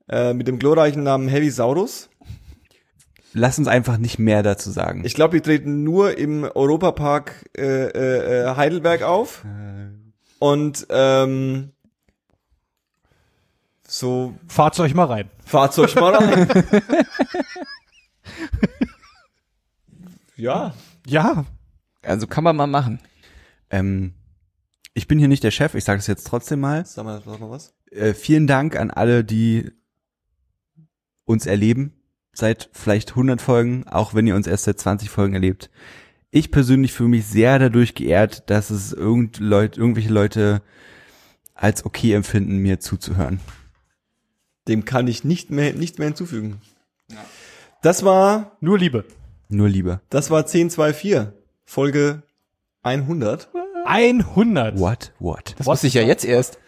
Äh, mit dem glorreichen Namen Heavy Saurus. Lass uns einfach nicht mehr dazu sagen. Ich glaube, die treten nur im Europapark äh, äh, äh, Heidelberg auf. Und ähm, so Fahrt euch mal rein. Fahrzeug mal rein. ja. Ja, Also kann man mal machen. ähm, ich bin hier nicht der Chef, ich sage es jetzt trotzdem mal. Sag mal, sag mal was. Äh, vielen Dank an alle, die uns erleben seit vielleicht 100 Folgen, auch wenn ihr uns erst seit 20 Folgen erlebt. Ich persönlich fühle mich sehr dadurch geehrt, dass es irgend Leut, irgendwelche Leute als okay empfinden, mir zuzuhören. Dem kann ich nicht mehr, nicht mehr hinzufügen. Das war, nur Liebe. Nur Liebe. das war 1024, Folge 100. 100. What? What? Das wusste ich ja jetzt erst.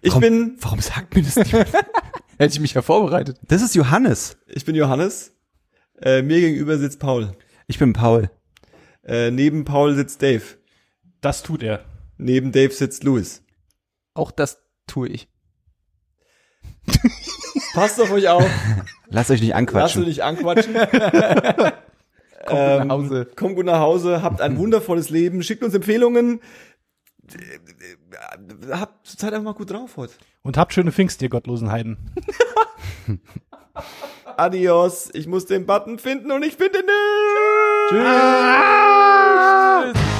Ich Warum- bin, Warum sagt mir das niemand? Hätte ich mich ja vorbereitet. Das ist Johannes. ich bin Johannes. Äh, mir gegenüber sitzt Paul. Ich bin Paul. Äh, neben Paul sitzt Dave. Das tut er. Neben Dave sitzt Louis. Auch das tue ich. Passt auf euch auf. Lasst euch nicht Lasst anquatschen. euch nicht anquatschen. Kommt Ähm, nach Hause. Kommt gut nach Hause, habt ein wundervolles Leben, schickt uns Empfehlungen. Habt Zeit einfach mal gut drauf heute. Und habt schöne Pfingst, ihr gottlosen Heiden. Adios. Ich muss den Button finden und ich finde ihn nicht. Tschüss.